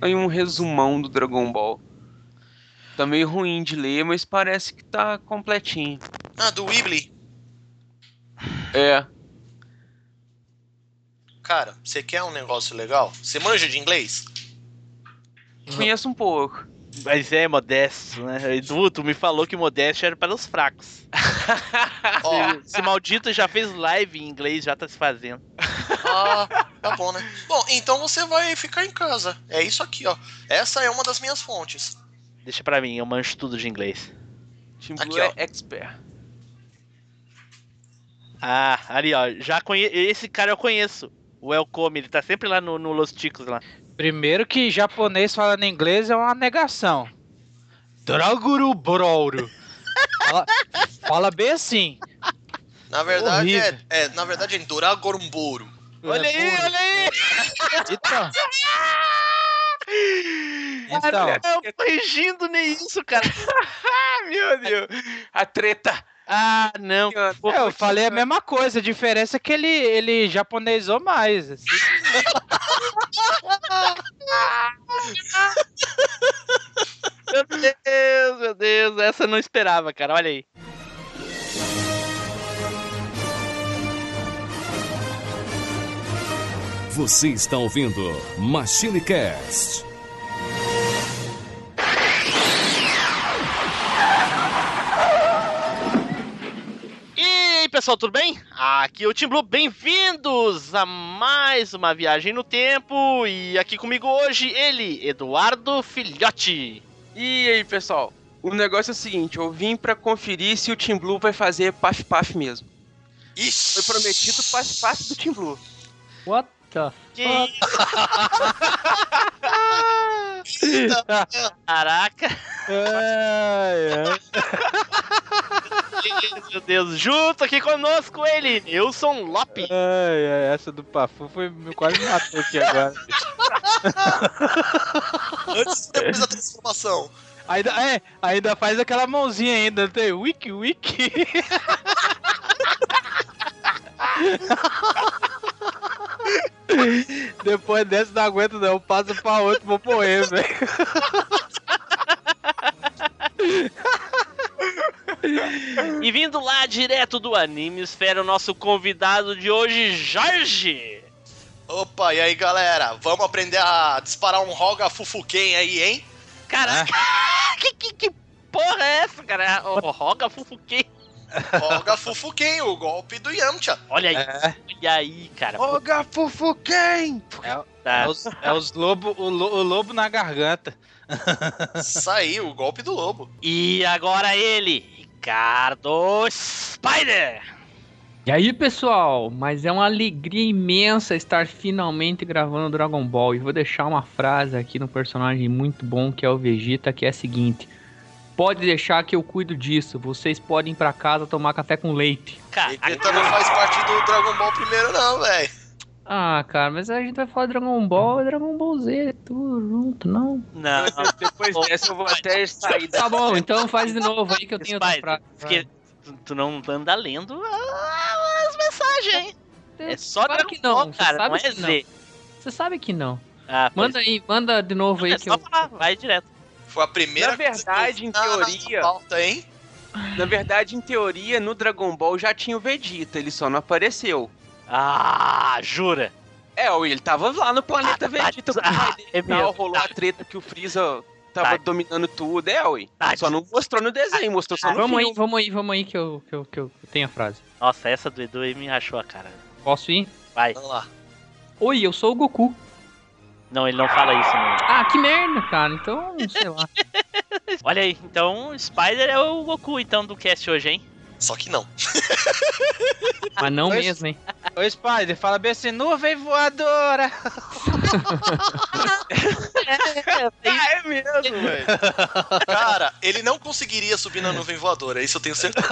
aí um resumão do Dragon Ball. Tá meio ruim de ler, mas parece que tá completinho. Ah, do Weebly. É. Cara, você quer um negócio legal? Você manja de inglês? Conheço um pouco. Mas é modesto, né? Edu, tu me falou que modéstia era para os fracos. Ó, Esse, maldito já fez live em inglês, já tá se fazendo. ah, tá bom, né? Bom, então você vai ficar em casa. É isso aqui, ó. Essa é uma das minhas fontes. Deixa pra mim, eu manjo tudo de inglês. Team Aqui, Blue ó. é expert. Ah, ali ó, já conhe... esse cara eu conheço. O Elcome, ele tá sempre lá no, no Los Ticos lá. Primeiro que japonês falando inglês é uma negação. Draguru Brouro. fala, fala bem assim. Na verdade, é, Horrível. é, na verdade é Doragorumboro. Olha aí, olha aí! Então, então eu tô rigindo nem isso, cara. Meu Deus. A treta. Ah, não. Pô, eu falei a mesma coisa. A diferença é que ele, ele japonesou mais. assim. Meu Deus, meu Deus, essa eu não esperava, cara. Olha aí. Você está ouvindo Machine Cast. E aí, pessoal, tudo bem? Aqui é o Tim Blue, bem-vindos a mais uma viagem no tempo. E aqui comigo hoje, ele, Eduardo Filhote. E aí, pessoal? O negócio é o seguinte, eu vim pra conferir se o Team Blue vai fazer Paf Paf mesmo. Ixi! Foi prometido Paf Paf do Team Blue. What the Que Caraca, Ai, ai. meu Deus, junto aqui conosco ele, Nilson Lopes. Ai, ai, essa do Pafu foi, quase me matou aqui agora. Antes e depois da transformação. Ainda, é, ainda faz aquela mãozinha ainda, tem wiki wiki. Depois dessa não aguento não, passa pra outro, vou morrer, velho. E vindo lá direto do Anime Esfera, o nosso convidado de hoje, Jorge. Opa, e aí galera? Vamos aprender a disparar um Roga Fufuken aí, hein? Caraca, que, que, que porra é essa, cara? O Roga Fufuquei. Roga Fufuken, o golpe do Yamcha. Olha aí, É, olha aí, cara. Oga Fufuken! Tá. é os, é os lobo, o, lo- o lobo na garganta. Saiu, o golpe do lobo. E agora ele, Ricardo Spider. E aí, pessoal, mas é uma alegria imensa estar finalmente gravando Dragon Ball. E vou deixar uma frase aqui no personagem muito bom que é o Vegeta, que é a seguinte: Pode deixar que eu cuido disso. Vocês podem ir pra casa tomar café com leite. Caraca, Vegeta não faz parte do Dragon Ball primeiro, não, velho. Ah, cara, mas a gente vai falar Dragon Ball e Dragon Ball Z, tudo junto, não? não. Depois dessa eu vou até sair. Tá bom, então faz de novo aí que eu tenho Spider, frase. porque tu, tu não anda lendo as mensagens, hein? É só Claro Dragon que não, Ball, cara, não sabe é Z. Você sabe que não. Ah, Manda aí, manda de novo é. aí É que só eu. falar, vai direto. Foi a primeira Na verdade, em coisa que eu vi na teoria- pauta, hein? Na verdade, em teoria, no Dragon Ball já tinha o Vegeta, ele só não apareceu. Ah, jura? É, ele tava lá no planeta Ah, Vegeta com o ah, é e tal, mesmo. rolou a treta que o Freeza tava Tá. dominando tudo, é, ui. Tá. Só não mostrou no desenho, mostrou só no Vamos aí, filme. vamos aí, vamos aí que eu, que eu, que eu tenho a frase. Nossa, essa do Edu aí me rachou a cara. Posso ir? Vai. Vamos lá. Oi, eu sou o Goku. Não, ele não fala isso, não. Ah, que merda, cara. Então, sei lá. Olha aí, então Spider é o Goku então do cast hoje, hein? Só que não. Mas não mesmo, hein? Ô Spider, fala bem assim, nuvem voadora. Ah, é mesmo, velho. Cara, ele não conseguiria subir na nuvem voadora, isso eu tenho certeza.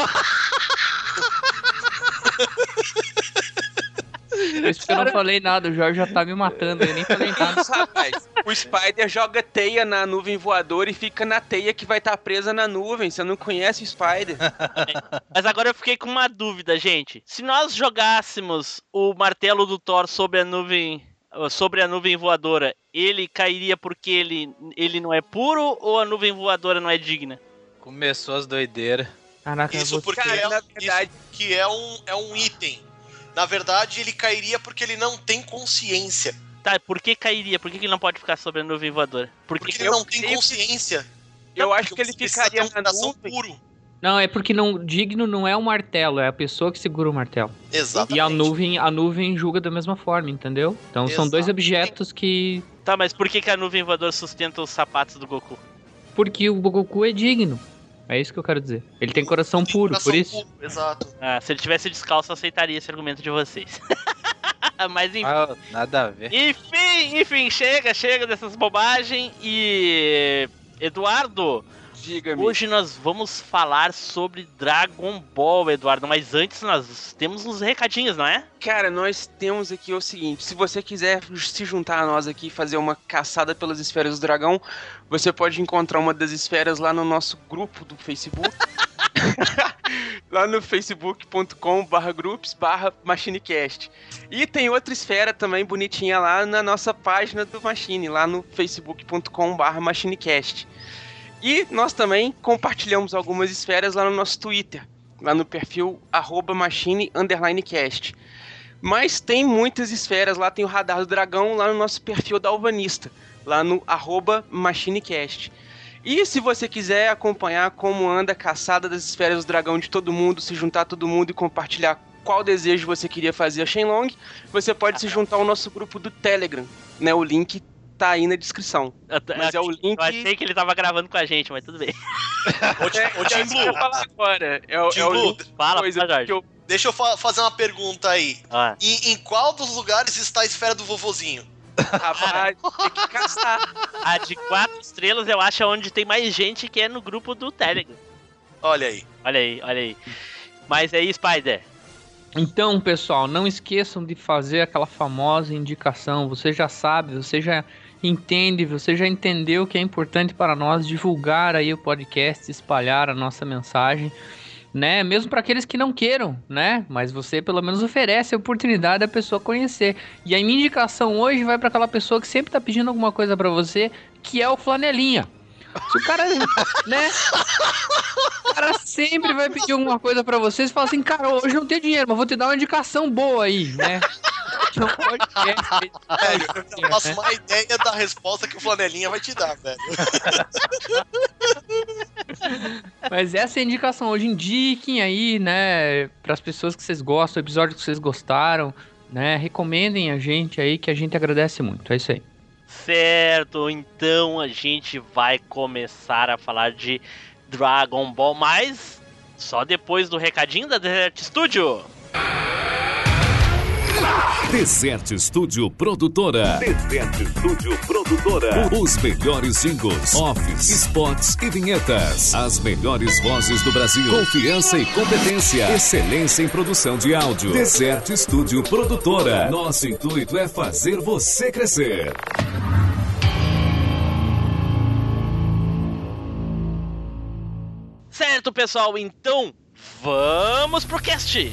Por isso que eu não falei nada, o Jorge já tá me matando, eu nem falei nada. Rapaz, o Spider joga teia na nuvem voadora e fica na teia que vai estar presa na nuvem. Você não conhece o Spider? Mas agora eu fiquei com uma dúvida, gente. Se nós jogássemos o martelo do Thor sobre a nuvem sobre a nuvem voadora, ele cairia porque ele, ele não é puro ou a nuvem voadora não é digna? Começou as doideiras. Caraca, Isso porque Cara, é, na isso verdade- que é um, é um item. Na verdade, ele cairia porque ele não tem consciência. Tá, por que cairia? Por que ele não pode ficar sobre a nuvem voadora? Porque Porque ele não tem consciência. Eu acho que ele ficaria um na nuvem. puro. Não, é porque não digno não é o martelo, é a pessoa que segura o martelo. Exatamente. E a nuvem, a nuvem julga da mesma forma, entendeu? Então são dois Exatamente. objetos que Tá, mas por que, que a nuvem voadora sustenta os sapatos do Goku? porque o Goku é digno. É isso que eu quero dizer. Ele tem coração Tem puro, coração por isso. puro, Exato. Ah, se ele tivesse descalço, eu aceitaria esse argumento de vocês. mas enfim. Ah, nada a ver. Enfim, enfim, chega, chega dessas bobagens e. Eduardo, Diga-me. hoje nós vamos falar sobre Dragon Ball, Eduardo, mas antes nós temos uns recadinhos, não é? Cara, nós temos aqui o seguinte: se você quiser se juntar a nós aqui e fazer uma caçada pelas esferas do dragão, você pode encontrar uma das esferas lá no nosso grupo do Facebook. lá no facebook.com barra groups barra machinecast. E tem outra esfera também bonitinha lá na nossa página do Machine, lá no facebook.com barra machinecast. E nós também compartilhamos algumas esferas lá no nosso Twitter, lá no perfil arroba machine underline cast. Mas tem muitas esferas lá, tem o Radar do Dragão lá no nosso perfil da Alvanista, lá no machinecast. E se você quiser acompanhar como anda a caçada das esferas do dragão de todo mundo, se juntar todo mundo e compartilhar qual desejo você queria fazer a Shenlong, você pode se juntar ao nosso grupo do Telegram, né? O link tá aí na descrição. Eu, Mas é o link- eu achei que ele tava gravando com a gente, mas tudo bem. Ô, É Tim isso eu Blue, falar agora. É, o- Tim é o Blue, link Fala, coisa fala, eu deixa eu fa- fazer uma pergunta aí. Ah, E em qual dos lugares está a esfera do vovozinho? Rapaz, tem que caçar. a de quatro estrelas eu acho é onde tem mais gente que é no grupo do Telegram. Olha aí. Olha aí, olha aí. Mas aí, Spider. Então, pessoal, não esqueçam de fazer aquela famosa indicação. Você já sabe, você já entende, você já entendeu que é importante para nós divulgar aí o podcast, espalhar a nossa mensagem, né? Mesmo para aqueles que não queiram, né? Mas você pelo menos oferece a oportunidade da pessoa conhecer. E a minha indicação hoje vai para aquela pessoa que sempre tá pedindo alguma coisa para você, que é o flanelinha. Se o cara, né? O cara sempre vai pedir alguma coisa pra vocês e fala assim, cara, hoje não tenho dinheiro, mas vou te dar uma indicação boa aí, né? Então, aí, Velho, eu já faço uma ideia da resposta que o Flanelinha vai te dar, velho. Mas essa é a indicação. Hoje indiquem aí, né, pras pessoas que vocês gostam, episódios que vocês gostaram, né? Recomendem a gente aí que a gente agradece muito. É isso aí. Certo, então a gente vai começar a falar de Dragon Ball, mas só depois do recadinho da Desert Studio. Desert Studio Produtora. Desert Studio Produtora. Os melhores jingles, offs, spots e vinhetas. As melhores vozes do Brasil. Confiança e competência. Excelência em produção de áudio. Desert Studio Produtora. Nosso intuito é fazer você crescer. Certo, pessoal, então vamos pro cast.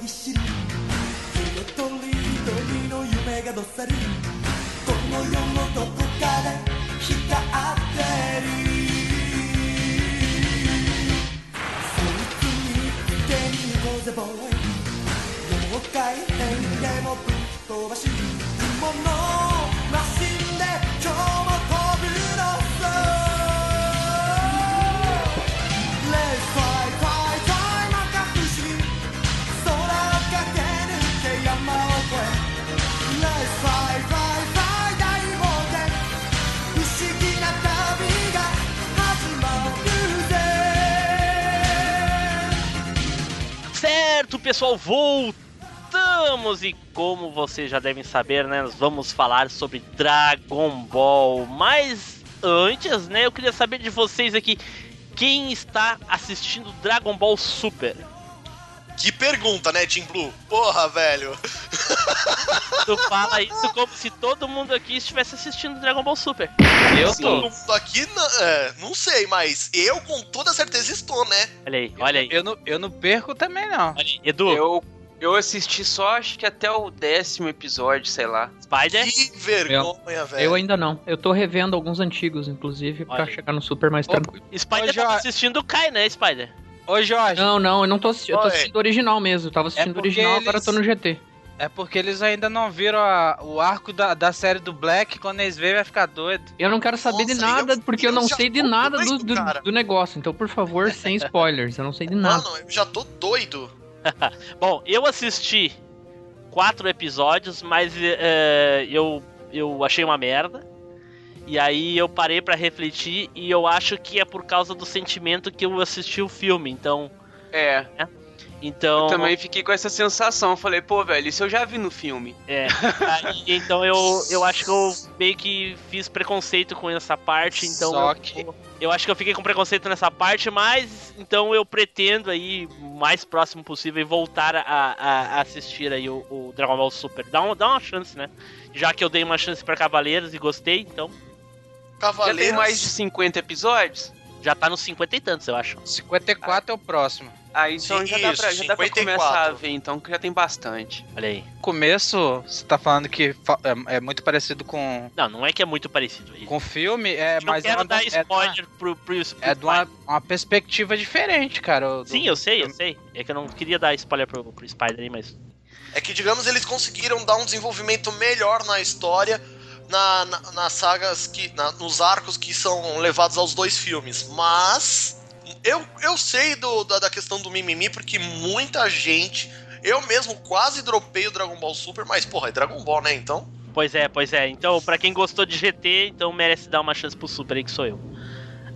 ぎしり色とりどりの夢がどさりこの世のどこかで光ってる。そいつに手に行こうぜボーイ。妖怪変でもぶっ飛ばし雲の pessoal, voltamos e como vocês já devem saber, né, nós vamos falar sobre Dragon Ball. Mas antes, né, eu queria saber de vocês aqui, quem está assistindo Dragon Ball Super? Que pergunta, né, Team Blue? Porra, velho. Tu fala isso como se todo mundo aqui estivesse assistindo Dragon Ball Super. Eu Todo tô. mundo aqui, é, não sei, mas eu com toda certeza estou, né? Olha aí, olha aí. Eu não, eu não perco também, não. Olha aí. Edu, Eu, eu assisti só, acho que até o décimo episódio, sei lá. Spider, Que vergonha, velho. Eu ainda não. Eu tô revendo alguns antigos, inclusive, pra Olha aí. chegar no Super mais Ô, tranquilo. Spider tá Jorge. assistindo o Kai, né, Spider? Ô, Jorge, Não, não, eu não tô assistindo. Eu tô assistindo o original mesmo. Eu tava assistindo o porque original, eles- agora eu tô no GT. é porque eles ainda não viram a- o arco da, da série do Black. Quando eles verem, vai ficar doido. Eu não quero saber de Nossa, nada, eu- porque eu eu não sei de nada do, doido, do, cara. do negócio. Então, por favor, sem spoilers. Eu não sei de nada. Mano, eu já tô doido. Bom, eu assisti quatro episódios, mas é, eu, eu achei uma merda. E aí eu parei pra refletir e eu acho que é por causa do sentimento que eu assisti o filme. Então, É, então eu também fiquei com essa sensação. Falei, pô, velho, isso eu já vi no filme. É, aí, então eu, eu acho que eu meio que fiz preconceito com essa parte, então Só eu, que- eu acho que eu fiquei com preconceito nessa parte, mas então eu pretendo aí, o mais próximo possível, voltar a, a- assistir aí o, o Dragon Ball Super. Dá, um, dá uma chance, né? Já que eu dei uma chance pra Cavaleiros e gostei, então Já Cavaleiros. tem mais de 50 episódios? já tá nos 50 e tantos, eu acho. 54 é o próximo. Ah, então Sim, já, dá pra, isso, já dá pra 54. começar a ver, então, que já tem bastante. Olha aí. No começo, você tá falando que é, é muito parecido com Não, não é que é muito parecido. com o filme, é, eu não mas é quero uma, dar da- é de uma- spoiler pro, pro, pro é de uma, uma perspectiva diferente, cara. do- Sim, eu sei, eu sei. É que eu não queria dar spoiler pro, pro Spider aí, mas É que, digamos, eles conseguiram dar um desenvolvimento melhor na história na, na- nas sagas que. na- nos arcos que são levados aos dois filmes. Mas. Eu, eu sei do, da, da questão do mimimi, porque muita gente. Eu mesmo quase dropei o Dragon Ball Super, mas, porra, é Dragon Ball, né? Então. Pois é, pois é. Então, pra quem gostou de GT, então merece dar uma chance pro Super aí, que sou eu.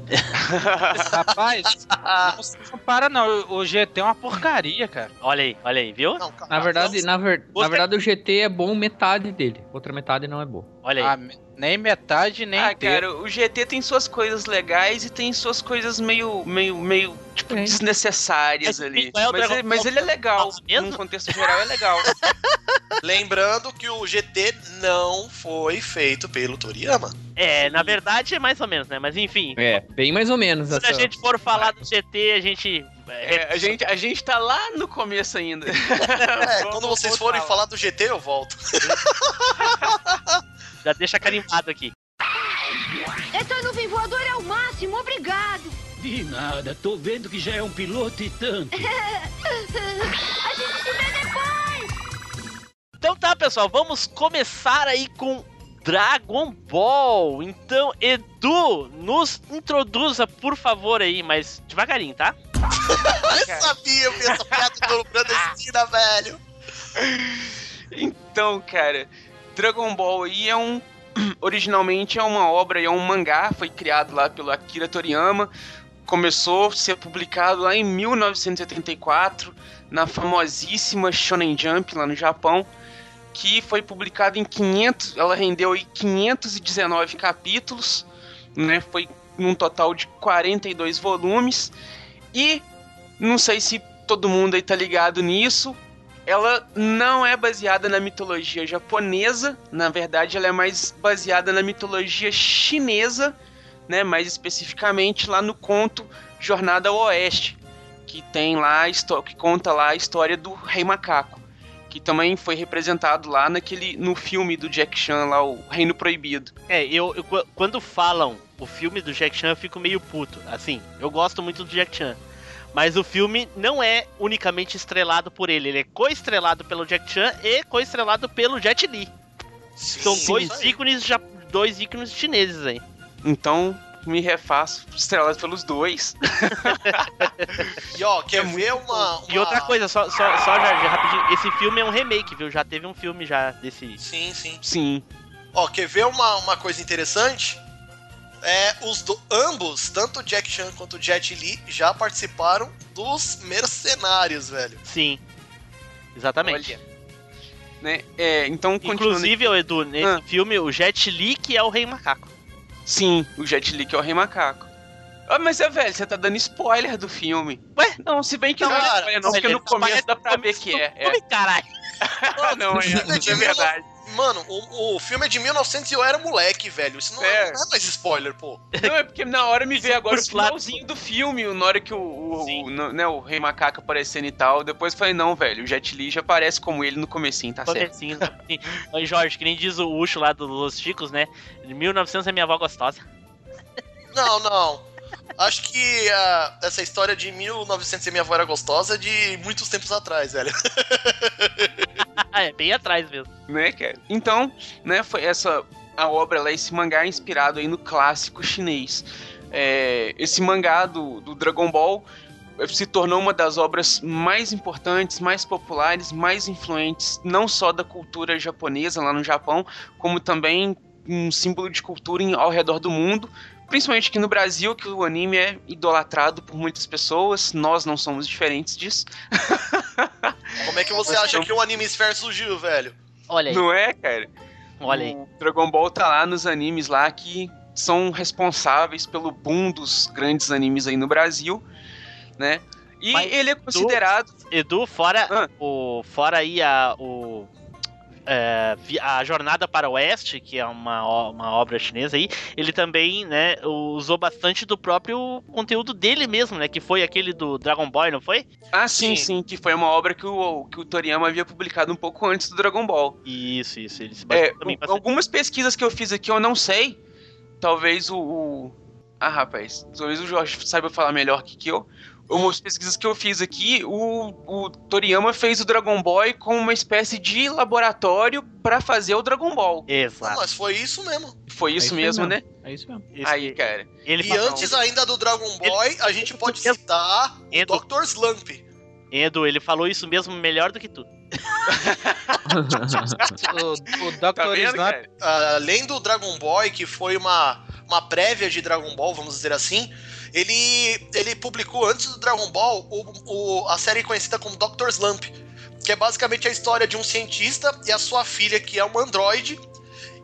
Rapaz, não compara não. O GT é uma porcaria, cara. Olha aí, olha aí, viu? Não, Na verdade, não- na, ver- na verdade, o GT é bom metade dele. Outra metade não é boa. Olha aí. Ah, nem metade, nem ah, inteiro. cara, o GT tem suas coisas legais e tem suas coisas meio, meio, meio, tipo, É. desnecessárias Mas ali. é Mas, ele, mas ele é legal. Mesmo? Num contexto geral, é legal. Lembrando que o GT não foi feito pelo Toriyama. É, na verdade é mais ou menos, né? Mas enfim. É, bem mais ou menos. A essa- gente for falar do GT, a gente. É, a, gente, a gente tá lá no começo ainda. É, quando vocês forem falar do GT, eu volto. Já deixa carimbado aqui. Essa nuvem voadora é o máximo, obrigado. De nada, tô vendo que já é um piloto e tanto. A gente se vê depois. Então tá, pessoal, vamos começar aí com Dragon Ball. Então, Edu, nos introduza, por favor, aí, mas devagarinho, tá? Eu sabia que essa piada do clandestina, velho. Então, cara, Dragon Ball aí é um. Originalmente é uma obra, é um mangá, foi criado lá pelo Akira Toriyama. Começou a ser publicado lá em 1984, na famosíssima Shonen Jump, lá no Japão, que foi publicado em 500. Ela rendeu aí 519 capítulos, né? Foi num total de 42 volumes. E não sei se todo mundo aí tá ligado nisso, ela não é baseada na mitologia japonesa, na verdade ela é mais baseada na mitologia chinesa, né, mais especificamente lá no conto Jornada ao Oeste, que tem lá que conta lá a história do Rei Macaco, que também foi representado lá naquele no filme do Jack Chan lá o Reino Proibido. É, eu, eu- qu- quando falam o filme do Jack Chan, eu fico meio puto. Assim, eu gosto muito do Jack Chan. Mas o filme não é unicamente estrelado por ele, ele é co-estrelado pelo Jack Chan e co-estrelado pelo Jet Li. São Sim, dois isso aí. ícones, dois ícones chineses aí. Então me refaço estrelado pelos dois. E ó, quer ver uma, E outra uma- coisa, só, só, só já, já rapidinho, esse filme é um remake, viu? Já teve um filme já desse. Sim, sim. Sim. Ó, quer ver uma, uma coisa interessante? É, os do, ambos, tanto o Jack Chan quanto o Jet Li, já participaram dos Mercenários, velho. Sim. Exatamente. Olha. Né? É, então, continuando Inclusive, ô, Edu, nesse Ah. filme, o Jet Li que é o Rei Macaco. Sim, o Jet Li que é o Rei Macaco. Ah, mas é velho, você tá dando spoiler do filme. Ué? Não, se bem que Não, não, é cara, spoiler, não, porque no começo dá pra ver que é. é. caralho. Ah, não, é, é verdade. Mano, o, o filme é de 1900 e eu era moleque, velho. Isso não é, É. não é mais spoiler, pô. Não, é porque na hora me veio agora o finalzinho do filme, na hora que o, o, Sim. o, né, o Rei Macaco aparecendo e tal. Depois eu falei, não, velho, o Jet Li já aparece como ele no comecinho, tá certo? Comecinho. assim. Oi, Jorge, que nem diz o Ucho lá dos Los Chicos, né? De 1900 é minha avó gostosa. Não, não. Acho que ah, essa história de 1900 e minha avó era gostosa é de muitos tempos atrás, velho. é, bem atrás mesmo. né, cara? Então, né, foi essa a obra lá, esse mangá inspirado aí no clássico chinês. É, esse mangá do, do Dragon Ball eh, se tornou uma das obras mais importantes, mais populares, mais influentes, não só da cultura japonesa lá no Japão, como também um símbolo de cultura em- ao redor do mundo. Principalmente aqui no Brasil, que o anime é idolatrado por muitas pessoas, nós não somos diferentes disso. Como é que você acha não- que o Anime Sphere surgiu, velho? Olha aí, Não é, cara? olha aí. O Dragon Ball tá lá nos animes lá que são responsáveis pelo boom dos grandes animes aí no Brasil, né? E Mas ele é considerado. Edu, fora, Ah. o, fora aí a, o, é, a Jornada para o Oeste, que é uma, uma obra chinesa aí, ele também, né, usou bastante do próprio conteúdo dele mesmo, né, que foi aquele do Dragon Ball, não foi? Ah, sim, Sim. sim, que foi uma obra que o, que o Toriyama havia publicado um pouco antes do Dragon Ball. Isso, isso, ele se É, também bastante. algumas pesquisas que eu fiz aqui eu não sei. Talvez o. o- Ah, rapaz, talvez o Jorge saiba falar melhor que, que eu. Umas pesquisas que eu fiz aqui, o, o Toriyama fez o Dragon Boy como uma espécie de laboratório pra fazer o Dragon Ball. Exato. mas foi isso mesmo. Foi É isso isso mesmo, mesmo. né? É isso mesmo. Aí, cara. ele E antes ainda do Dragon Boy, a gente pode Edu. citar o Edu. Dr. Slump. Edu, ele falou isso mesmo melhor do que tu. O, o Dr. Tá vendo, Slump cara? além do Dragon Boy, que foi uma, uma prévia de Dragon Ball, vamos dizer assim, ele, ele publicou antes do Dragon Ball o, o- a série conhecida como Dr. Slump, que é basicamente a história de um cientista e a sua filha, que é um androide,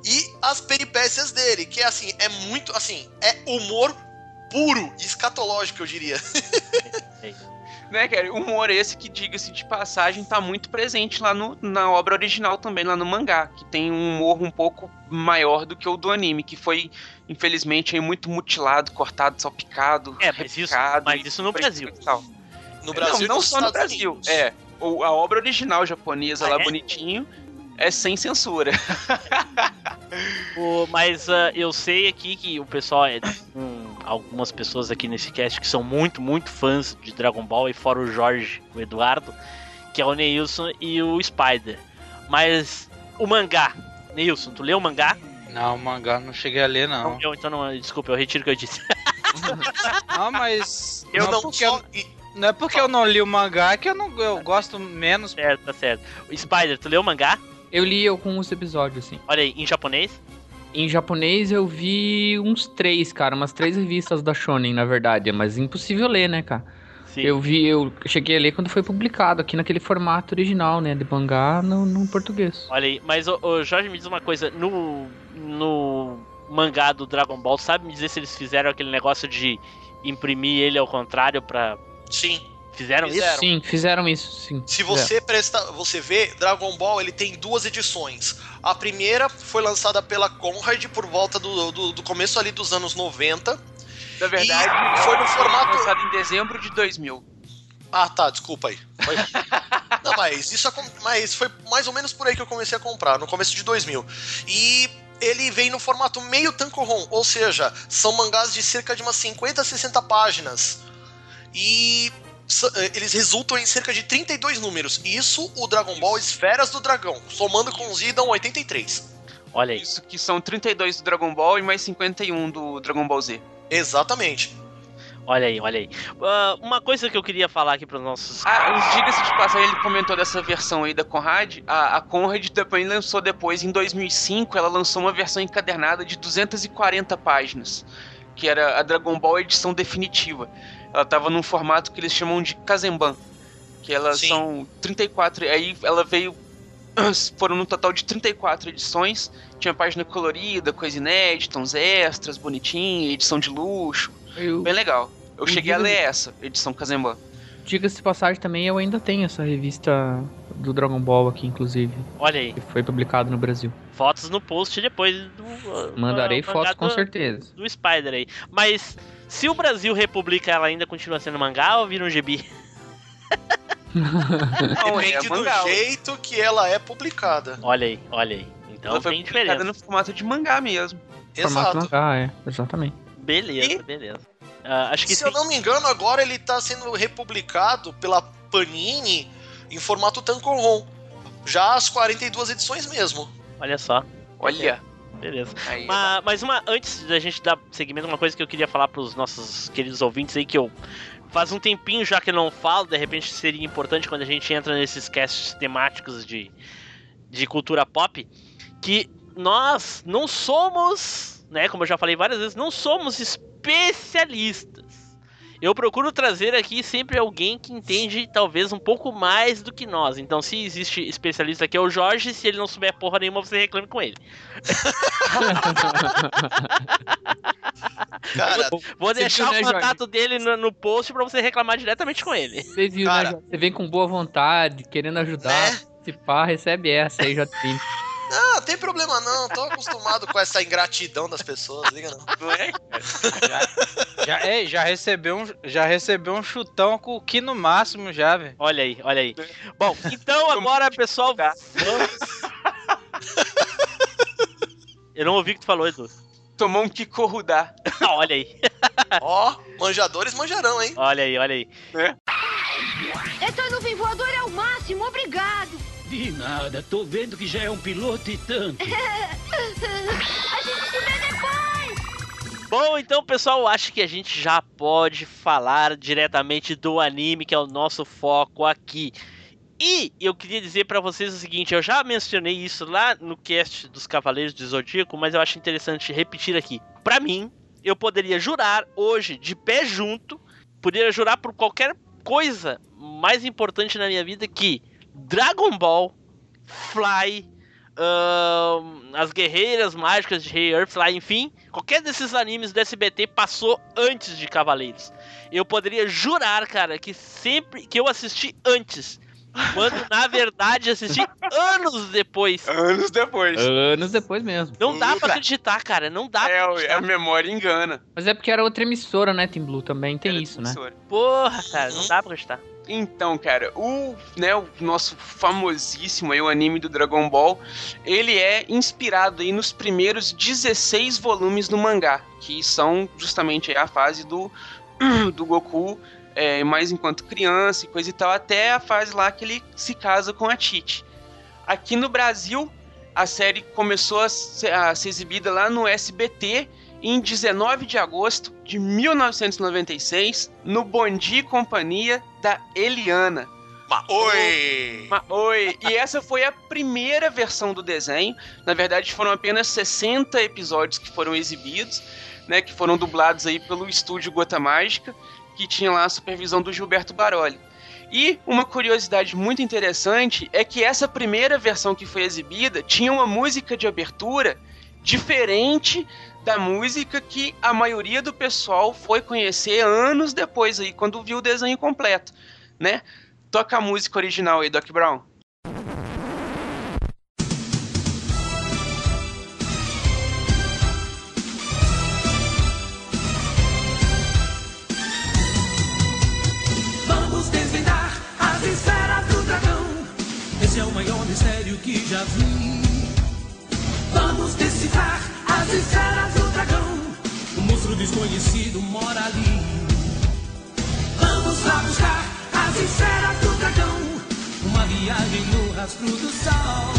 e as peripécias dele, que é assim, é muito, assim, é humor puro, escatológico, eu diria. Né, cara? Humor esse que, diga-se de passagem, tá muito presente lá no, na obra original também, lá no mangá, que tem um humor um pouco maior do que o do anime, que foi, infelizmente, aí, muito mutilado, cortado, salpicado, É, mas isso, mas isso no Brasil. No Brasil não, não só no Brasil. Unidos. É, a obra original japonesa Ah, lá é? bonitinho é sem censura. O- mas ah, eu sei aqui que o pessoal, é, hum, algumas pessoas aqui nesse cast que são muito, muito fãs de Dragon Ball, e fora o Jorge, o Eduardo, que é o Neilson e o Spider. Mas o mangá, Neilson, tu leu o mangá? Não, o mangá não cheguei a ler, não. Eu, então não, desculpa, eu retiro o que eu disse. Não, mas. Eu não, não, porque só... eu, não é porque eu não li o mangá que eu não eu gosto menos. certo, tá certo. O Spider, tu leu o mangá? Eu li alguns episódios, assim. Olha aí, em japonês? Em japonês eu vi uns três, cara, umas três revistas da Shonen, na verdade, mas impossível ler, né, cara? Sim. Eu vi, eu cheguei a ler quando foi publicado, aqui naquele formato original, né, de mangá no, no português. Olha aí, mas o, o Jorge me diz uma coisa, no, no mangá do Dragon Ball, sabe me dizer se eles fizeram aquele negócio de imprimir ele ao contrário pra... Sim. Fizeram isso? Fizeram. Sim, fizeram isso, sim. Se você presta, você vê, Dragon Ball ele tem duas edições. A primeira foi lançada pela Conrad por volta do, do, do começo ali dos anos 90. Na verdade, E foi no formato- lançado em dezembro de 2000. Ah, tá, desculpa aí. Foi- Não, mas isso mas foi mais ou menos por aí que eu comecei a comprar, no começo de 2000. E ele vem no formato meio tankohon, ou seja, são mangás de cerca de umas 50 a 60 páginas. E eh, eles resultam em cerca de 32 números. Isso o Dragon Ball Esferas do Dragão, somando com os I dão 83. Olha aí. Isso que são 32 do Dragon Ball e mais 51 do Dragon Ball Z. Exatamente. Olha aí, olha aí. Ah, uma coisa que eu queria falar aqui pros nossos. Ah, diga-se de passagem, ele comentou dessa versão aí da Conrad. A, a Conrad também lançou depois, em 2005, ela lançou uma versão encadernada de 240 páginas, que era a Dragon Ball edição definitiva. Ela tava num formato que eles chamam de Kazemban. Que elas Sim. são 34. Aí ela veio. Foram no total de 34 edições. Tinha página colorida, coisa inédita, uns extras, bonitinho, edição de luxo. Eu, Bem legal. Eu Eu cheguei a ler essa, edição Kazemba. diga-se de passagem também, eu ainda tenho essa revista do Dragon Ball aqui, inclusive, Olha aí, que foi publicado no Brasil. fotos no post depois do. Mandarei uh, fotos mangá com do- certeza. Do Spider aí. Mas se o Brasil republica, ela ainda continua sendo mangá ou vira um gibi? Não, é Depende do mangá. jeito que ela é publicada. Olha aí, olha aí. Então Ela foi tem publicada diferença. no formato de mangá mesmo. Formato Exato. mangá, é, exatamente. Beleza, E- beleza. Ah, acho que Se sim. eu não me engano, agora ele tá sendo republicado pela Panini em formato Tankohon. Já as 42 edições mesmo. Olha só. Olha. Beleza. Aí, Mas, mas uma, antes da gente dar seguimento, uma coisa que eu queria falar pros nossos queridos ouvintes aí, que eu faz um tempinho já que não falo, de repente seria importante quando a gente entra nesses casts temáticos de, de cultura pop, que nós não somos, né, como eu já falei várias vezes, não somos especialistas. Eu procuro trazer aqui sempre alguém que entende talvez um pouco mais do que nós. Então, se existe especialista aqui é o Jorge, se ele não souber porra nenhuma, você reclame com ele. Cara, Vou deixar viu, né, o contato dele no, no post pra você reclamar diretamente com ele. Você viu, Cara. né? Jorge? Você vem com boa vontade, querendo ajudar. Né? Se pá, recebe essa aí, JP. não, não tem problema não. Tô acostumado com essa ingratidão das pessoas, liga não. Não é? Já, ei, já, recebeu um, já recebeu um chutão com o que no máximo já, velho. Olha aí, olha aí. Bom, então agora, pessoal. Eu não ouvi o que tu falou, Edu. Tomou um Kikorudá. Ah, olha aí, Ó, manjadores manjarão, hein? olha aí, olha aí. Essa nuvem voadora é o máximo, obrigado. De nada, tô vendo que já é um piloto e tanto. A gente se vê depois. Bom, então, pessoal, acho que a gente já pode falar diretamente do anime, que é o nosso foco aqui. E eu queria dizer pra vocês o seguinte, eu já mencionei isso lá no cast dos Cavaleiros do Zodíaco, mas eu acho interessante repetir aqui. Pra mim, eu poderia jurar hoje, de pé junto, poderia jurar por qualquer coisa mais importante na minha vida que Dragon Ball, Fly, ahn, as Guerreiras Mágicas de Rei Earthfly, enfim, qualquer desses animes do SBT passou antes de Cavaleiros. Eu poderia jurar, cara, que sempre que eu assisti antes, quando na verdade assisti anos depois. Anos depois. Anos depois mesmo. Não dá pra acreditar, cara, não dá pra É, acreditar. a memória engana. Mas é porque era outra emissora, né, Team Blue? Também tem Era isso, né? emissora. Porra, cara, não dá pra acreditar. Então, cara, o, né, o nosso famosíssimo aí, o anime do Dragon Ball, ele é inspirado aí nos primeiros 16 volumes do mangá, que são justamente a fase do, do Goku, é, mais enquanto criança e coisa e tal, até a fase lá que ele se casa com a Tite. Aqui no Brasil, a série começou a ser, a ser exibida lá no SBT em 19 de agosto de 1996, no Bondi e Companhia da Eliana. Mas, oi! Ma- Oi, e essa foi a primeira versão do desenho. Na verdade, foram apenas 60 episódios que foram exibidos, né, que foram dublados aí pelo estúdio Gota Mágica, que tinha lá a supervisão do Gilberto Baroli. E uma curiosidade muito interessante é que essa primeira versão que foi exibida tinha uma música de abertura diferente da música que a maioria do pessoal foi conhecer anos depois aí, quando viu o desenho completo, né? Toca a música original aí, Doc Brown. Esse é o maior mistério que já vi. Vamos decifrar as esferas do dragão. O monstro desconhecido mora ali. Vamos lá buscar as esferas do dragão. Uma viagem no rastro do sol.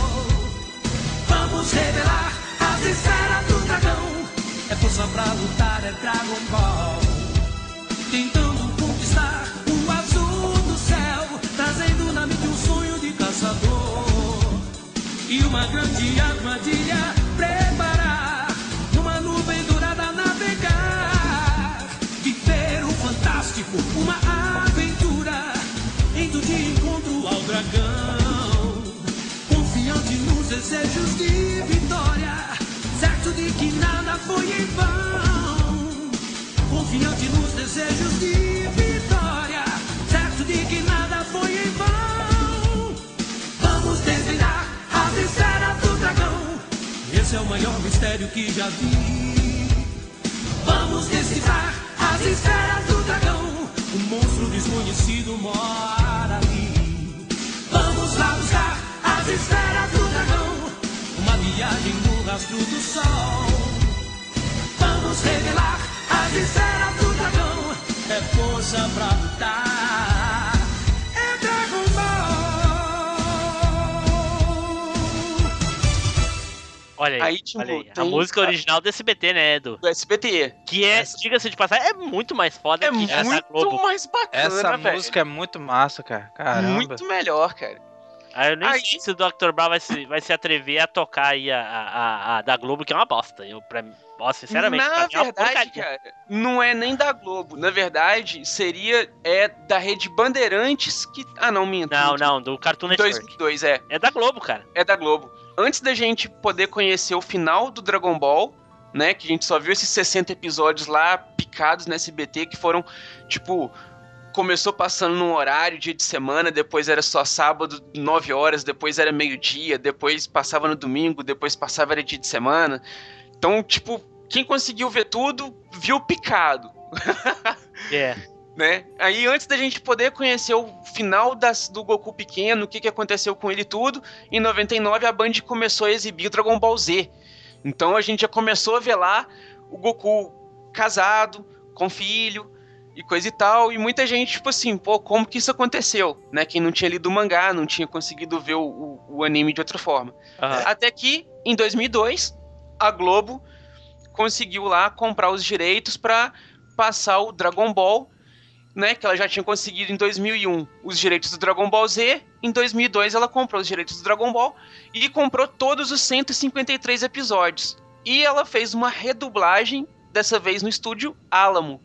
Vamos revelar as esferas do dragão. É força pra lutar, é Dragon Ball tentando conquistar o azul do céu, trazendo na mente um sonho de caçador e uma grande armadilha preparar, dragão, confiante nos desejos de vitória, certo de que nada foi em vão. Confiante nos desejos de vitória, certo de que nada foi em vão. Vamos desvendar as esferas do dragão. Esse é o maior mistério que já vi. Vamos decifrar as esferas do dragão. O monstro desconhecido mora ali esferas do dragão. Uma viagem no rastro do sol. Vamos revelar as esferas do dragão. É força pra lutar. É Dragon Ball. Olha aí, Aí, tipo, olha aí. A tem- música original do SBT, né, Edu? Do SBT. Que é, diga-se de passagem, é muito mais foda É que muito essa Globo. mais bacana, Essa velho. música é muito massa, cara. Caramba. Muito melhor, cara. Ah, eu nem Aí- sei se o Dr. Brown vai se, vai se atrever a tocar aí a, a, a- da Globo, que é uma bosta. Eu, pra mim, ó, sinceramente, Na é verdade, porcaria. cara, não é nem da Globo. Na verdade, seria é da Rede Bandeirantes que. Ah, não, minto. Não, não, do Cartoon Network. 2002, é. É da Globo, cara. É da Globo. Antes da gente poder conhecer o final do Dragon Ball, né? Que a gente só viu esses 60 episódios lá picados no SBT, que foram, tipo. Começou passando num horário, dia de semana, depois era só sábado, 9 horas, depois era meio-dia, depois passava no domingo, depois passava era dia de semana. Então, tipo, quem conseguiu ver tudo, viu picado É. né? Aí antes da gente poder conhecer o final das, do Goku pequeno, o que, que aconteceu com ele tudo, em 99 a Band começou a exibir o Dragon Ball Z. Então a gente já começou a ver lá o Goku casado, com filho e coisa e tal, e muita gente, tipo assim, pô, como que isso aconteceu? Né? Quem não tinha lido o mangá, não tinha conseguido ver o, o- o anime de outra forma. Aham. Até que, em 2002, a Globo conseguiu lá comprar os direitos para passar o Dragon Ball, né? Que ela já tinha conseguido em 2001 os direitos do Dragon Ball Z. Em 2002 ela comprou os direitos do Dragon Ball e comprou todos os 153 episódios. E ela fez uma redublagem, dessa vez no estúdio Alamo,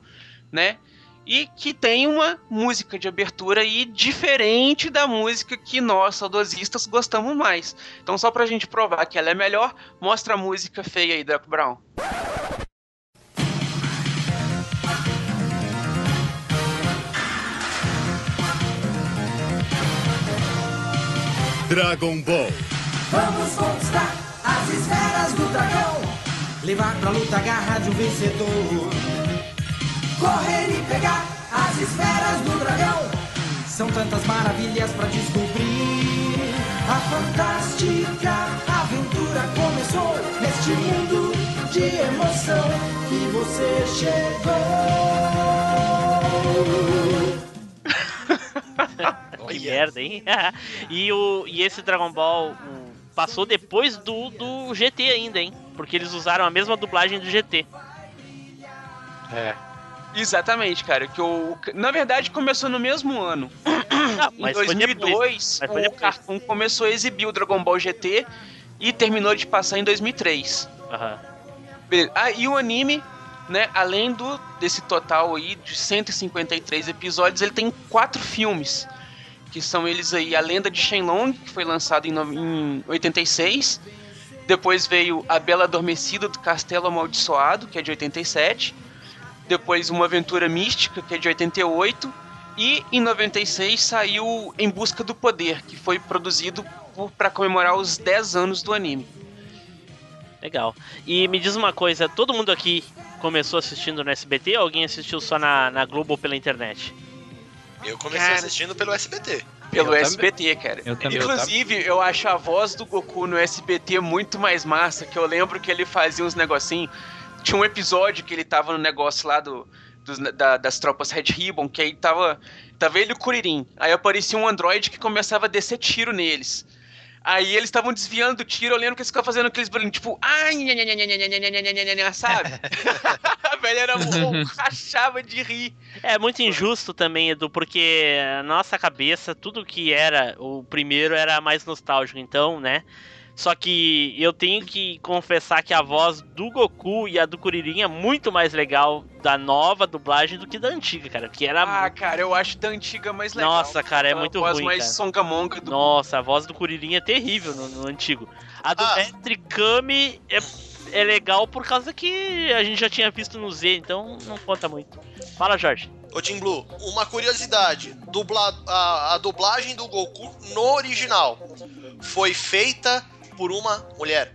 né? E que tem uma música de abertura aí diferente da música que nós, saudosistas, gostamos mais. Então, só pra gente provar que ela é melhor, mostra a música feia aí, Draco Brown. Dragon Ball. Vamos conquistar as esferas do dragão. Levar pra luta a garra de um vencedor. Correr e pegar as esferas do dragão. São tantas maravilhas pra descobrir. A fantástica aventura começou neste mundo de emoção que você chegou. Que merda, hein? e, o, e esse Dragon Ball o- passou depois do, do GT ainda, hein? Porque eles usaram a mesma dublagem do GT. É. Exatamente, cara. Que o, na verdade, começou no mesmo ano. Ah, Em mas foi 2002, depois. Mas foi o. Cartoon começou a exibir o Dragon Ball GT e terminou de passar em 2003. Aham. Beleza. Ah, e o anime, né, além do desse total aí de 153 episódios, ele tem quatro filmes, que são eles aí A Lenda de Shenlong, que foi lançado em, em 86. Depois veio A Bela Adormecida do Castelo Amaldiçoado, que é de 87. Depois Uma Aventura Mística, que é de 88. E em 96 saiu Em Busca do Poder, que foi produzido para comemorar os 10 anos do anime. Legal. E me diz uma coisa, todo mundo aqui começou assistindo no SBT ou alguém assistiu só na, na Globo ou pela internet? Eu comecei Cara. assistindo pelo SBT. Pelo Eu SBT, cara. Eu também. Inclusive, eu acho a voz do Goku no SBT muito mais massa, que eu lembro que ele fazia uns negocinhos. Tinha um episódio que ele tava no negócio lá do, da, das tropas Red Ribbon, que aí tava, tava ele e o Kuririn. Aí aparecia um androide que começava a descer tiro neles. Aí eles estavam desviando do tiro, olhando o que eles ficavam fazendo aqueles barulhos, tipo, ai, sabe? a Velho, era um rachava de rir. É muito injusto também, Edu, porque a nossa cabeça, tudo que era o primeiro era mais nostálgico, então, né? Só que eu tenho que confessar que a voz do Goku e a do Kuririn é muito mais legal da nova dublagem do que da antiga, cara. Que era. Ah, cara, eu acho da antiga mais legal. Nossa, cara, é muito voz ruim. mais cara. songamonga do Nossa, a voz do Kuririn é terrível no, no antigo. A do Ah. Mestre Kami é, é legal por causa que a gente já tinha visto no Z, então não conta muito. Fala, Jorge. Ô Tim Blue, uma curiosidade: dubla, a, a dublagem do Goku no original foi feita por uma mulher.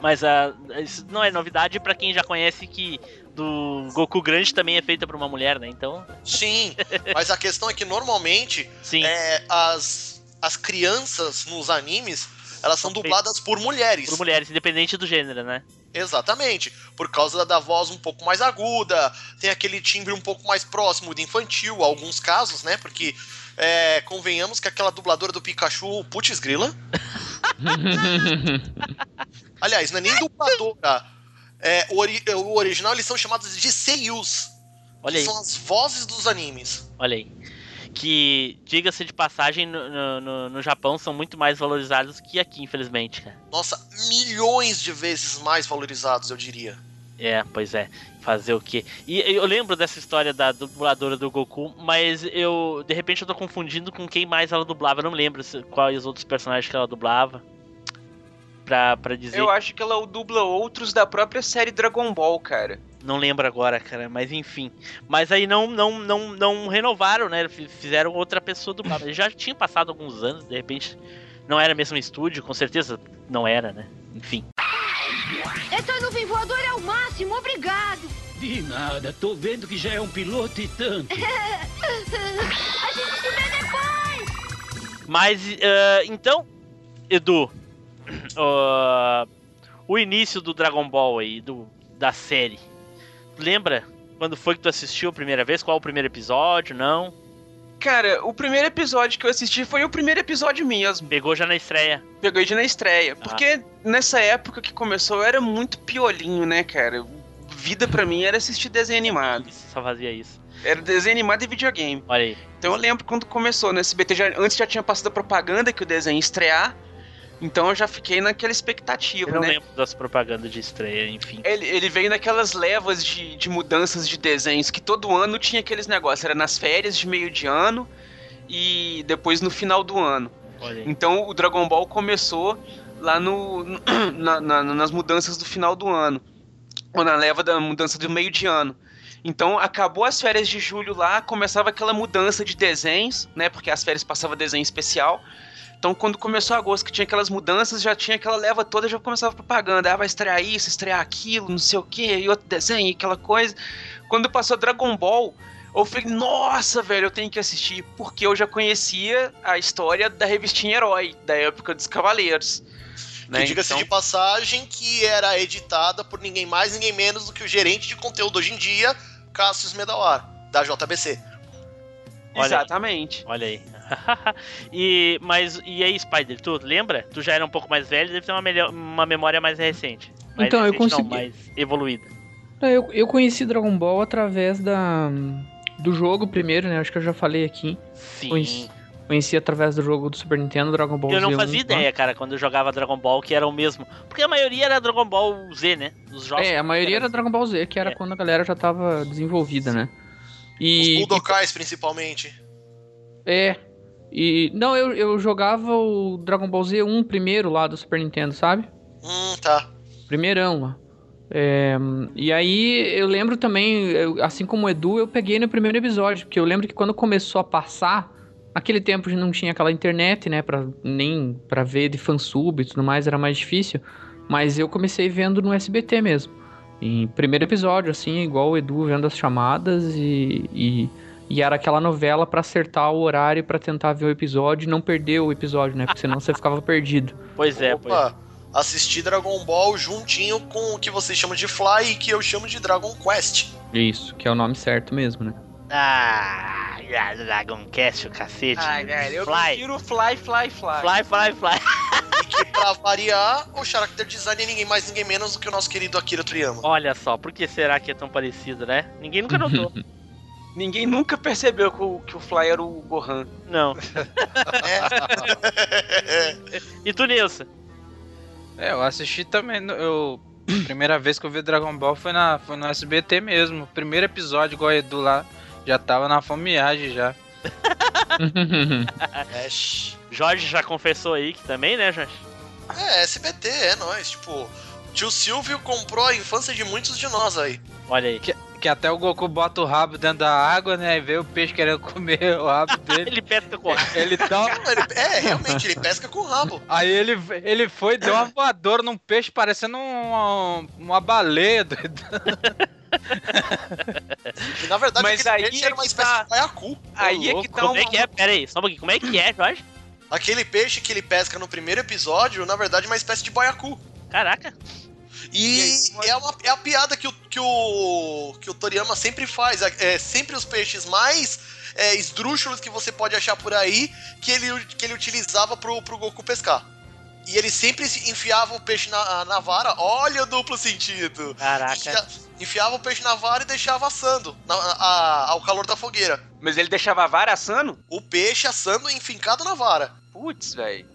Mas a, isso não é novidade pra quem já conhece que do Goku grande também é feita por uma mulher, né? Então. Sim, mas a questão é que normalmente é, as, as crianças nos animes elas são dubladas por mulheres. Por mulheres, independente do gênero, né? Exatamente. Por causa da, voz um pouco mais aguda, tem aquele timbre um pouco mais próximo de infantil, alguns casos, né? Porque é, convenhamos que aquela dubladora do Pikachu, putz grila. Aliás, não é nem dubladora. É, o, ori- o original eles são chamados de seiyus. Olha aí. são as vozes dos animes. Olha aí. Que, diga-se de passagem, no, no- no, no Japão são muito mais valorizados que aqui, infelizmente, cara. Nossa, milhões de vezes mais valorizados, eu diria. É, pois é. Fazer o quê? E eu lembro dessa história da dubladora do Goku, mas eu, de repente, eu tô confundindo com quem mais ela dublava. Eu não lembro se- quais os outros personagens que ela dublava. Pra, pra dizer. Eu acho que ela dubla outros da própria série Dragon Ball, cara. Não lembro agora, cara, mas enfim. Mas aí não não não, não renovaram, né? Fizeram outra pessoa dublar. Já tinha passado alguns anos, de repente. Não era mesmo estúdio, com certeza não era, né? Enfim. Essa nuvem voadora é o máximo, obrigado. De nada, tô vendo que já é um piloto e tanto. A gente se vê depois. Mas, eh, então, Edu, ah, o início do Dragon Ball aí, do, da série. Lembra quando foi que tu assistiu a primeira vez? Qual o primeiro episódio? Não? Cara, o primeiro episódio que eu assisti foi o primeiro episódio mesmo. Pegou já na estreia. Peguei de na estreia. Porque nessa época que começou eu era muito piolinho, né, cara? Vida pra mim era assistir desenho animado. Só fazia isso. Era desenho animado e videogame. Olha aí. Então eu lembro quando começou no SBT, já, antes já tinha passado a propaganda que o desenho ia estrear. Então eu já fiquei naquela expectativa, Eu não né? lembro das propagandas de estreia, enfim. Ele, ele veio naquelas levas de, de mudanças de desenhos que todo ano tinha aqueles negócios. Era nas férias de meio de ano e depois no final do ano. Olha aí. Então o Dragon Ball começou lá no, na- na- nas mudanças do final do ano. Ou na leva da mudança do meio de ano. Então acabou as férias de julho lá, começava aquela mudança de desenhos, né? Porque as férias passava desenho especial. Então quando começou agosto, que tinha aquelas mudanças, já tinha aquela leva toda, já começava propaganda. Ah, vai estrear isso, estrear aquilo, não sei o que, e outro desenho, e aquela coisa. Quando passou Dragon Ball, eu falei, nossa, velho, eu tenho que assistir, porque eu já conhecia a história da revistinha Herói, da época dos Cavaleiros. Né? Que diga-se Então- de passagem que era editada por ninguém mais, ninguém menos do que o gerente de conteúdo hoje em dia, Cassius Medawar, da JBC. Olha aí. Exatamente. Olha aí. e, mas, e aí, Spider, tu lembra? Tu já era um pouco mais velho, deve ter uma, melhor, uma memória mais recente. Mais Então, eu recente, não, consegui- mais evoluída. Não, Eu, eu conheci Dragon Ball através da do jogo primeiro, né? Acho que eu já falei aqui. Sim. Conheci, conheci através do jogo do Super Nintendo, Dragon Ball Eu não Z1, fazia tá? ideia, cara, quando eu jogava Dragon Ball, que era o mesmo. Porque a maioria era Dragon Ball Z, né? Os jogos. É, a maioria era Dragon Ball Z, que era É. quando a galera já tava desenvolvida, né? Os E, Budokais, principalmente. É. E. Não, eu, eu jogava o Dragon Ball Z1 primeiro lá do Super Nintendo, sabe? Hum, tá. Primeirão lá. É, e aí eu lembro também, eu- assim como o Edu, eu peguei no primeiro episódio, porque eu lembro que quando começou a passar, naquele tempo não tinha aquela internet, né, pra, nem pra ver de fansub e tudo mais, era mais difícil, mas eu comecei vendo no SBT mesmo. Em primeiro episódio, assim, igual o Edu vendo as chamadas e, e, e era aquela novela pra acertar o horário pra tentar ver o episódio e não perder o episódio, né, porque senão você ficava perdido. Pois é, pois é. Opa, assisti Dragon Ball juntinho com o que vocês chamam de Fly e que eu chamo de Dragon Quest. Isso, que é o nome certo mesmo, né? Ah, ah, Dragon Cast, o cacete. Ai, velho, eu Fly. prefiro Fly, Fly, Fly. Fly, fly, fly. E que, pra variar, o character design é ninguém mais, ninguém menos do que o nosso querido Akira Toriyama. Olha só, por que será que é tão parecido, né? Ninguém nunca notou. Ninguém nunca percebeu que o, que o Fly era o Gohan. Não. É. E tu, Nilson? É, eu assisti também. Eu, primeira vez que eu vi Dragon Ball foi, na, foi no SBT mesmo. Primeiro episódio, igual o Edu lá, já tava na fomeagem já. É. Jorge já confessou aí que também, né, Jorge? É, SBT, é nóis. Tipo, Tio Silvio comprou a infância de muitos de nós aí. Olha aí. Que, que até o Goku bota o rabo dentro da água, né? E vê o peixe querendo comer o rabo dele. Ele pesca com rabo. ele tá. Ele- é, realmente, ele pesca com o rabo. Aí ele, ele foi, deu uma voadora num peixe parecendo uma, uma baleia. doido. E na verdade, Mas aquele aí peixe é era uma que espécie tá- de baiacu. Aí é que tá Como é que é? Pera aí, só um pouquinho. Como é que é, Jorge? Aquele peixe que ele pesca no primeiro episódio, na verdade, é uma espécie de baiacu. Caraca. E é, uma, é a piada que o, que o, que o Toriyama sempre faz. É sempre os peixes mais é, esdrúxulos que você pode achar por aí que ele, que ele utilizava pro, pro Goku pescar. E ele sempre se- enfiava o peixe na, na vara. Olha o duplo sentido. Caraca. Enfia- enfiava o peixe na vara e deixava assando na- a- ao calor da fogueira. Mas ele deixava a vara assando? O peixe assando enfincado na vara. Putz, velho.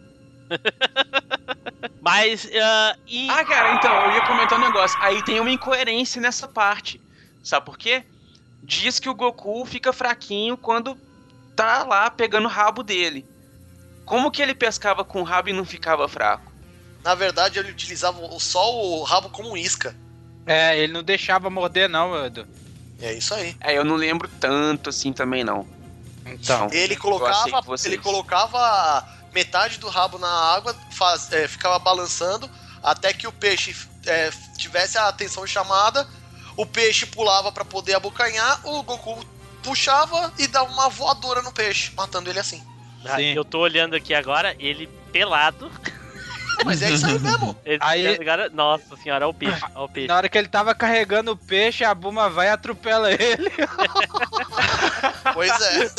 Mas, ah, e... Ah, cara, então, eu ia comentar um negócio. Aí tem uma incoerência nessa parte. Sabe por quê? Diz que o Goku fica fraquinho quando tá lá pegando o rabo dele. Como que ele pescava com o rabo e não ficava fraco? Na verdade, ele utilizava o- só o rabo como isca. É, ele não deixava morder, não, Edu. É isso aí. É, eu não lembro tanto assim também, não. Então. Ele colocava, ele colocava metade do rabo na água, faz- é, ficava balançando até que o peixe é, tivesse a atenção chamada. O peixe pulava pra poder abocanhar, o Goku puxava e dava uma voadora no peixe, matando ele assim. Ah. Eu tô olhando aqui agora, ele pelado. Mas é isso aí mesmo. Aí- nossa senhora, olha o peixe, olha o peixe. Na hora que ele tava carregando o peixe, a Buma vai e atropela ele. Pois é.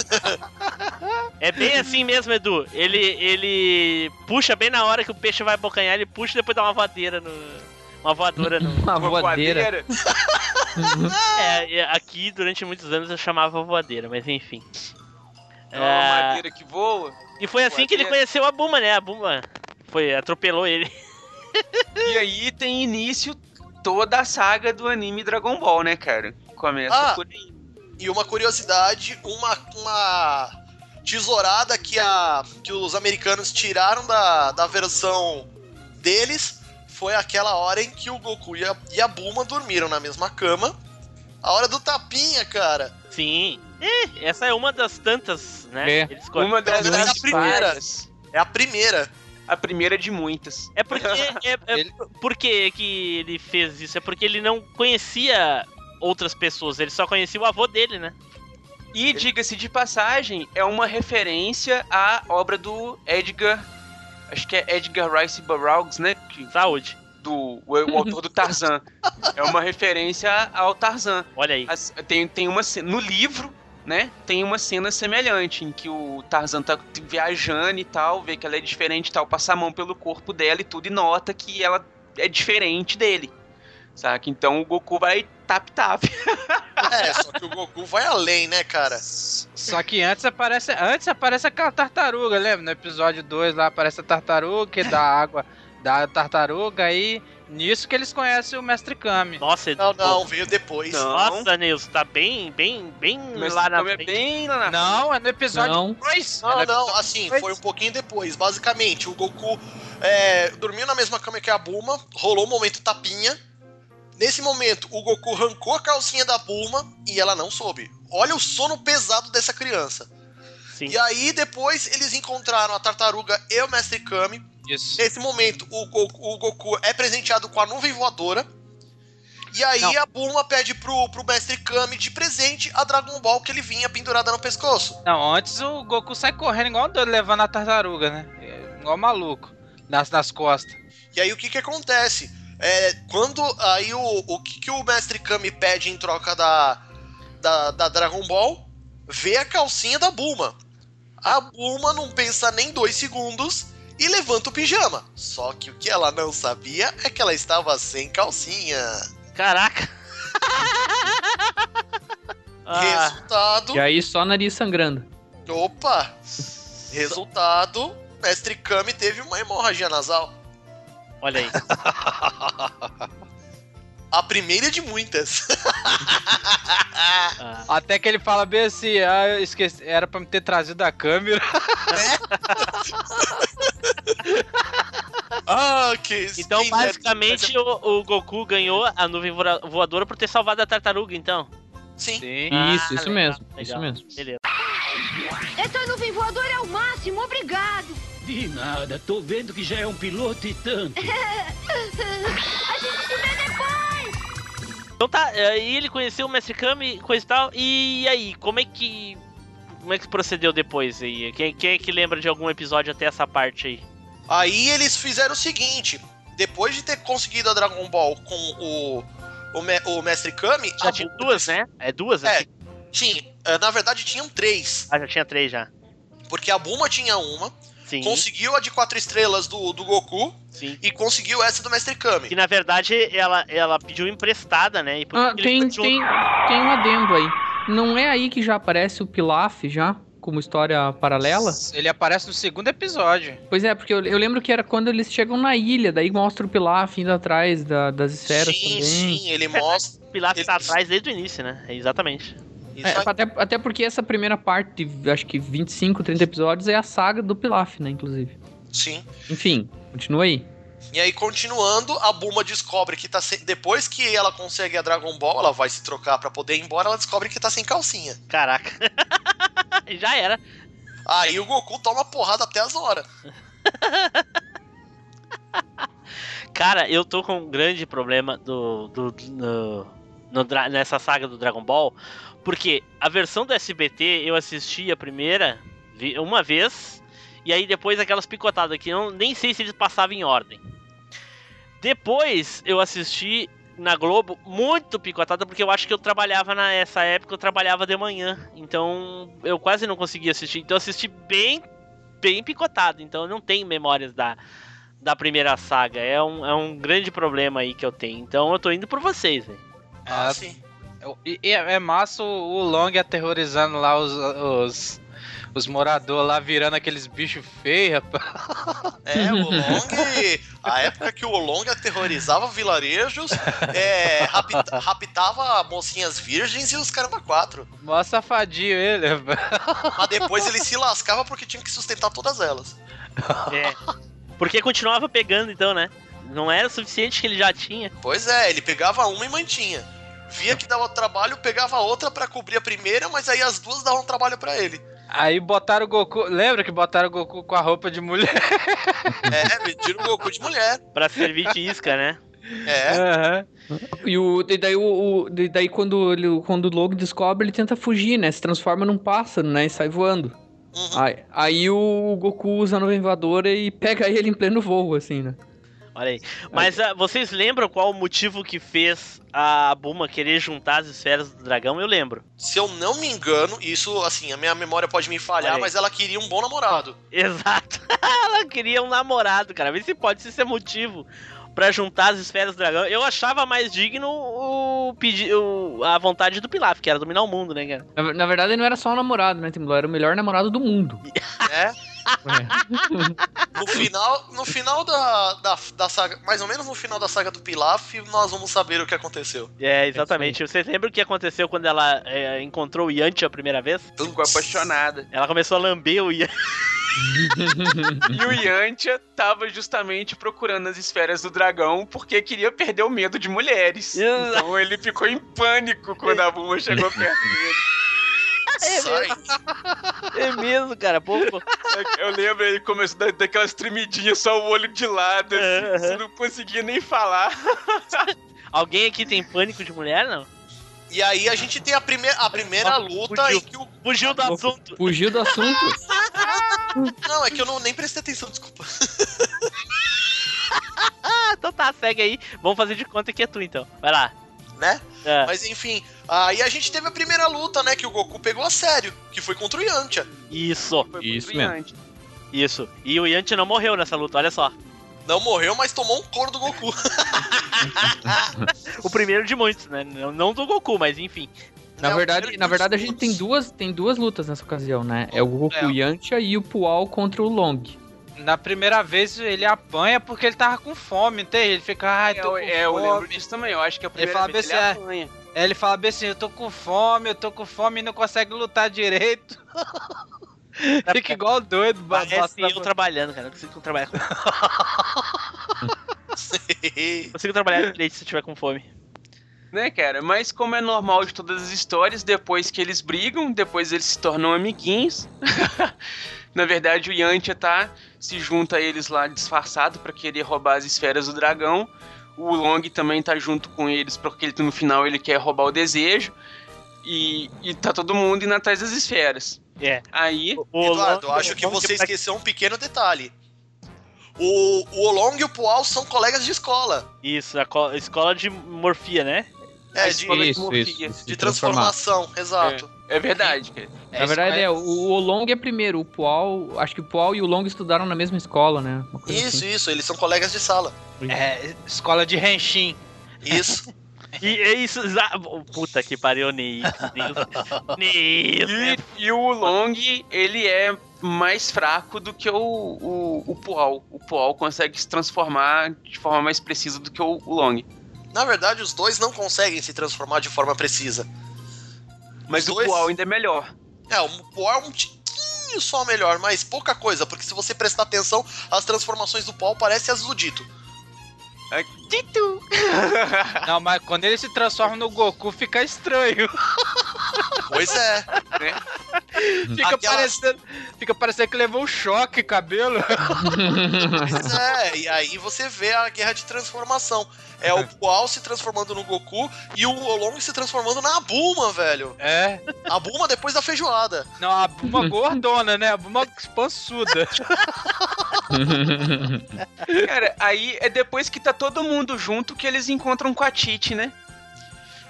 É bem assim mesmo, Edu. Ele, ele puxa bem na hora que o peixe vai abocanhar, ele puxa e depois dá uma voadeira no. Uma voadora no. Uma voadeira. É, é, aqui durante muitos anos eu chamava voadeira, mas enfim. É uma É, madeira que voa. e foi assim que ele conheceu a Buma, né? A Buma foi, atropelou ele. E aí tem início toda a saga do anime Dragon Ball, né, cara? Começa Ah. por aí. E uma curiosidade, uma, uma tesourada que, a, que os americanos tiraram da, da versão deles foi aquela hora em que o Goku e a, e a Bulma dormiram na mesma cama. A hora do tapinha, cara. Sim. Essa é uma das tantas, né? É. Eles. Uma das, das a primeira. várias. É a primeira. A primeira de muitas. É porque. É, é, Ele- Por que, que ele fez isso? É porque ele não conhecia outras pessoas, ele só conhecia o avô dele, né? E, diga-se de passagem, é uma referência à obra do Edgar. Acho que é Edgar Rice Burroughs, né? Que- Saúde. do, o, o autor do Tarzan. É uma referência ao Tarzan. Olha aí. As- tem, tem uma no livro, né? Tem uma cena semelhante em que o Tarzan tá viajando e tal, vê que ela é diferente e tal, passa a mão pelo corpo dela e tudo e nota que ela é diferente dele. Saca? Então o Goku vai tap tap. É, só que o Goku vai além, né, cara? Só que antes aparece, antes aparece aquela tartaruga, lembra? No episódio 2 lá aparece a tartaruga que dá água da tartaruga aí nisso que eles conhecem o Mestre Kami. Nossa. Não, não, veio depois. Não. Nossa, Nilson, tá bem, bem, bem Mas lá na é frente. bem lá na Não, é no episódio Não. 2. Não, não, assim, foi um pouquinho depois. Basicamente, o Goku é, dormiu na mesma cama que a Bulma, rolou o momento tapinha. Nesse momento, o Goku arrancou a calcinha da Bulma e ela não soube. Olha o sono pesado dessa criança. Sim. E aí, depois, eles encontraram a tartaruga e o Mestre Kami. Isso. Nesse momento, o Goku, o Goku é presenteado com a nuvem voadora. E aí, Não. a Bulma pede pro, pro Mestre Kami de presente a Dragon Ball que ele vinha pendurada no pescoço. Não, antes o Goku sai correndo igual um doido levando a tartaruga, né? Igual maluco. Nas, nas costas. E aí o que que acontece? É, quando aí o, o que, que o Mestre Kami pede em troca da, da, da Dragon Ball? Vê a calcinha da Bulma. A Bulma não pensa nem dois segundos e levanta o pijama. Só que o que ela não sabia é que ela estava sem calcinha. Caraca. ah, Resultado. E aí só nariz sangrando. Opa! Resultado: Mestre Kami teve uma hemorragia nasal. olha aí. A primeira de muitas. Ah, Até que ele fala bem assim, ah, eu esqueci, era pra me ter trazido a câmera. Ah, que Então, basicamente, o, o Goku ganhou a nuvem voa- voadora por ter salvado a tartaruga, então. Sim. Sim. Isso, isso legal, mesmo, legal. isso mesmo. Beleza. Essa nuvem voadora é o máximo, obrigado. De nada, tô vendo que já é um piloto e tanto. A gente se vê depois. Então tá, aí ele conheceu o Mestre Kami, coisa e tal. E aí, como é que. Como é que procedeu depois aí? Quem, quem é que lembra de algum episódio até essa parte aí? Aí eles fizeram o seguinte: depois de ter conseguido a Dragon Ball com o, o, me- o Mestre Kami. Já a tinha duas, né? É duas? É, assim? tinha. eh, Na verdade, tinham três. Ah, já tinha três já. Porque a Buma tinha uma, Sim. conseguiu a de quatro estrelas do, do Goku Sim. e conseguiu essa do Mestre Kami. Que na verdade ela, ela pediu emprestada, né? E por Ah, isso que tem, tem, tem um adendo aí. Não é aí que já aparece o Pilaf já? Como história paralela? Ele aparece no segundo episódio. Pois é, porque eu, eu lembro que era quando eles chegam na ilha, daí mostra o Pilaf indo atrás da- das esferas sim, também. sim, ele mostra. O Pilar tá Ele- atrás desde o início, né? É, exatamente. É, até, até porque essa primeira parte, de, acho que 25, 30 episódios, é a saga do Pilaf, né, inclusive. Sim. Enfim, continua aí. E aí, continuando, a Buma descobre que tá sem... Depois que ela consegue a Dragon Ball, ela vai se trocar pra poder ir embora, ela descobre que tá sem calcinha. Caraca. já era. Aí o Goku toma porrada até as horas. Cara, eu tô com um grande problema do, do, no, no nessa saga do Dragon Ball, porque a versão do SBT eu assisti a primeira uma vez, e aí depois aquelas picotadas que eu nem sei se eles passavam em ordem. Depois eu assisti na Globo muito picotada, porque eu acho que eu trabalhava nessa época, eu trabalhava de manhã, então eu quase não conseguia assistir. Então eu assisti bem, bem picotado, então eu não tenho memórias da, da primeira saga. É um, é um grande problema aí que eu tenho. Então eu tô indo por vocês, velho. Ah, É, sim. É é massa o, o Long aterrorizando lá os, os, os moradores lá, virando aqueles bichos feios, rapaz. É, o Long. a época que o Long aterrorizava vilarejos, é, rapta- raptava mocinhas virgens e os caramba quatro. Mó safadinho ele, rapaz. Mas depois ele se lascava porque tinha que sustentar todas elas. É. Porque continuava pegando, então, né? Não era o suficiente que ele já tinha. Pois é, ele pegava uma e mantinha. Via que dava trabalho, pegava outra pra cobrir a primeira, mas aí as duas davam trabalho pra ele. Aí botaram o Goku. Lembra que botaram o Goku com a roupa de mulher? É, vestiram o Goku de mulher. Pra servir de isca, né? É, Aham. E, o, e daí, o, o- e daí quando, ele, quando o Logo descobre, ele tenta fugir, né? Se transforma num pássaro, né? E sai voando. uhum. Aí, aí o Goku usa a nuvem voadora e pega ele em pleno voo, assim, né? Olha aí. Mas ah, vocês lembram qual o motivo que fez a Buma querer juntar as esferas do dragão? Eu lembro. Se eu não me engano, isso, assim, a minha memória pode me falhar, mas ela queria um bom namorado. Exato. Ela queria um namorado, cara. Vê se pode ser motivo pra juntar as esferas do dragão. Eu achava mais digno o, pedi o a vontade do Pilaf, que era dominar o mundo, né, cara? Na, na verdade, ele não era só o namorado, né, Timbu? Era o melhor namorado do mundo. né? É. No final, no final da, da, da saga, mais ou menos no final da saga do Pilaf, nós vamos saber o que aconteceu. É, exatamente. Vocês lembram o que aconteceu quando ela é, encontrou o Yanti a primeira vez? Ficou apaixonada. Ela começou a lamber o Yanti. E o Yantia tava justamente procurando as esferas do dragão porque queria perder o medo de mulheres. Então ele ficou em pânico quando a Buma chegou perto dele. Sai. É mesmo, cara. Pô, pô. Eu lembro, ele começou da, daquelas tremidinhas, só o olho de lado, assim, Aham. você não conseguia nem falar. Alguém aqui tem pânico de mulher, não? E aí a gente tem a, primeira a primeira luta Fugiu. em que o. Fugiu do assunto. Fugiu do assunto. Não, é que eu não, nem prestei atenção, desculpa. Então tá, segue aí. Vamos fazer de conta que é tu, então. Vai lá. Né? É. Mas enfim, aí a gente teve a primeira luta, né? Que o Goku pegou a sério, que foi contra o Yantia. Isso, Isso mesmo. Yantia. isso. E o Yanti não morreu nessa luta, olha só. Não morreu, mas tomou um couro do Goku. O primeiro de muitos, né? Não, não do Goku, mas enfim. Na É, verdade, na de verdade a gente tem duas, tem duas lutas nessa ocasião, né? É o Goku É. Yantia e o Pual contra o Long. Na primeira vez ele apanha porque ele tava com fome, tem? Ele fica, ai, tô Eu, com é, eu fome. lembro disso também, eu acho que a primeira fala vez ele assim, apanha. Aí ele fala bem assim, eu tô com fome, eu tô com fome e não consegue lutar direito. Fica igual doido, Parece eu trabalhando, cara. Não consigo trabalhar com. Não consigo trabalhar direito se eu tiver com fome. Né, cara? Mas como é normal de todas as histórias, depois que eles brigam, depois eles se tornam amiguinhos. Na verdade, o Yantia tá se junta a eles lá disfarçado pra querer roubar as esferas do dragão. O Long também tá junto com eles porque ele, no final ele quer roubar o desejo. E, e tá todo mundo indo atrás das esferas. É. Aí, O Eduardo, Long- acho que Long você esqueceu um pequeno detalhe. O, o Olong e o Pual são colegas de escola. Isso, a co- escola de morfia, né? É, A de, escola de Isso, morfia, isso, isso, de transformação, exato. é verdade, cara. Na verdade, é, o, o Long é primeiro, o Pual. Acho que o Pual e o Long estudaram na mesma escola, né? Uma coisa Isso, assim. isso, eles são colegas de sala. É, escola de Henshin. Isso. E é isso. Puta que pariu, Nis. Nis. E, e o Long, ele é mais fraco do que o, o, o Pual. O Pual consegue se transformar de forma mais precisa do que o, o Long. Na verdade, os dois não conseguem se transformar de forma precisa. Mas Os o dois- Pual ainda é melhor. É, o Pual é um tiquinho só melhor, mas pouca coisa, porque se você prestar atenção, as transformações do Pual parecem as do Dito. Não, mas quando ele se transforma no Goku, fica estranho. Pois é. Fica, Aquela- parecendo, fica parecendo que levou um choque cabelo. Pois é, e aí você vê a guerra de transformação. É o Pual se transformando no Goku e o Olong se transformando na Bulma, velho. É. A Bulma depois da feijoada. Não, a Buma gordona, né? A Buma pançuda. Cara, aí é depois que tá todo mundo junto que eles encontram com a Titi, né?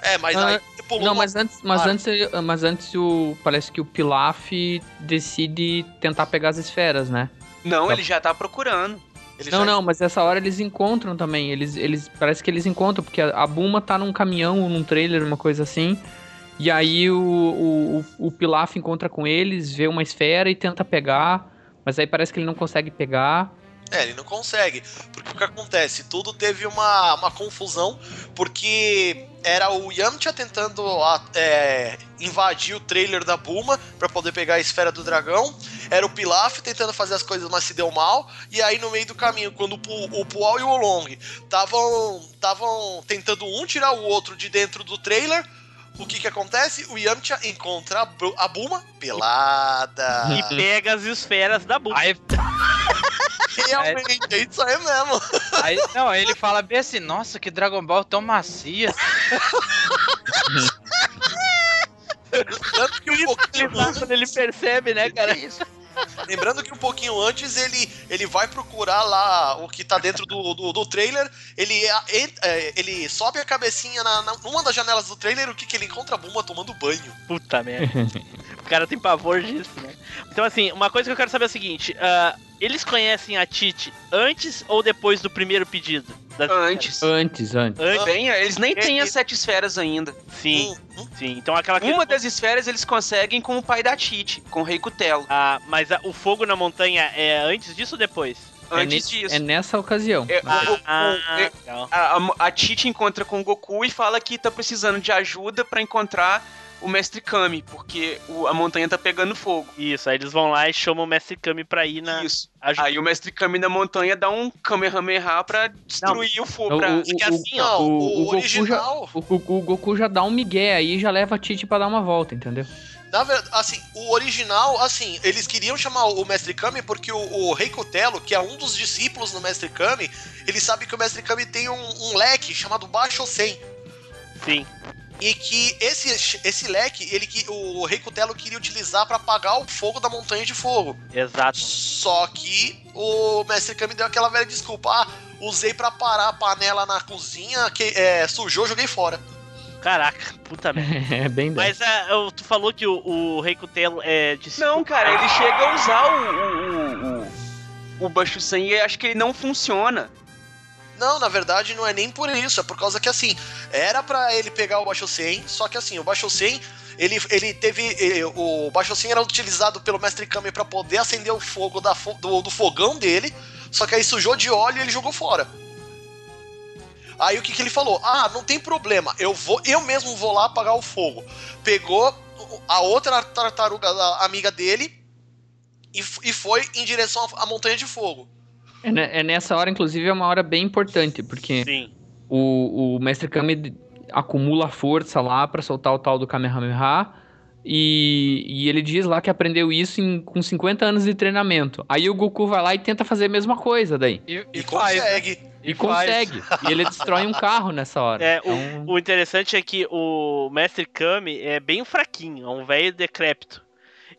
É, mas Ah, aí pulou Não, uma- mas antes, mas antes, mas antes o parece que o Pilaf decide tentar pegar as esferas, né? Não, Tá. ele já tá procurando. ele Não, já- não, mas essa hora eles encontram também. Eles, eles parece que eles encontram porque a, a Buma tá num caminhão, num trailer, uma coisa assim. E aí o, o, o, o Pilaf encontra com eles, vê uma esfera e tenta pegar, mas aí parece que ele não consegue pegar. É, ele não consegue. Porque o que acontece? Tudo teve uma, uma confusão, porque era o Yamcha tentando a- é, invadir o trailer da Bulma pra poder pegar a esfera do dragão. Era o Pilaf tentando fazer as coisas, mas se deu mal. E aí, no meio do caminho, quando o, Pu- o Pual e o Olong estavam tentando um tirar o outro de dentro do trailer. O que que acontece? O Yamcha encontra a, Bu- a Bulma pelada. E pega as esferas da Bulma. Aí, Realmente, é isso aí mesmo. aí, não, aí ele fala bem assim, nossa, que Dragon Ball tão macia. Tanto que um pouquinho Ele quando ele percebe, né, cara? Lembrando que um pouquinho antes ele, ele vai procurar lá o que tá dentro do, do, do trailer. Ele, é- é, ele sobe a cabecinha na, na- numa das janelas do trailer. O que, que ele encontra a Buma tomando banho. Puta merda. o cara tem pavor disso, né? Então, assim, uma coisa que eu quero saber é a seguinte: ah, eles conhecem a Titi antes ou depois do primeiro pedido? Das- Antes. Antes, antes. Antes, Bem, eles nem têm É, as sete esferas ainda. sim, Hum, hum. sim. Então, aquela que. Uma das esferas eles conseguem com o pai da Titi, com o Rei Cutelo. Ah, mas a- o fogo na montanha é antes disso ou depois? É, Antes nesse- disso. é nessa ocasião. É, o- o- Ah, é- legal. a, a, a Titi encontra com o Goku e fala que tá precisando de ajuda pra encontrar o Mestre Kami, porque o- a montanha tá pegando fogo. Isso, aí eles vão lá e chamam o Mestre Kami pra ir na. Isso. ajuda. Aí o Mestre Kami na montanha dá um Kamehameha pra destruir o fogo. O- pra- o- Acho que assim, ó. Não, o- o, o Goku original. O, o- o Goku já dá um migué aí e já leva a Titi pra dar uma volta, entendeu? Na verdade, assim, o original, assim, eles queriam chamar o Mestre Kami porque o, o Rei Cotelo, que é um dos discípulos do Mestre Kami, ele sabe que o Mestre Kami tem um, um leque chamado Baixo Sen. Sim. E que esse, esse leque, ele que o Rei Cutelo queria utilizar pra apagar o fogo da montanha de fogo. Exato. Só que o Mestre Kami deu aquela velha desculpa. Ah, usei pra parar a panela na cozinha, que é, sujou, joguei fora. Caraca, puta merda. É bem. Mas eu- tu falou que o, o Rei Cutelo é de Não, cara, ele chega a usar o, o, o, o Bashusen e acho que ele não funciona. Não, na verdade não é nem por isso, é por causa que assim, era pra ele pegar o Bashosen, só que assim, o Bashosen, ele, ele teve. ele- o Bashosen era utilizado pelo Mestre Kami pra poder acender o fogo da, do, do fogão dele, só que aí sujou de óleo e ele jogou fora. Aí o que, que ele falou? Ah, não tem problema, eu vou, eu mesmo vou lá apagar o fogo. Pegou a outra tartaruga a amiga dele e, e foi em direção à Montanha de Fogo. É, é nessa hora, inclusive, é uma hora bem importante, porque Sim. o, o Mestre Kami acumula força lá pra soltar o tal do Kamehameha. E, e ele diz lá que aprendeu isso em- com 50 anos de treinamento. Aí o Goku vai lá e tenta fazer a mesma coisa daí. E, E, e né? consegue. E, E consegue. e ele destrói um carro nessa hora. É, Então, o, o interessante é que o Mestre Kami é bem fraquinho, é um velho decrépito.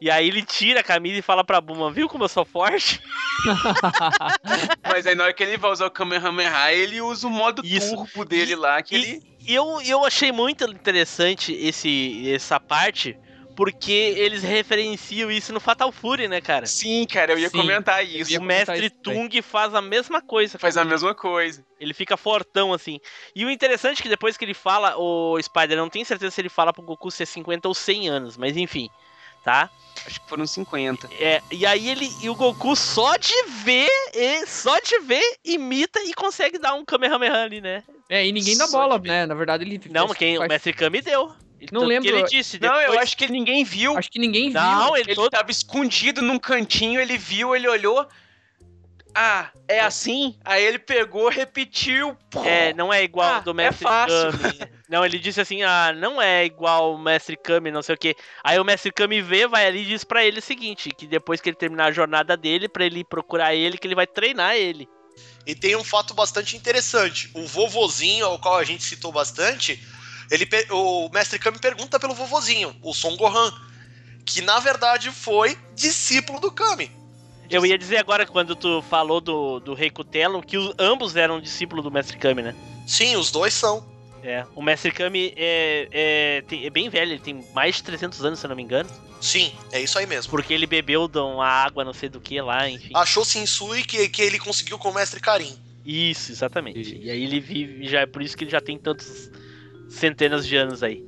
E aí ele tira a camisa e fala pra Buma, viu como eu sou forte? Mas aí na hora que ele vai usar o Kamehameha, ele usa o modo Isso. turbo dele lá, que E, ele... e eu, eu achei muito interessante esse, essa parte, porque eles referenciam isso no Fatal Fury, né, cara? Sim, cara, eu ia Sim. comentar isso. ia O comentar Mestre isso. Tung faz a mesma coisa. Faz a mesma coisa. Ele fica fortão, assim. E o interessante é que depois que ele fala, o Spider, eu não tenho certeza se ele fala pro Goku ser 50 ou 100 anos, mas enfim, tá? Acho que foram 50. É, e aí ele e o Goku só de ver, e só de ver, imita e consegue dar um Kamehameha ali, né? É, e ninguém dá Só bola, né? Na verdade, ele. Não, quem o faz- Mestre Kami deu. Não Tanto lembro, ele disse. Não, eu depois- acho que ninguém viu. Acho que ninguém viu. Não, ele, Ele todo. tava escondido num cantinho, ele viu, ele olhou. Ah, é assim? Aí ele pegou, repetiu. pô. É, não é igual Ah, ao do é Mestre fácil. Kami. Não, ele disse assim, ah, não é igual o Mestre Kami, não sei o que. Aí o Mestre Kami vê, vai ali e diz pra ele o seguinte, que depois que ele terminar a jornada dele, pra ele procurar ele, que ele vai treinar ele. E tem um fato bastante interessante. O vovozinho, ao qual a gente citou bastante, ele, o Mestre Kami pergunta pelo vovozinho, o Son Gohan, que na verdade foi discípulo do Kami. Eu ia dizer agora, quando tu falou do, do Rei Cutelo, que os- ambos eram discípulos do Mestre Kami, né? Sim, os dois são. É, o Mestre Kami é, é, tem- é bem velho, ele tem mais de 300 anos, se eu não me engano. Sim, é isso aí mesmo. Porque ele bebeu de uma água, não sei do que lá, enfim. Achou Shinsui que, que ele conseguiu com o Mestre Karim. Isso, exatamente. E aí ele vive, já é por isso que ele já tem tantos centenas de anos aí.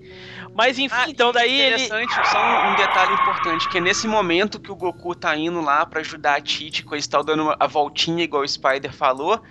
Mas enfim, Ah, então daí ele. interessante, só um, um detalhe importante, que é nesse momento que o Goku tá indo lá pra ajudar a Tite, com eles tal dando a voltinha, igual o Spider falou,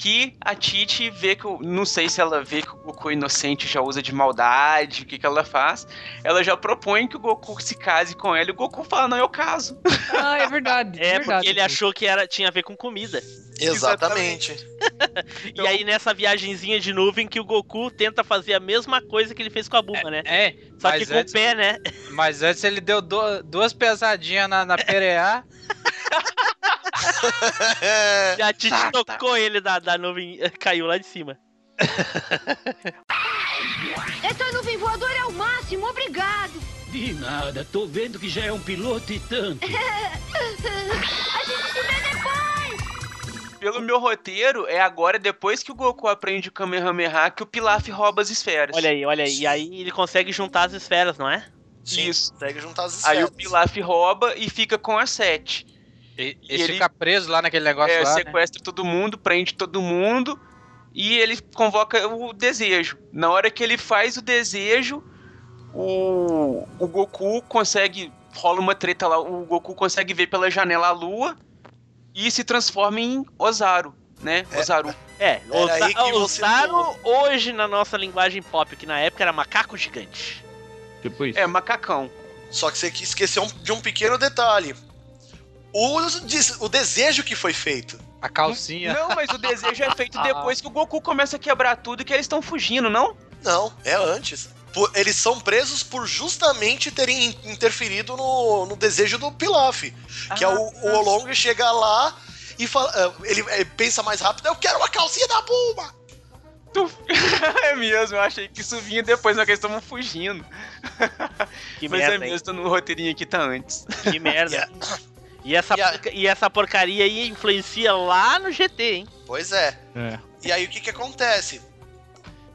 que a Tite vê que, o- não sei se ela vê que o Goku é inocente já usa de maldade, o que que ela faz, ela já propõe que o Goku se case com ela, e o Goku fala, não, eu caso. Ah, é verdade. É, verdade. porque ele achou que era, tinha a ver com comida. Exatamente. Então- E aí nessa viagenzinha de nuvem que o Goku tenta fazer a mesma coisa que ele fez com a Buma, né? É, Só mas que com antes- o pé, né? mas antes ele deu do- duas pesadinhas na, na pereá. E a Titi tocou ele da, da nuvem, caiu lá de cima. Essa nuvem voadora é o máximo, obrigado. De nada, tô vendo que já é um piloto e tanto. A gente se vê depois. Pelo meu roteiro, é agora, depois que o Goku aprende o Kamehameha, que o Pilaf rouba as esferas. Olha aí, olha aí. E aí ele consegue juntar as esferas, não é? Sim, Isso. consegue juntar as Aí o esferas. Pilaf rouba e fica com as sete. E, E ele fica preso lá naquele negócio É, lá. né? sequestra todo mundo, prende todo mundo e ele convoca o desejo. Na hora que ele faz o desejo, o, o Goku consegue. Rola uma treta lá, o Goku consegue ver pela janela a lua e se transforma em Ozaru, né? Ozaru. É, o, Era aí Za- que o você Zaro, hoje na nossa linguagem pop, que na época era macaco gigante. Tipo isso. É, macacão. Só que você que esqueceu de um pequeno detalhe. O, o desejo que foi feito. A calcinha. Não, mas o desejo é feito depois que o Goku começa a quebrar tudo e que eles estão fugindo, não? Não, é antes. Por- eles são presos por justamente terem in- interferido no, no desejo do Pilaf. Que é o, o Olong chega lá e fala. ah, Ele, ele pensa mais rápido, eu quero uma calcinha da Bulma! Tu- é mesmo, eu achei que isso vinha depois, mas que eles estavam fugindo. Que Mas é merda, hein? mesmo, tá no roteirinho aqui tá antes. Que merda. E essa, E a- e essa porcaria aí influencia lá no GT, hein? Pois é. É. E aí o que que acontece?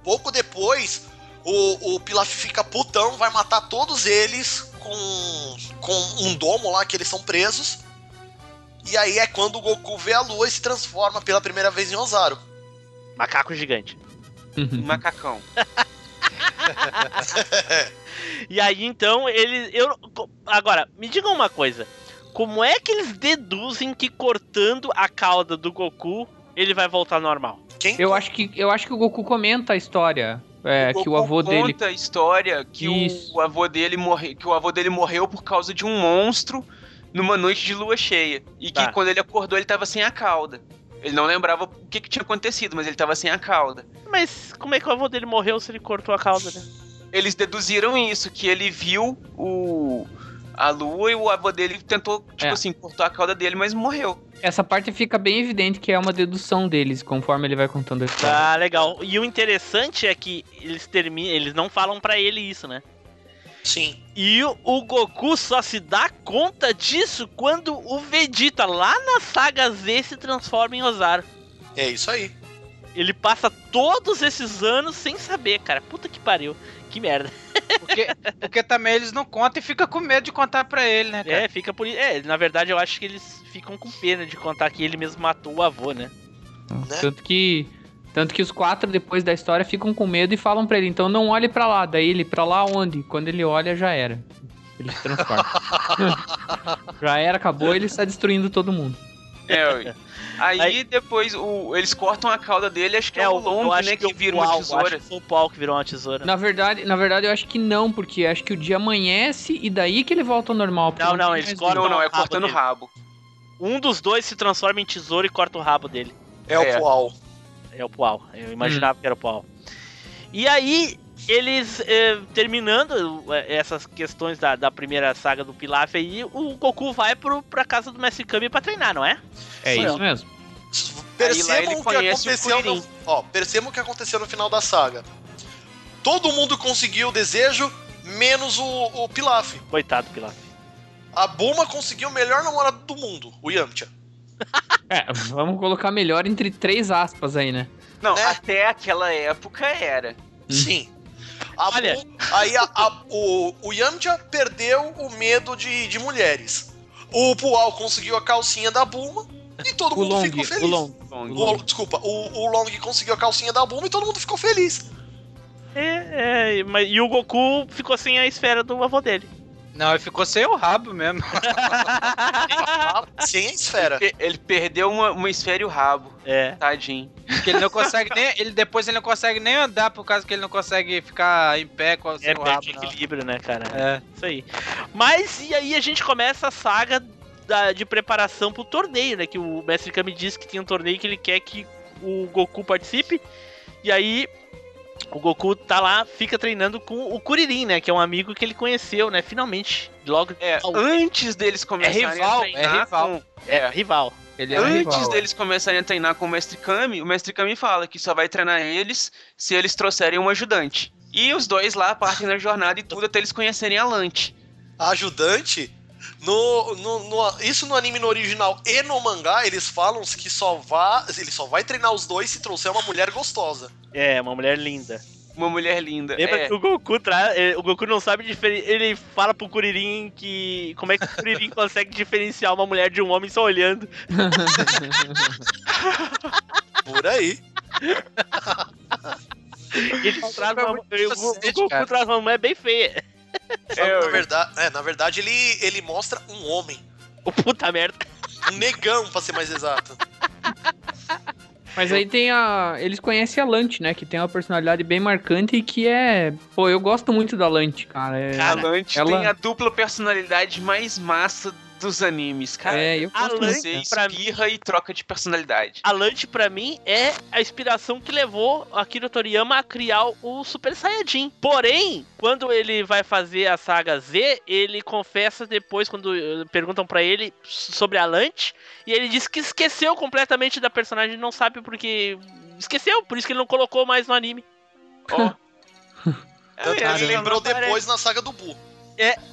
Pouco depois, o, o Pilaf fica putão, vai matar todos eles com, com um domo lá que eles são presos. E aí é quando o Goku vê a lua e se transforma pela primeira vez em Ozaru. Macaco gigante. Macacão. E aí então ele. Eu, agora, me digam uma coisa. Como é que eles deduzem que cortando a cauda do Goku ele vai voltar normal? Quem Eu acho que eu acho que o Goku comenta a história. É, que o Goku avô dele. conta a história que Isso. o avô dele morreu, que o avô dele morreu por causa de um monstro numa noite de lua cheia. E que Tá. quando ele acordou, ele tava sem a cauda. Ele não lembrava o que, que tinha acontecido, mas ele tava sem a cauda. Mas como é que o avô dele morreu se ele cortou a cauda, né? Eles deduziram isso, que ele viu o a lua e o avô dele tentou, tipo É. assim, cortou a cauda dele, mas morreu. Essa parte fica bem evidente que é uma dedução deles, conforme ele vai contando a história. Ah, legal. E o interessante é que eles terminam, eles não falam pra ele isso, né? Sim. E o, o Goku só se dá conta disso quando o Vegeta lá na saga Z se transforma em Ozaru. É isso aí. Ele passa todos esses anos sem saber, cara. Puta que pariu. Que merda. Porque, porque também eles não contam e fica com medo de contar pra ele, né, cara? É, fica por. É, na verdade eu acho que eles ficam com pena de contar que ele mesmo matou o avô, né? né? Tanto que tanto que os quatro depois da história ficam com medo e falam pra ele, então não olhe pra lá. Daí ele, pra lá onde? Quando ele olha, já era. Ele se transforma. já era, acabou, ele está destruindo todo mundo. É. Aí, Aí- depois o, eles cortam a cauda dele, acho que é, É, o Long, né, que, o vira Paul, uma eu Acho tesoura. que foi o Paul que virou uma tesoura. Na verdade, na verdade, eu acho que não, porque acho que o dia amanhece e daí que ele volta ao normal. Não, não, tem eles cortam Não, não, é o rabo cortando o rabo. Um dos dois se transforma em tesoura e corta o rabo dele. É, É. o Poal. É o Pual. Eu imaginava que era o Pual. E aí, eles eh, terminando eh, essas questões da, da primeira saga do Pilaf aí, o Goku vai pro, pra casa do Mestre Kami pra treinar, não é? É Sim. isso mesmo. Percebam o que conhece o aconteceu no, ó, percebam o que aconteceu no final da saga. Todo mundo conseguiu o desejo, menos o, o Pilaf. Coitado do Pilaf. A Bulma conseguiu o melhor namorado do mundo, o Yamcha. É, vamos colocar melhor entre três aspas aí, né? Não, Né? até aquela época era. Sim. A Olha. Bu- aí a- a- o, o Yamcha perdeu o medo de, de mulheres. O Pual conseguiu a calcinha da Bulma e todo O mundo Long, ficou feliz. o Long. Long. O- desculpa, o, o Long conseguiu a calcinha da Bulma e todo mundo ficou feliz. É, é, mas, e o Goku ficou sem a esfera do avô dele. Não, ele ficou sem o rabo mesmo. Sem a esfera. Pe- Ele perdeu uma, uma esfera e o rabo. É. Tadinho. Porque ele não consegue nem. Ele, depois ele não consegue nem andar por causa que ele não consegue ficar em pé com É, o rabo. perde equilíbrio, né, cara? É. Isso aí. Mas, e aí a gente começa a saga da- de preparação pro torneio, né? Que o Mestre Kami disse que tem um torneio que ele quer que o Goku participe. E aí, o Goku tá lá, fica treinando com o Kuririn, né? Que é um amigo que ele conheceu, né? Finalmente. Logo. É, ao- antes deles começarem rival, a treinar é rival. com... é, rival. Ele é Antes rival, é. deles começarem a treinar com o Mestre Kami, o Mestre Kami fala que só vai treinar eles se eles trouxerem um ajudante. E os dois lá partem na jornada e tudo até eles conhecerem a Lante. A ajudante. No, no, no- isso no anime no original e no mangá, eles falam que só vá, ele só vai treinar os dois se trouxer uma mulher gostosa. É, uma mulher linda. Uma mulher linda. Lembra É, que o Goku tra... eh, o Goku não sabe diferenciar. Ele fala pro Kuririn que. Como é que o Kuririn consegue diferenciar uma mulher de um homem só olhando? Por aí. Ele traz uma, muito o, Goku cara. traz uma mulher bem feia. É, na, verdade, é, na verdade, ele, ele mostra um homem. O puta merda. Um negão, pra ser mais exato. Mas aí tem a. Eles conhecem a Lante, né? Que tem uma personalidade bem marcante e que é. Pô, eu gosto muito da Lante, cara. É... a Lante ela- tem a dupla personalidade mais massa dos animes, cara. É, eu a gosto Lante- Você espirra e troca de personalidade. A Lante, pra mim, é a inspiração que levou Akira Toriyama a criar o Super Saiyajin. Porém, quando ele vai fazer a saga Z, ele confessa depois, quando perguntam pra ele sobre a Lante, e ele diz que esqueceu completamente da personagem, não sabe porque. Esqueceu, por isso que ele não colocou mais no anime. Ó. Tanto que É, ele é, lembrou depois na saga do Buu. Putz,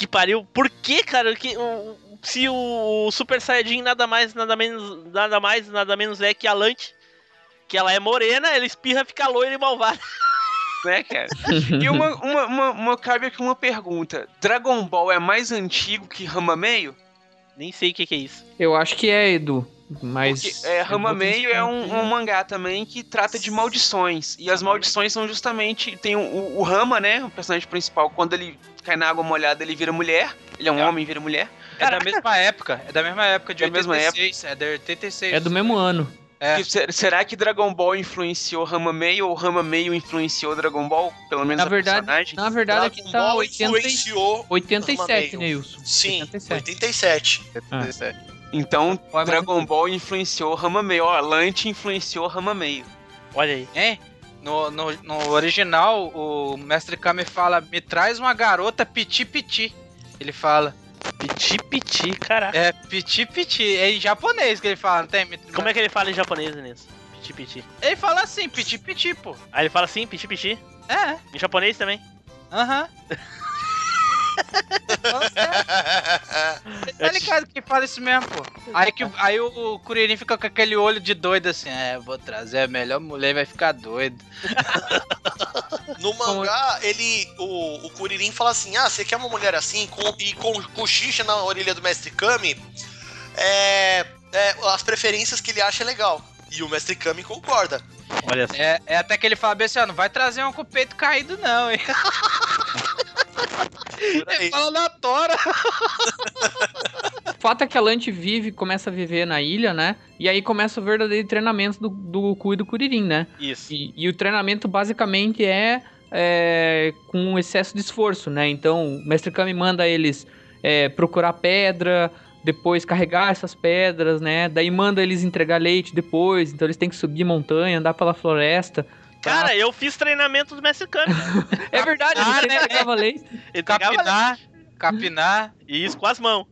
que pariu. Por que, cara? Que, o- se o Super Saiyajin nada mais, nada menos, nada mais, nada menos é que a Lante, que ela é morena, ela espirra, fica loira e malvada. né, cara? E uma, uma, uma, uma- cabe aqui uma pergunta. Dragon Ball é mais antigo que Rama Meio? Nem sei o que, que é isso. Eu acho que é, Edu. Mas. Porque é, eu Rama vou Meio é um, um mangá também que trata de maldições. E as maldições são justamente. Tem o, o, o Rama, né? O personagem principal, quando ele cai na água molhada, ele vira mulher. Ele é um É. homem, vira mulher. É da mesma época. É da mesma época, de É da mesma 86. É da 86. É do mesmo ano. É. Será que Dragon Ball influenciou Rama Meio ou Rama Meio influenciou Dragon Ball? Pelo menos Na a verdade, personagem? na verdade Dragon aqui tá Ball 80, e- influenciou. 87, Rama Meio. Neilson. Sim, 87. 87. Ah. Então, Dragon Ball influenciou Rama Meio. Ó, Lante influenciou Rama Meio. Olha aí. Hein? No, no, no original, o Mestre Kami fala: Me traz uma garota piti piti. Ele fala: Piti piti, caraca. É piti piti. É em japonês que ele fala, não tem? Me- Como é que ele fala em japonês, Inês? Piti piti. Ele fala assim: piti piti, pô. Aí ele fala assim, piti piti. É, Em japonês também. aham. Tá ligado que fala isso mesmo, pô. Aí, que, aí o, Kuririn fica com aquele olho de doido assim, é, vou trazer a melhor mulher vai ficar doido. No mangá, ele. O, o Kuririn fala assim: ah, você quer uma mulher assim, com, e com cochicha na orelha do Mestre Kami? É, é, As preferências que ele acha legal. E o Mestre Kami concorda. Olha só. É, é até que ele fala bem assim, ó, não vai trazer um com o peito caído não, hein. Por aí. Ele fala na tora. O fato é que a Lante vive, começa a viver na ilha, né? E aí começa o verdadeiro treinamento do, do Goku e do Kuririn, né? Isso. E, e o treinamento basicamente é, é com excesso de esforço, né? Então o Mestre Kami manda eles é, procurar pedra, depois carregar essas pedras, né? Daí manda eles entregar leite depois, então eles têm que subir montanha, andar pela floresta. Cara, eu fiz treinamento do Mestre Kami. É verdade, Ah, você né? entregava leite. Capinar, capinar. E isso com as mãos.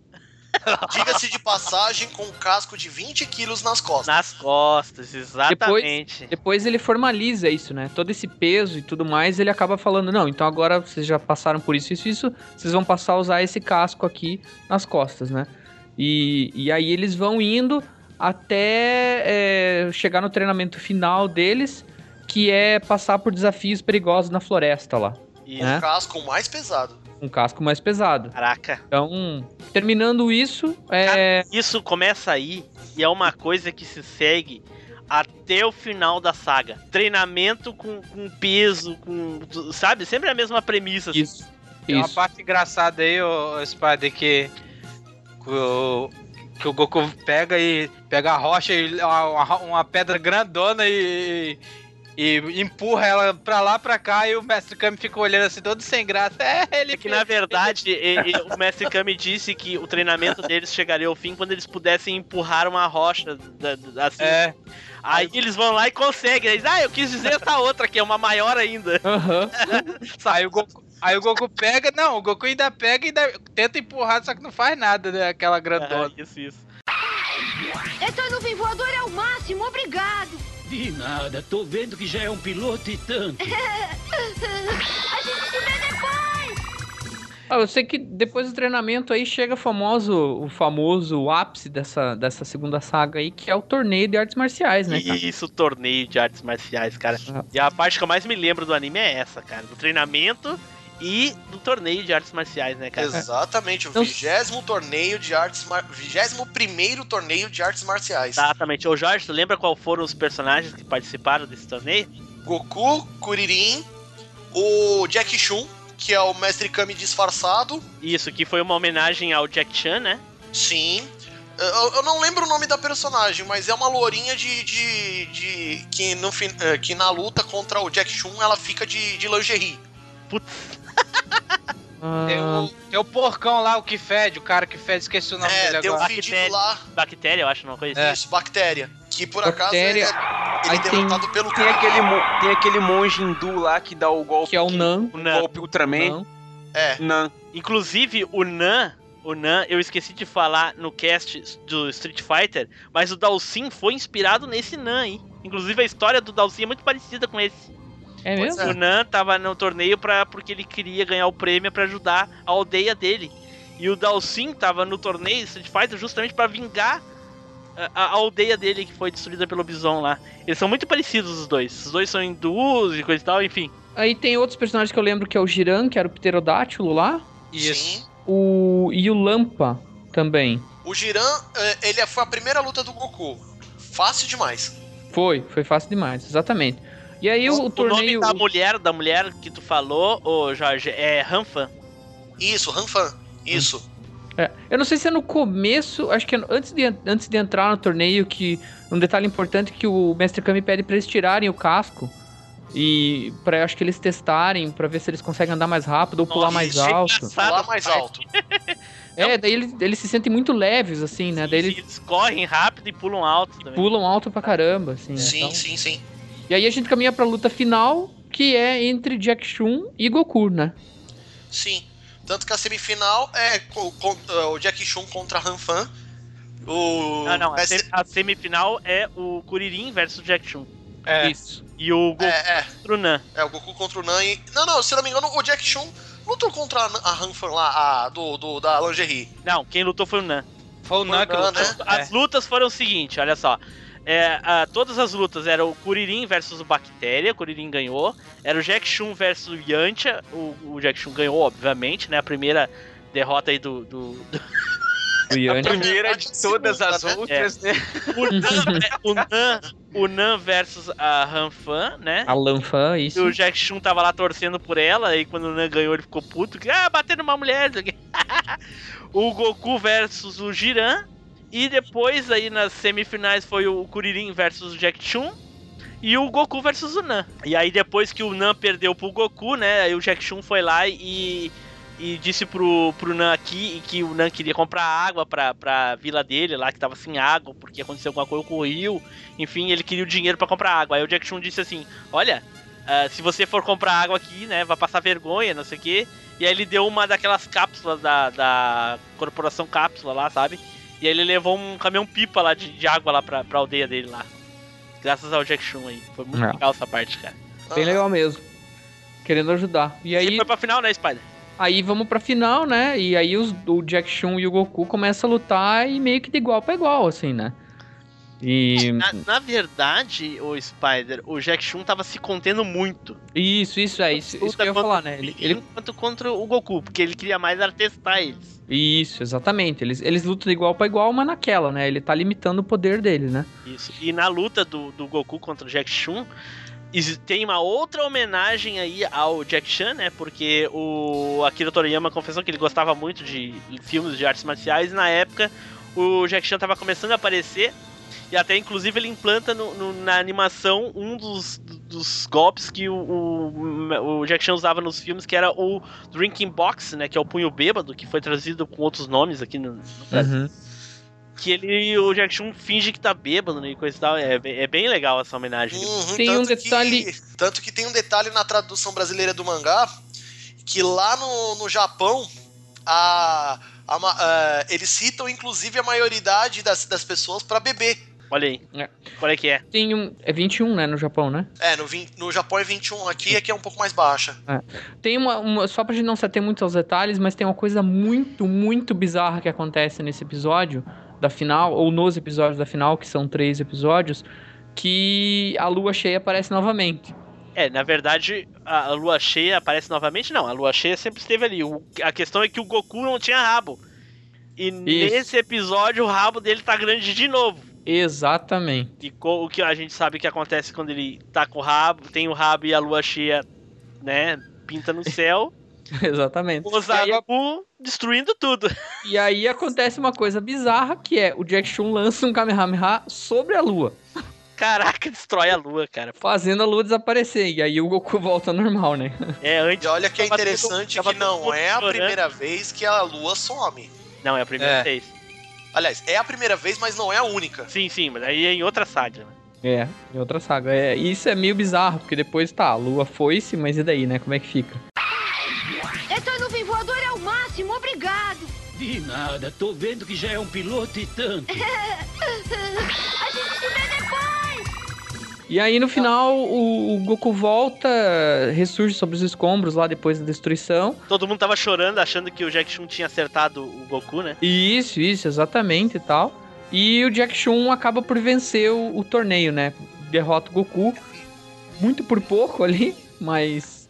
Diga-se de passagem, com um casco de 20 quilos nas costas. Nas costas, exatamente. Depois ele formaliza isso, né? Todo esse peso e tudo mais, ele acaba falando, não, então agora vocês já passaram por isso, isso, isso, vocês vão passar a usar esse casco aqui nas costas, né? E, e aí eles vão indo até é, chegar no treinamento final deles, que é passar por desafios perigosos na floresta lá. Isso. É. O casco mais pesado. Um casco mais pesado. Caraca. Então, terminando isso, é. Isso começa aí e é uma coisa que se segue até o final da saga. Treinamento com, com peso, com. Sabe? Sempre a mesma premissa. assim. Isso. Tem uma Isso. parte engraçada aí, ô Spider, que, que, o, que o Goku pega e pega a rocha e uma, uma pedra grandona e, e empurra ela pra lá, pra cá, e o Mestre Kami fica olhando assim, todo sem graça. É, ele É que na verdade e- e o Mestre Kami disse que o treinamento deles chegaria ao fim quando eles pudessem empurrar uma rocha da- da- assim. É, Aí eles vão lá e conseguem. Eles, ah, eu quis dizer essa outra que é uma maior ainda. Aham. aí o Goku. Aí o Goku pega, não, o Goku ainda pega e ainda tenta empurrar, só que não faz nada, né? Aquela grandona. Ah, isso, isso. Essa nuvem voadora é o máximo, obrigado. De nada, tô vendo que já é um piloto e tanto. A gente se vê depois. Ah, eu sei que depois do treinamento aí chega famoso, o famoso ápice dessa, dessa segunda saga aí, que é o torneio de artes marciais, né, cara? Isso, torneio de artes marciais, cara. Ah. E a parte que eu mais me lembro do anime é essa, cara. Do treinamento e do torneio de artes marciais, né, cara? Exatamente, o Então- vigésimo torneio de artes mar... vigésimo primeiro torneio de artes marciais. Exatamente. Ô Jorge, tu lembra qual foram os personagens que participaram desse torneio? Goku, Kuririn, o Jack Chun, que é o Mestre Kami disfarçado. Isso, que foi uma homenagem ao Jack Chan, né? Sim. Eu, eu não lembro o nome da personagem, mas é uma lourinha de. de, de- que, no, eh, que na luta contra o Jack Chun ela fica de, de lingerie. Putz, Tem o, tem o porcão lá, o que fede, o cara que fede, esqueci o nome é, dele tem um agora. fedido Bactéria. lá, bactéria, eu acho, uma coisa É. assim. isso, bactéria. Que por Bactéria. acaso ele é, ele é tem- derrotado pelo Tem aquele, tem aquele monge hindu lá que dá o golpe. que é o Nan. O Nan. golpe Ultraman. Nan. É, Nan. Inclusive, o Nan, o Nan, eu esqueci de falar no cast do Street Fighter, mas o Dalsin foi inspirado nesse Nan, hein? Inclusive, a história do Dalsin é muito parecida com esse. É mesmo? É. O Nan tava no torneio pra, porque ele queria ganhar o prêmio pra ajudar a aldeia dele. E o Dalsin tava no torneio Street Fighter justamente pra vingar a, a aldeia dele que foi destruída pelo Bison lá. Eles são muito parecidos os dois. Os dois são hindus e coisa e tal, enfim. Aí tem outros personagens que eu lembro que é o Jiran, que era o pterodátilo lá. Isso. sim. O... E o Lampa também. O Jiran, eh, ele foi a primeira luta do Goku. Fácil demais. Foi, foi fácil demais, exatamente. E aí o, o O torneio. nome da mulher, da mulher que tu falou, ô Jorge, é Ranfan. Isso, Hanfan. Isso. É, eu não sei se é no começo, acho que é antes de, antes de entrar no torneio, que um detalhe importante é que o Mestre Kami pede pra eles tirarem o casco. E para acho que eles testarem pra ver se eles conseguem andar mais rápido ou pular mais alto. Pular mais alto. É, daí eles, eles se sentem muito leves, assim, né? Daí eles Eles correm rápido e pulam alto também. pulam alto pra caramba, assim. né? Sim, Então- sim, sim. E aí a gente caminha pra luta final, que é entre Jack Chun e Goku, né? Sim. Tanto que a semifinal é é, o Jack Chun contra Han Fan. O. Não, não, a, sem- a semifinal é o Kuririn versus Jack Chun. É. Isso. E o Goku É, é. contra o Nan. É, o Goku contra o Nan e... Não, não, se eu não me engano, o Jack Chun lutou contra a a Han Fan lá, a, do, do, da lingerie. Não, quem lutou foi o Nan. Foi o Nan que Nan, lutou. né? As lutas foram o seguinte, olha só. É, a- todas as lutas eram o Kuririn versus o Bactéria, o Kuririn ganhou. Era o Jack Chun versus o Yantia, o, o Jack Chun ganhou, obviamente, né? A primeira derrota aí do. do, do- O Yanni. Primeira de todas as né? outras, né? o, Nan, né? o, Nan, o Nan versus a Hanfan, né? A Lanfan, E isso. o Jack Chun tava lá torcendo por ela, e quando o Nan ganhou, ele ficou puto. Ah, batendo uma mulher. o Goku versus o Jiran. E depois, aí nas semifinais, foi o Kuririn versus o Jack Chun. E o Goku versus o Nan. E aí, depois que o Nan perdeu pro Goku, né? Aí o Jack Chun foi lá e. E disse pro, pro Nan aqui que o Nan queria comprar água pra, pra vila dele lá, que tava sem água, porque aconteceu alguma coisa com o rio. Enfim, ele queria o dinheiro pra comprar água. Aí o Jack Chun disse assim: Olha, ah, se você for comprar água aqui, né, vai passar vergonha, não sei o quê. E aí ele deu uma daquelas cápsulas da, da corporação cápsula lá, sabe? E aí ele levou um caminhão pipa lá de, de água lá pra, pra aldeia dele lá. Graças ao Jack Chun aí. Foi muito É. legal essa parte, cara. Bem Ah, legal mesmo. Querendo ajudar. E E aí, foi pra final, né, Spider? aí vamos pra final, né? E aí os, o Jack Chun e o Goku começam a lutar e meio que de igual pra igual, assim, né? E. Na, na verdade, o Spider, o Jack Chun tava se contendo muito. Isso, isso é, isso, isso que eu ia falar, né? Ele, ele- Enquanto contra o Goku, porque ele queria mais era testar eles. Isso, exatamente. Eles, eles lutam de igual pra igual, mas naquela, né? Ele tá limitando o poder dele, né? Isso. E na luta do, do Goku contra o Jack Chun, tem uma outra homenagem aí ao Jack Chan, né? Porque o Akira Toriyama confessou que ele gostava muito de filmes de artes marciais e na época o Jack Chan tava começando a aparecer e até inclusive ele implanta no- no- na animação um dos, dos golpes que o, o, o Jack Chan usava nos filmes, que era o Drinking Box, né? Que é o punho bêbado, que foi traduzido com outros nomes aqui no, no Brasil Uhum. que ele, o Jack Chun finge que tá bêbado né, e coisa e tal. É, bem- é bem legal essa homenagem. Uhum, Tem um tanto detalhe- Que, tanto que tem um detalhe na tradução brasileira do mangá que lá no, no Japão a, a eh, eles citam inclusive a maioridade das, das pessoas pra beber. Olha aí. É. Qual é que é? Tem um. É 21, né? No Japão, né? É, no, vin- no Japão é 21, aqui é que é um pouco mais baixa. Tem uma, uma- Só pra gente não se ater muito aos detalhes, mas tem uma coisa muito, muito bizarra que acontece nesse episódio da final, ou nos episódios da final, que são três episódios, que a lua cheia aparece novamente. É, na verdade, a lua cheia aparece novamente? Não, a lua cheia sempre esteve ali. O- a questão é que o Goku não tinha rabo. E nesse episódio o rabo dele tá grande de novo. Exatamente. E co- o que a gente sabe que acontece quando ele tá com o rabo, tem o rabo e a lua cheia, né, pinta no céu. Exatamente. o Goku destruindo tudo. e aí acontece uma coisa bizarra, que é o Jack Chun lança um Kamehameha sobre a lua, Caraca, destrói a lua, cara. fazendo a lua desaparecer. E aí o Goku volta ao normal, né? É, antes. E olha que é todo- interessante que não é a primeira vez que a lua some. Não, é a primeira É. vez. Aliás, é a primeira vez, mas não é a única. Sim, sim, mas aí é em outra saga. né? É, em outra saga. É, isso é meio bizarro, porque depois tá, a lua foi-se, mas e daí, né? Como é que fica? Essa nuvem voadora é o máximo, obrigado. De nada, tô vendo que já é um piloto e tanto. A gente se vê. E aí no final o, o Goku volta, ressurge sobre os escombros lá depois da destruição. Todo mundo tava chorando, achando que o Jack Chun tinha acertado o Goku, né? Isso, isso, exatamente e tal. E o Jack Chun acaba por vencer o, o torneio, né? Derrota o Goku. Muito por pouco ali, mas.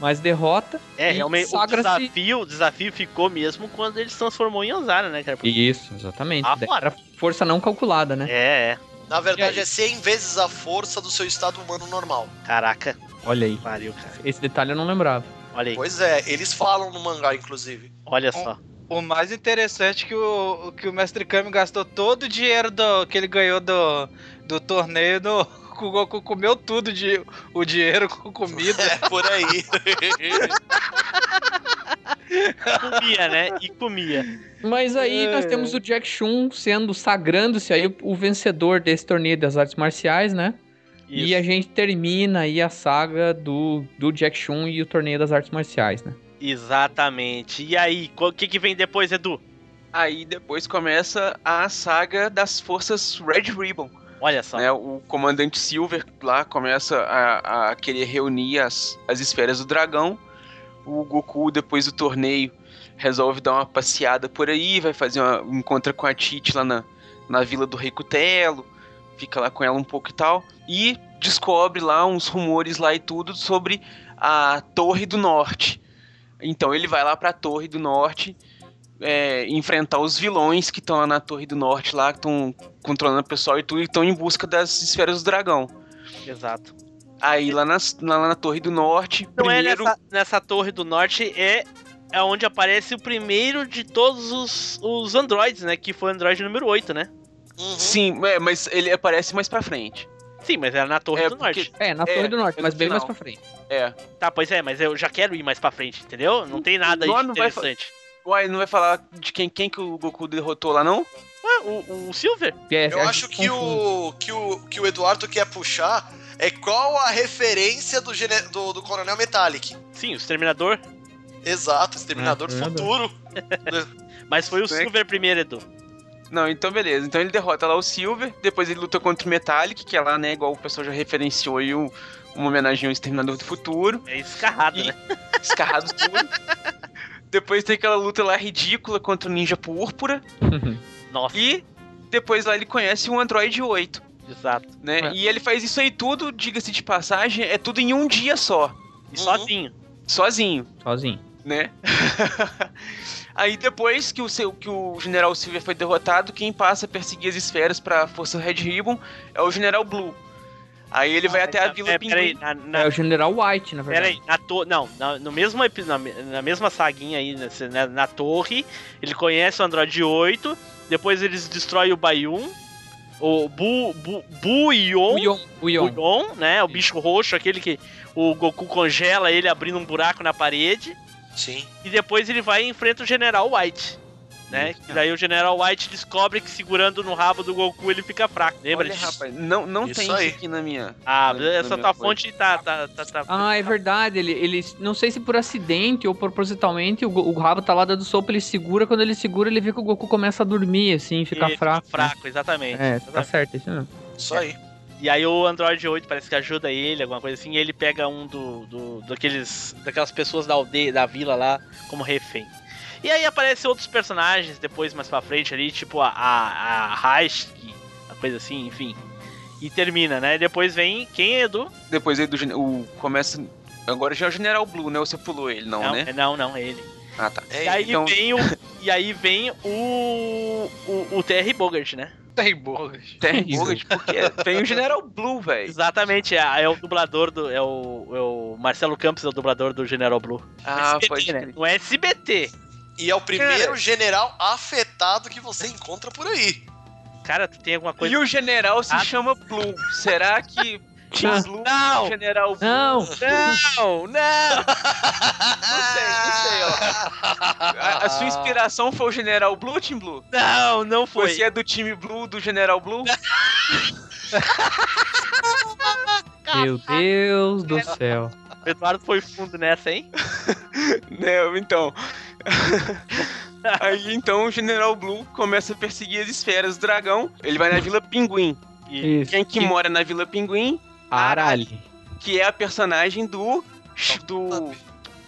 Mas derrota. É, realmente o desafio, o desafio ficou mesmo quando ele se transformou em Anzara, né, cara? Isso, exatamente. Ah. Era força não calculada, né? É, é. Na verdade, é 100 vezes a força do seu estado humano normal. Caraca, Olha aí. pariu, cara. Esse detalhe eu não lembrava. Olha aí, Pois é, eles falam no mangá, inclusive. olha só. O mais interessante é que o, que o Mestre Kami gastou todo o dinheiro do, que ele ganhou do, do torneio no, o Goku comeu tudo de, o dinheiro com comida. É, por aí. comia, né? E comia. Mas aí nós É. temos o Jack Chun sendo sagrando-se aí o, vencedor desse torneio das artes marciais, né? E Isso. a gente termina aí a saga do, do Jack Chun e o torneio das artes marciais, né? Exatamente. E aí, o que, que vem depois, Edu? Aí depois começa a saga das forças Red Ribbon. Olha só. né? O comandante Silver lá começa a, a querer reunir as, as esferas do dragão. O Goku, depois do torneio, resolve dar uma passeada por aí, vai fazer uma. encontra com a Tite lá na, na vila do Rei Cutelo, fica lá com ela um pouco e tal. E descobre lá uns rumores lá e tudo sobre a Torre do Norte. Então ele vai lá pra Torre do Norte. é, enfrentar os vilões que estão lá na Torre do Norte, lá, que estão controlando o pessoal e tudo, e estão em busca das esferas do dragão. Exato. Aí lá, nas- lá na Torre do Norte, Não primeiro. é nessa, nessa torre do norte, é, é onde aparece o primeiro de todos os, os androides, né? Que foi o android número 8, né? Uhum. Sim, é, mas ele aparece mais pra frente. Sim, mas era na torre É, do porque- norte. É, na É, Torre do Norte, é mas no bem mais pra frente. É. Tá, pois é, mas eu já quero ir mais pra frente, entendeu? Não tem nada aí não vai fa- interessante. Uai, não vai falar de quem, quem que o Goku derrotou lá, não? Ué, o, o Silver? É, Eu acho que o, que, o, que o Eduardo quer puxar é qual a referência do, gene- do, do Coronel Metallic. Sim, o Exterminador. Exato, Exterminador É, do Exterminador. Futuro. Mas foi o. Silver primeiro, Edu. Não, então beleza. Então ele derrota lá o Silver, depois ele luta contra o Metallic, que é lá, né, igual o pessoal já referenciou aí, um- uma homenagem ao Exterminador do Futuro. É escarrado, E- né? Escarrado tudo. depois tem aquela luta lá ridícula contra o Ninja Púrpura. Nossa, E depois lá ele conhece o Android 8, exato. né? É. E ele faz isso aí tudo, diga-se de passagem, é tudo em um dia só, E Uhum. sozinho. sozinho, Sozinho. né? aí depois que o, seu, que o General Silver foi derrotado, quem passa a perseguir as esferas pra Força Red Ribbon é o General Blue. Aí ele vai até a Vila é, Pinguim. na, na, É o General White, na verdade. Peraí, na to... não, na, no mesmo na, na mesma saguinha aí, nesse- na, na torre, ele conhece o Android 8, depois eles destroem o Bayun, o Bu, Bu, Buion. O Yon. Buion, né, o bicho roxo, aquele que o Goku congela ele abrindo um buraco na parede, Sim. e depois ele vai e enfrenta o General White. Né? E daí o General White descobre que segurando no rabo do Goku ele fica fraco. Lembra Olha, disso? rapaz, não, não Isso tem aí. isso aqui na minha. Ah, na- na essa minha tua fonte tá. tá, tá, tá- Ah, é verdade. Ele, ele, não sei se por acidente ou propositalmente, o, o rabo tá lá dando sopa, ele segura. Quando ele segura, ele vê que o Goku começa a dormir, assim, fica ele fraco. Fica fraco, exatamente. É, tá Exatamente. certo, isso mesmo. Isso aí. E aí o Android 8 parece que ajuda ele, alguma coisa assim, e ele pega um do, do daqueles daquelas pessoas da aldeia, da vila lá, como refém. E aí aparecem outros personagens depois mais pra frente ali, tipo a a, a a coisa assim, enfim. E termina, né? Depois vem quem é Edu? Depois aí do o começa agora já é o General Blue, né? Ou você pulou ele, não, né? é- não, não, é ele. Ah, tá. É E aí então- vem o e aí vem o o, o TR Bogart, né? Tem boas. Terry. Bogart, porque tem o General Blue, velho. Exatamente, é, é o dublador do é o, é o Marcelo Campos é o dublador do General Blue. Ah, SBT, pode né? No SBT. E é o primeiro Cara. general afetado que você encontra por aí. Cara, tu tem alguma coisa E o general se Ah. chama Blue. Será que Blue Não! General Blue? Não! Não, não! Não sei, não sei, ó. A, a sua inspiração foi o General Blue ou Team Blue? Não, não foi. Você é do time Blue do General Blue? Meu Deus do céu. O Eduardo foi fundo nessa, hein? Né, então. Aí então o General Blue começa a perseguir as esferas do dragão. Ele vai na Vila Pinguim. E Isso. Quem que mora na Vila Pinguim? Arali. Que é a personagem do. do.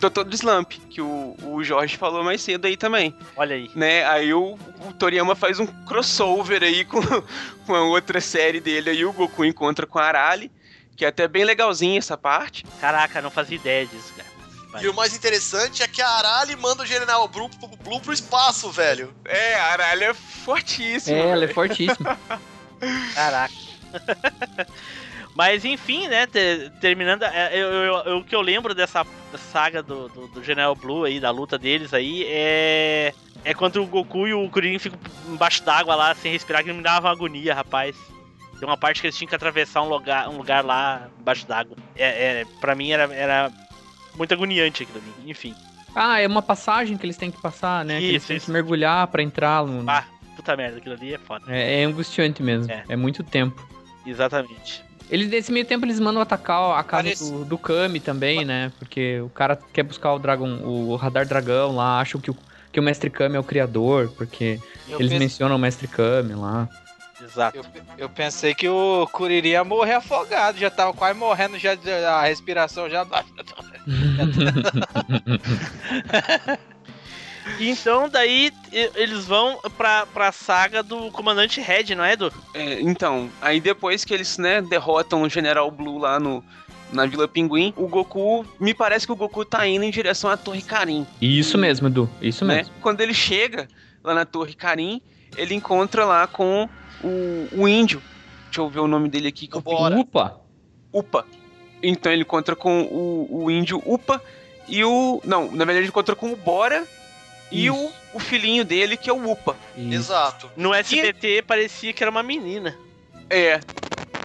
Doutor do Slump, que o, o Jorge falou mais cedo aí também, olha aí. né? Aí o, o Toriyama faz um crossover aí com, com a outra série dele aí, o Goku encontra com a Arali, que é até bem legalzinha essa parte. Caraca, não fazia ideia disso, cara. E o mais interessante é que a Arali manda o General Blue, Blue pro espaço, velho. É, a Arali é fortíssima. É, ela é velho. fortíssima. Caraca. Mas enfim, né? te- terminando, é, eu, eu- eu- o que eu lembro dessa saga do, do, do General Blue aí, da luta deles aí, é É quando o Goku e o Kuririn ficam embaixo d'água lá, sem respirar, que me dava uma agonia, rapaz. Tem uma parte que eles tinham que atravessar um lugar, um lugar lá embaixo d'água. É, é, pra mim era, era muito agoniante aquilo ali. Enfim. Ah, é uma passagem que eles têm que passar, né? que eles Isso, têm isso. que mergulhar pra entrar no. Ah, puta merda, aquilo ali é foda. É, é angustiante mesmo. É. É. muito tempo. Exatamente. Eles, nesse meio tempo, eles mandam atacar a casa Parece- do, do Kami também, né? Porque o cara quer buscar o dragão, o radar dragão lá, acham que o, que o Mestre Kami é o criador, porque Eu, eles mencionam o Mestre Kami lá. Exato. eu, eu pensei que o Kuririn ia morrer afogado, já tava quase morrendo, já a respiração já. E então, daí, eles vão pra, pra saga do Comandante Red, não é, Edu? É, então, aí depois que eles, né, derrotam o General Blue lá no, na Vila Pinguim, o Goku, me parece que o Goku tá indo em direção à Torre Karin, Isso mesmo, Edu. Isso né? mesmo. Quando ele chega lá na Torre Karin, ele encontra lá com o, o índio. Deixa eu ver o nome dele aqui. Que eu Bora. Upa! Upa. Então ele encontra com o, o índio Upa e o. Não, na verdade ele encontra com o Bora e Isso. o, o filhinho dele, que é o Upa. Isso. Exato. No SBT parecia que era uma menina. É.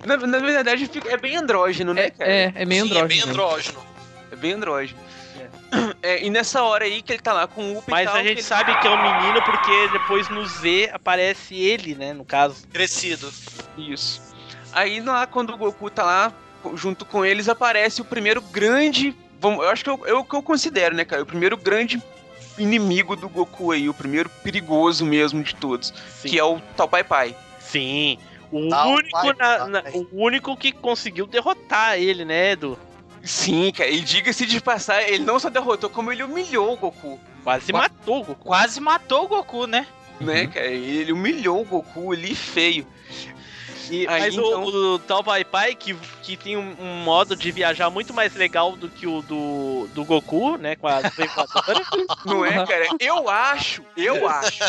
Na, na verdade fica- é bem andrógeno, né, É, cara? é, é meio Sim, é bem andrógeno. andrógeno. É bem andrógeno. É, e nessa hora aí que ele tá lá com o Upa e Mas tal, a que gente ele- sabe que é um menino porque depois no Z aparece ele, né, no caso. Crescido. Isso. Aí lá, quando o Goku tá lá, junto com eles, aparece o primeiro grande. vamos- Eu acho que eu- é o que eu considero, né, cara? O primeiro grande inimigo do Goku aí, o primeiro perigoso mesmo de todos, Sim. que é o Tal Pai Pai. Sim. O único, pai, na- na- o único que conseguiu derrotar ele, né, Edu? Sim, cara, e diga-se de passar, ele não só derrotou, como ele humilhou o Goku. Quase Qua- matou o Goku. Quase matou o Goku, né? Né, cara? Ele humilhou o Goku ali feio. E- Aí, mas o- então- o, o Tal Pai Pai, que, que tem um, um modo de viajar muito mais legal do que o do, do Goku, né? Com a. Não é, cara? Eu acho, eu acho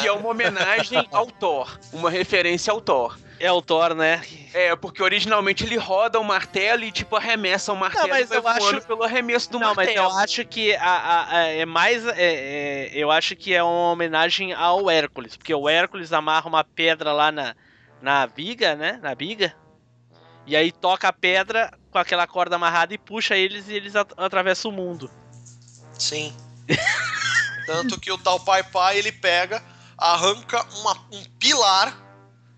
que é uma homenagem ao Thor, uma referência ao Thor. é o Thor, né? É, porque originalmente ele roda o martelo e tipo arremessa o martelo mas e vai eu acho- pelo arremesso do Não, mas martelo. eu acho que a, a- a- é mais. é- é- eu acho que é uma homenagem ao Hércules, porque o Hércules amarra uma pedra lá na, na viga, né? Na biga. E aí toca a pedra com aquela corda amarrada e puxa eles e eles at- atravessam o mundo. Sim. Tanto que o tal Pai Pai ele pega, arranca uma- um pilar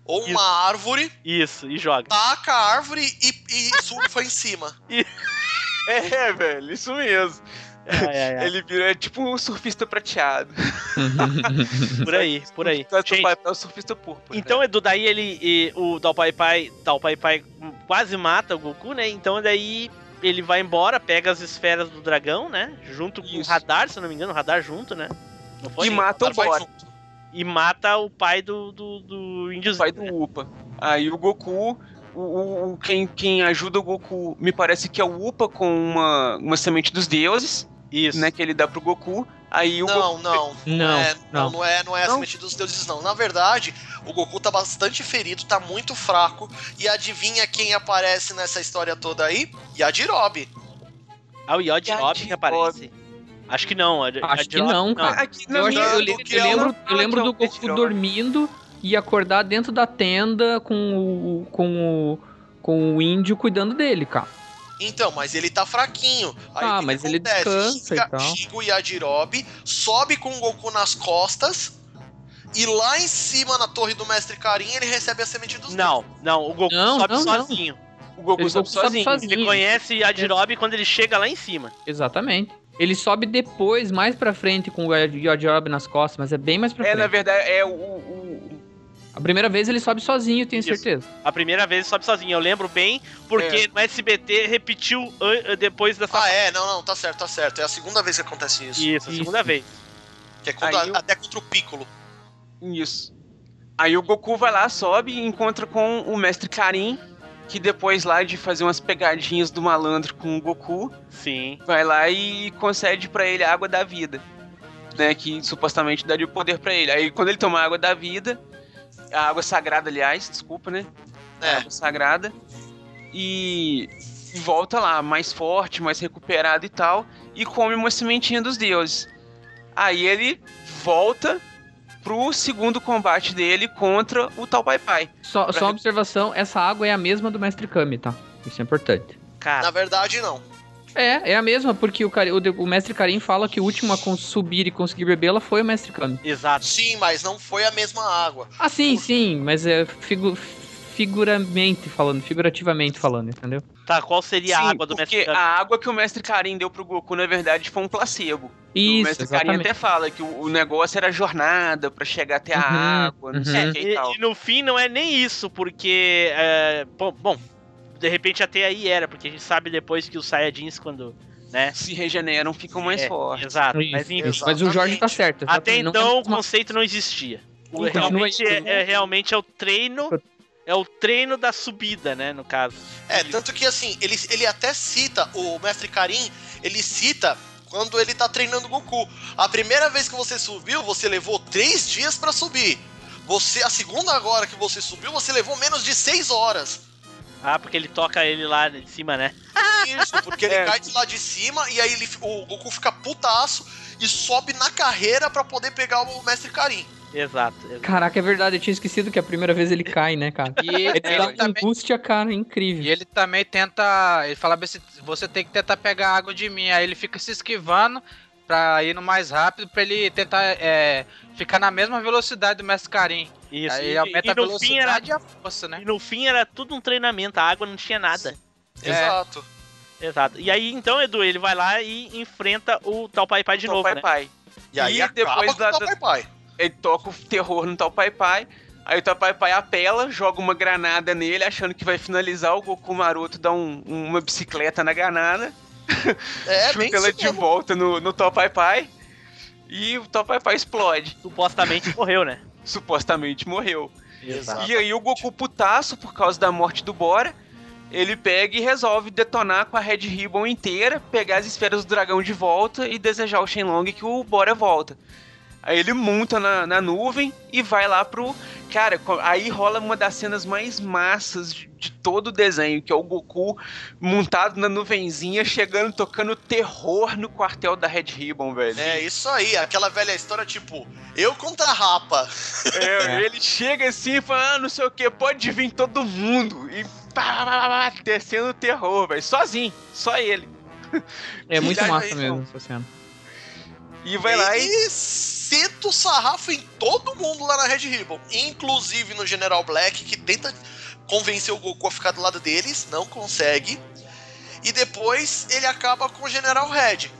ou Isso. uma árvore, Isso, e joga. taca a árvore e, e surfa em cima. É, velho, isso mesmo. Ai, ai, ai. Ele vira é tipo um surfista prateado. Por aí, por aí. Só que o Gente, pai é o surfista púrpura. Então, Edu, daí ele. e o Dal Pai Pai. Dal Pai Pai quase mata o Goku, né? Então daí ele vai embora, pega as esferas do dragão, né? Junto com o Isso. radar, se eu não me engano, o radar junto, né? Não foi? E mata o junto. E mata o pai do, do, do o índiozinho. pai do Upa. Aí o Goku, o, o- o- quem, quem ajuda o Goku, me parece que é o Upa com uma, uma semente dos deuses, Isso. né, que ele dá pro Goku. Aí o Goku, Não, não. Não, é, não, não. não é, não é Não? acima dos deuses, não. Na verdade, o Goku tá bastante ferido, tá muito fraco. E adivinha quem aparece nessa história toda aí? Yajirobe. Ah, o Rob que aparece. Acho que não. a- Acho que não, cara. Eu, lembro, eu lembro que do Goku dormindo e acordar dentro da tenda com o, com o, com o índio cuidando dele, cara. Então, mas ele tá fraquinho. Aí Ah, o que mas ele acontece? descansa Chega- e tal. Chega o Yajirobe, sobe com o Goku nas costas. E lá em cima, na torre do Mestre Karin, ele recebe a semente dos Não, não, o Goku Não, sobe não, não. sozinho. o Goku Ele sobe sobe sozinho. sozinho. Ele conhece Yajirobe quando ele chega lá em cima. Exatamente. Ele sobe depois, mais pra frente, com o Yajirobe nas costas, mas é bem mais pra É, frente. na verdade, é o, o- A primeira vez ele sobe sozinho, tenho Isso. certeza. A primeira vez ele sobe sozinho. Eu lembro bem, porque no SBT repetiu depois dessa. Ah, é, não, não, tá certo, tá certo. É a segunda vez que acontece isso. Isso, a Isso. segunda vez. Que é o- até contra o Piccolo. Isso. Aí o Goku vai lá, sobe e encontra com o Mestre Karin, que depois lá de fazer umas pegadinhas do malandro com o Goku, Sim. vai lá e concede pra ele a água da vida, né, que supostamente daria o poder pra ele. Aí quando ele toma a água da vida, a água sagrada, aliás, desculpa, né? A É. água sagrada e volta lá mais forte, mais recuperado e tal, e come uma sementinha dos deuses. Aí ele volta pro segundo combate dele contra o Tal Pai Pai. Só, Pra só uma observação, essa água é a mesma do Mestre Kami, tá? Isso é importante. Cara, Na verdade, não. É, é a mesma, porque o, o, o Mestre Karim fala que o último a subir e conseguir bebê-la foi o Mestre Kami. exato. Sim, mas não foi a mesma água. Ah, sim, sim, mas é figu figuramente falando, figurativamente falando, entendeu? Tá, qual seria a Sim, água do porque Mestre Kami? a água que o Mestre Karim deu pro Goku, na verdade, foi um placebo. o Isso, Mestre Karim até fala que o, o negócio era jornada pra chegar até a Uhum, água, não uhum. sei o que e E, tal. e no fim não é nem isso, porque. é, bom, bom, de repente até aí era, porque a gente sabe depois que os Saiyajins, quando. né? Se regeneram, ficam mais É, fortes. Exato. Isso, Mas enfim. Mas o Jorge tá certo. até não então o conceito não existia. O- Continua realmente, é, é- realmente é o treino. É o treino da subida, né? No caso. É, tanto que assim, ele, ele até cita, o mestre Karim, ele cita quando ele tá treinando o Goku. A primeira vez que você subiu, você levou três dias pra subir. Você, a segunda agora que você subiu, você levou menos de seis horas. Ah, porque ele toca ele lá de cima, né? Isso, porque ele É. cai de lá de cima e aí ele, o Goku fica putaço e sobe na carreira pra poder pegar o mestre Karim. Exato. exato. Caraca, é verdade, eu tinha esquecido que a primeira vez ele cai, né, cara? E Ele ele, dá uma também, angústia, cara, incrível. e ele também tenta. Ele fala assim: você tem que tentar pegar água de mim. Aí ele fica se esquivando pra ir no mais rápido, pra ele tentar é, ficar na mesma velocidade do Mestre Karim. Isso. Aí E, aumenta e a fim era, velocidade e a força, né? e no fim era tudo um treinamento, a água não tinha nada. É. Exato. Exato. E aí, então, Edu, ele vai lá e enfrenta o tal Pai Pai de Tal novo, Pai né? Pai. E aí E acaba depois com da- o Pai Pai. Ele toca o terror no Tal Pai Pai. Aí o Tal Pai Pai apela, joga uma granada nele, achando que vai finalizar. O Goku Maroto dá um- uma bicicleta na granada. É, bem ela de mesmo. volta no, no Tal Pai Pai. E o Tal Pai Pai explode. Supostamente morreu, né? Supostamente morreu. Exato. E aí o Goku putaço por causa da morte do Bora, ele pega e resolve detonar com a Red Ribbon inteira, pegar as esferas do dragão de volta e desejar ao Shenlong que o Bora volta. Aí ele monta na, na nuvem e vai lá pro. Cara, aí rola uma das cenas mais massas de, de todo o desenho, que é o Goku montado na nuvenzinha, chegando, tocando terror no quartel da Red Ribbon, velho. É isso aí, aquela velha história tipo, eu contra a Rapa. É, Ele chega assim e fala, ah, não sei o que, pode vir todo mundo. E pá, pá, pá, pá, descendo o terror, velho. Sozinho, só ele. É muito massa aí, mesmo essa cena. E vai lá e. e senta o sarrafo em todo mundo lá na Red Ribbon. Inclusive no General Black, que tenta convencer o Goku a ficar do lado deles, não consegue. E depois ele acaba com o General Red.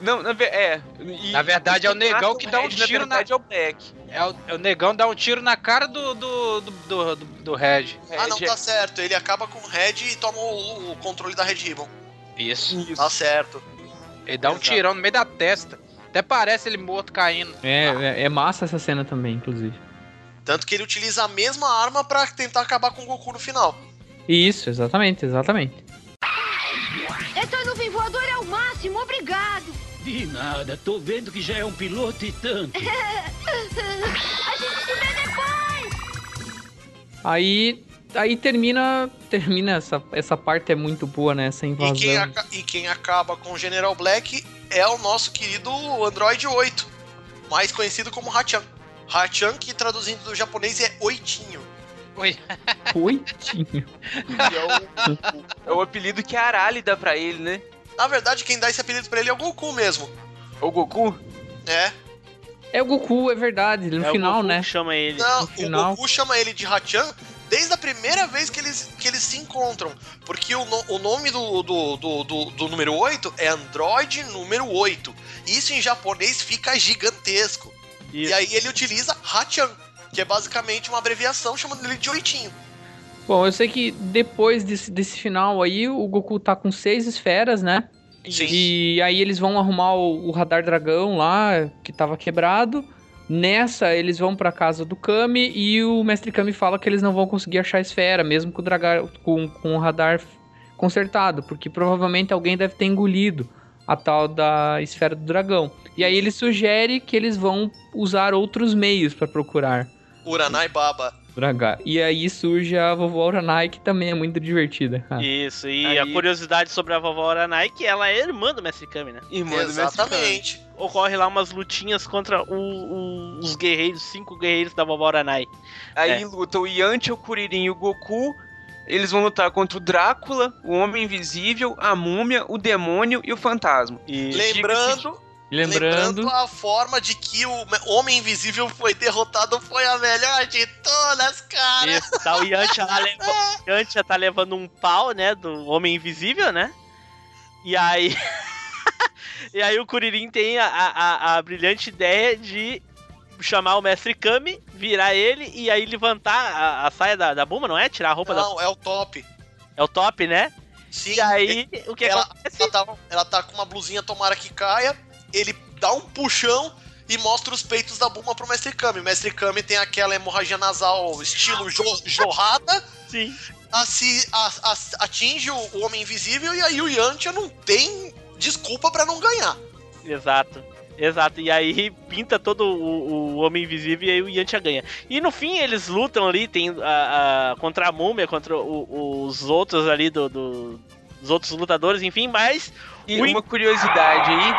Não, na, é. e- Na verdade, é o negão que dá um Red, tiro Na na- é o Black. É o, é o negão dá um tiro na cara do, do, do, do, do, do Red. ah, não, Red é- tá certo. Ele acaba com o Red e toma o, o controle da Red Ribbon. Isso. Isso. Tá certo. Ele dá um Exato. tirão no meio da testa. Até parece ele morto caindo. É, é, é massa essa cena também, inclusive. Tanto que ele utiliza a mesma arma pra tentar acabar com o Goku no final. Isso, exatamente, exatamente. Essa nuvem voadora é o máximo, obrigado. De nada, tô vendo que já é um piloto e tanto. A gente se vê depois. Aí, aí termina, termina essa, essa parte é muito boa, né? Essa E invasão. quem, aca- e quem acaba com o General Black é o nosso querido Android 8, mais conhecido como Hachan. Hachan, que traduzindo do japonês é oitinho. Oi. Oitinho. É, o, é o apelido que a Arali dá pra ele, né? Na verdade, quem dá esse apelido pra ele é o Goku mesmo. O Goku. É. É o Goku, é verdade, no É o final, Goku né? chama ele. Não, No o Goku chama ele de Hachan desde a primeira vez que eles, que eles se encontram. Porque o, no- o nome do, do, do, do, do número 8 é Android número 8. Isso em japonês fica gigantesco. Isso. E aí ele utiliza Hachan, que é basicamente uma abreviação chamando ele de oitinho. Bom, eu sei que depois desse, desse final aí, o Goku tá com seis esferas, né? Sim. E aí eles vão arrumar o, o radar dragão lá, que tava quebrado. Nessa, eles vão pra casa do Kami e o Mestre Kami fala que eles não vão conseguir achar a esfera, mesmo com o, dragar, com, com o radar consertado, porque provavelmente alguém deve ter engolido a tal da esfera do dragão. E aí ele sugere que eles vão usar outros meios pra procurar. Uranai Baba. Dragar. E aí surge a vovó Uranai, que também é muito divertida. Ah. Isso, e Aí- a curiosidade sobre a vovó Aranai é que ela é irmã do Mestre Kami, né? Irmã do Mestre Kami. Exatamente. Ocorre lá umas lutinhas contra o- o- os guerreiros, cinco guerreiros da vovó Aranai. Aí É. luta o Yantia, o Kuririn e o Goku. Eles vão lutar contra o Drácula, o Homem Invisível, a Múmia, o Demônio e o Fantasma. E Lembrando, E lembrando, a forma de que o Homem Invisível foi derrotado foi a melhor de todas, cara. Isso, tá o Yantia lá levando, Yantia tá levando um pau, né, do Homem Invisível, né? E aí... e aí o Kuririn tem a, a, a brilhante ideia de chamar o Mestre Kami, virar ele e aí levantar a, a saia da, da Buma, não é? Tirar a roupa da... Não, é o top. É o top, né? Sim, E aí, o que ela, acontece? ela, tá, ela tá com uma blusinha tomara que caia, ele dá um puxão e mostra os peitos da Buma pro Mestre Kami. O Mestre Kami tem aquela hemorragia nasal estilo jo- jorrada, Sim. assim, a- a- atinge o, o Homem Invisível e aí o Yantia não tem desculpa pra não ganhar. Exato. Exato, e aí pinta todo o, o Homem Invisível e aí o Yantia ganha. E no fim eles lutam ali, tem a, a- contra a múmia, contra o- os outros ali do, do- dos outros lutadores, enfim, mas E Ui. uma curiosidade aí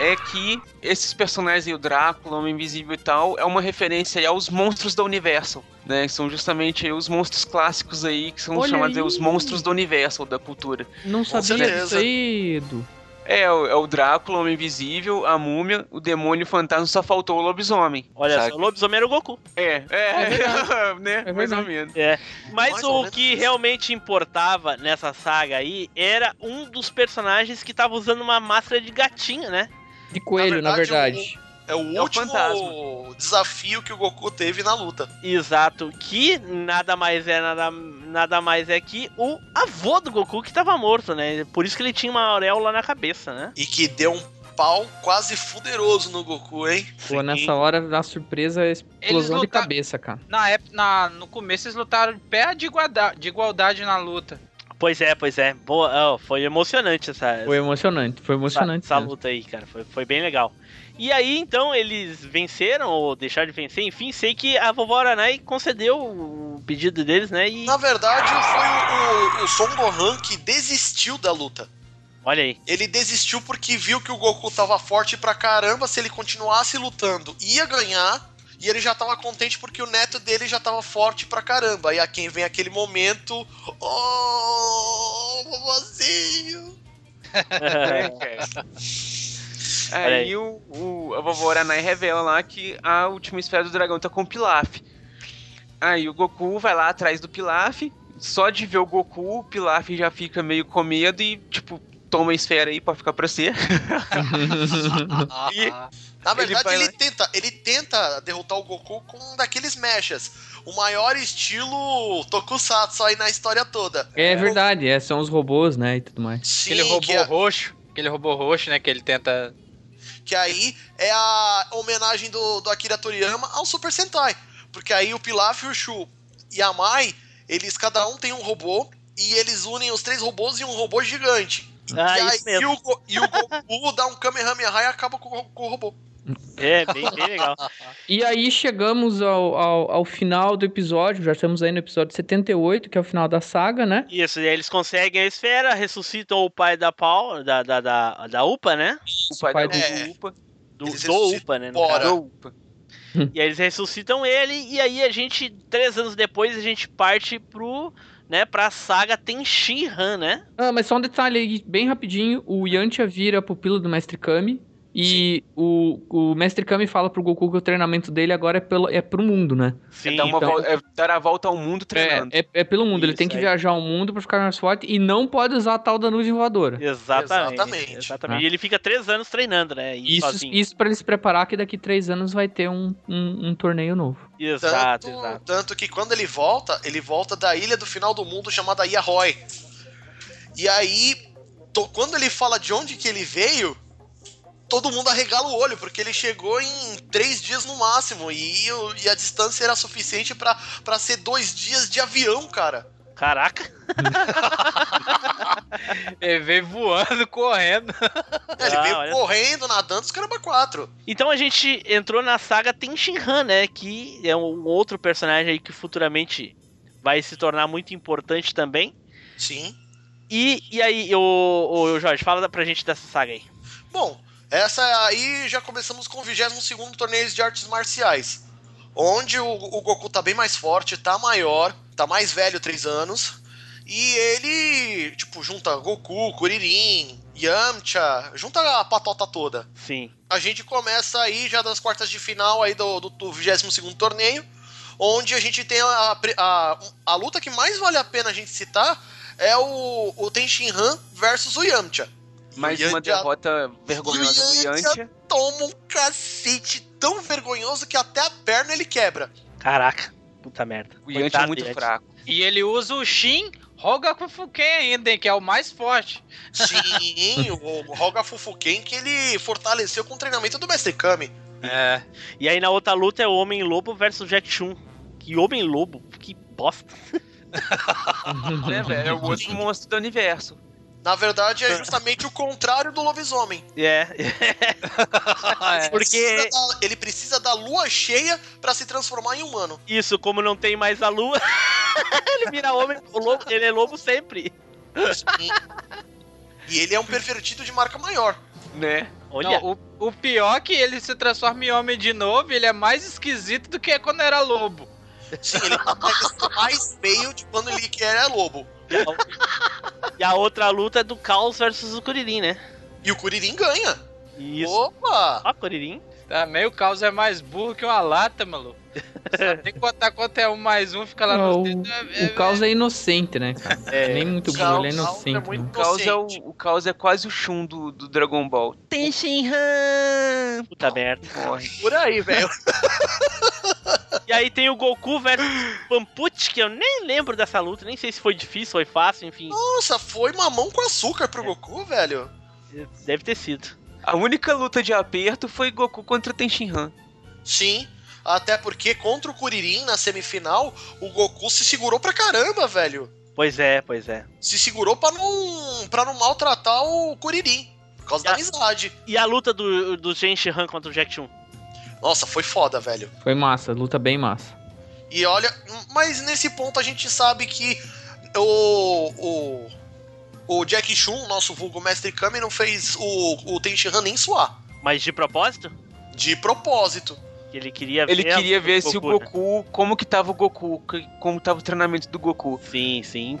é que esses personagens aí, o Drácula, o Homem Invisível e tal, é uma referência aí aos monstros da Universal, né? Que são justamente aí os monstros clássicos aí, que são Olha chamados aí os monstros da Universal, da cultura. não sabia disso aí, Edu. É, o- é o Drácula, o Homem Invisível, a Múmia, o Demônio e o Fantasma, só faltou o Lobisomem. olha sabe? só, o lobisomem era o Goku. É, é, É né? É Mais ou menos. É. Mas Mais o que isso. realmente importava nessa saga aí era um dos personagens que tava usando uma máscara de gatinho, né? De coelho, na verdade, verdade. É o É último fantasma. desafio que o Goku teve na luta. Exato, que nada mais é nada, nada mais é que o avô do Goku que tava morto, né? Por isso que ele tinha uma auréola na cabeça, né? E que deu um pau quase fuderoso no Goku, hein? Pô, nessa hora, na surpresa, explosão de cabeça, cara. Na época, na, no começo eles lutaram pé de igualdade, de igualdade na luta. Pois é, pois é. Boa, ó, foi emocionante essa, Foi emocionante, foi essa, emocionante. essa mesmo. luta aí, cara. Foi, foi bem legal. E aí, então, eles venceram ou deixaram de vencer. Enfim, sei que a vovó Aranai concedeu o pedido deles, né? E Na verdade, foi o, o, o Son Gohan que desistiu da luta. olha aí. Ele desistiu porque viu que o Goku tava forte pra caramba. Se ele continuasse lutando, ia ganhar. E ele já tava contente porque o neto dele já tava forte pra caramba. Aí a quem vem aquele momento. Oh, vovozinho! É. Aí o, o- a vovó Aranai revela lá que a última esfera do dragão tá com o Pilaf. Aí o Goku vai lá atrás do Pilaf. Só de ver o Goku, o Pilaf já fica meio com medo e, tipo, toma a esfera aí pra ficar pra ser. E- Na Ele verdade, ele, lá- tenta, ele tenta derrotar o Goku com um daqueles mechas. O maior estilo Tokusatsu aí na história toda. É verdade, é, são os robôs, né, e tudo mais. Sim, Aquele robô é- roxo. Aquele robô roxo, né? Que ele tenta. que aí é a homenagem do, do Akira Toriyama ao Super Sentai. Porque aí o Pilaf, o Shu e a Mai, eles cada um tem um robô e eles unem os três robôs em um robô gigante. Ah, e, aí, isso mesmo. e, o, e o Goku dá um Kamehameha e acaba com, o- com o robô. É, bem, bem legal. E aí chegamos ao, ao, ao final do episódio, já estamos aí no episódio 78, que é o final da saga, né? Isso, e aí eles conseguem a esfera, ressuscitam o pai da Paul, da, da, da, da UPA, né? O pai, pai da do- Upa. Do, do UPA, né? Do Upa. E aí eles ressuscitam ele, e aí a gente, três anos depois, a gente parte pro, né, pra saga Tenshinhan, né? Ah, mas só um detalhe aí, bem rapidinho, o Yantia vira pupilo do Mestre Kami, e o, o Mestre Kami fala pro Goku que o treinamento dele agora é, pelo, é pro mundo, né? Sim, Dar, uma então- é dar a volta ao mundo É, treinando. é, é pelo mundo, ele Isso tem que viajar ao mundo pra ficar mais forte e não pode usar a tal da nuvem voadora. Exatamente. Exatamente. Exatamente. Ah. E ele fica três anos treinando, né? E Isso, sozinho. isso para ele se preparar que daqui três anos vai ter um, um, um torneio novo. Exato, Tanto, exato. tanto que quando ele volta, ele volta da ilha do final do mundo chamada Yahoy. E aí, to- quando ele fala de onde que ele veio, todo mundo arregala o olho, porque ele chegou em três dias no máximo. E, e a distância era suficiente pra pra ser dois dias de avião, cara. Caraca. Ele veio voando, correndo. Ele Ah, veio olha. correndo, nadando, os caramba quatro. Então a gente entrou na saga Tenshinhan, né? Que é um outro personagem aí que futuramente vai se tornar muito importante também. Sim. E, e aí, o, o Jorge, fala pra gente dessa saga aí. Bom, essa aí já começamos com o 22 torneio de artes marciais. Onde o, o Goku tá bem mais forte, tá maior, tá mais velho, 3 anos. E ele, tipo, junta Goku, Kuririn, Yamcha, junta a patota toda. Sim. A gente começa aí já das quartas de final aí do, do, do 22 torneio, onde a gente tem a, a, a luta que mais vale a pena a gente citar é o, o Tenshinhan versus o Yamcha. Mais uma Yantia- derrota vergonhosa do Yantia. toma um cacete tão vergonhoso que até a perna ele quebra. Caraca. Puta merda. O Yantia é muito do fraco. E ele usa o Shin Hogaku Fuken ainda, hein, que é o mais forte. Sim, o Roga Fufuken que ele fortaleceu com o treinamento do Mestre Kami. É. E aí na outra luta é o Homem-Lobo versus Jack Chun. Que Homem-Lobo? Que bosta. né, velho? É o outro monstro do universo. Na verdade, é justamente o contrário do lobisomem. É. É. Porque Precisa da- ele precisa da lua cheia pra se transformar em humano. isso, como não tem mais a lua, ele vira homem. O lobo, ele é lobo sempre. Sim. E ele é um pervertido de marca maior. Né? Olha. Não, o, o pior é que ele se transforma em homem de novo, ele é mais esquisito do que quando era lobo. Sim, ele ser mais feio de quando ele era lobo. E a outra luta é do Caos versus o Kuririn, né? E o Kuririn ganha. Isso. Opa! Ó, Kuririn. Também o caos é mais burro que uma lata, maluco. Tem que contar quanto é um mais um, fica lá Não, no o, é- o caos é inocente, né, cara? É. Nem muito Caos- burro, ele é é inocente. muito- né? O caos, é o, o caos é quase o Shun do, do Dragon Ball. Tenshinhan. Puta merda. Morre. Por aí, velho. E aí tem o Goku versus Pamput, que eu nem lembro dessa luta, nem sei se foi difícil, foi fácil, enfim. Nossa, foi mamão com açúcar pro Goku, velho. Deve ter sido. A única luta de aperto foi Goku contra Tenshinhan. Sim. Até porque contra o Kuririn na semifinal, o Goku se segurou pra caramba, velho. Pois é, pois é. Se segurou pra não, pra não maltratar o Kuririn. Por causa da Ah. amizade. E a luta do, do Genshin Han contra o Jack Chun? Nossa, foi foda, velho. Foi massa, luta bem massa. E olha, mas nesse ponto a gente sabe que o. o o Jack Chun, nosso vulgo Mestre Kami, não fez o, o Tenshinhan nem suar. Mas de propósito? De propósito. Que Ele queria Ele ver. queria a- ver se o Goku, né? Como que tava o Goku, que- como tava o treinamento do Goku. Sim, sim.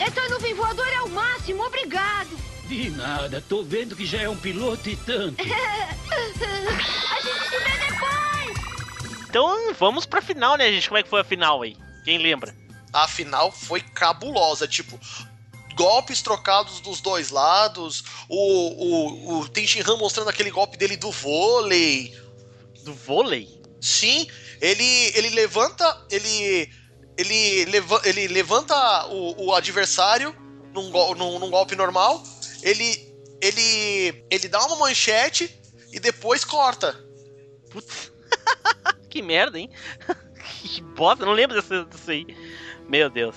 Essa nuvem voadora é o máximo, obrigado. De nada, tô vendo que já é um piloto e tanto. A gente se vê depois. Então vamos pra final, né, gente? Como é que foi a final aí? Quem lembra? A final foi cabulosa, tipo, golpes trocados dos dois lados, o, o, o Tenshinhan mostrando aquele golpe dele do vôlei. Do vôlei? Sim, ele, ele levanta, ele ele, leva, ele levanta o, o adversário num, gol- num, num golpe normal, ele ele ele dá uma manchete e depois corta. Putz. que merda, hein? que bosta, não lembro dessa- disso aí. Meu Deus.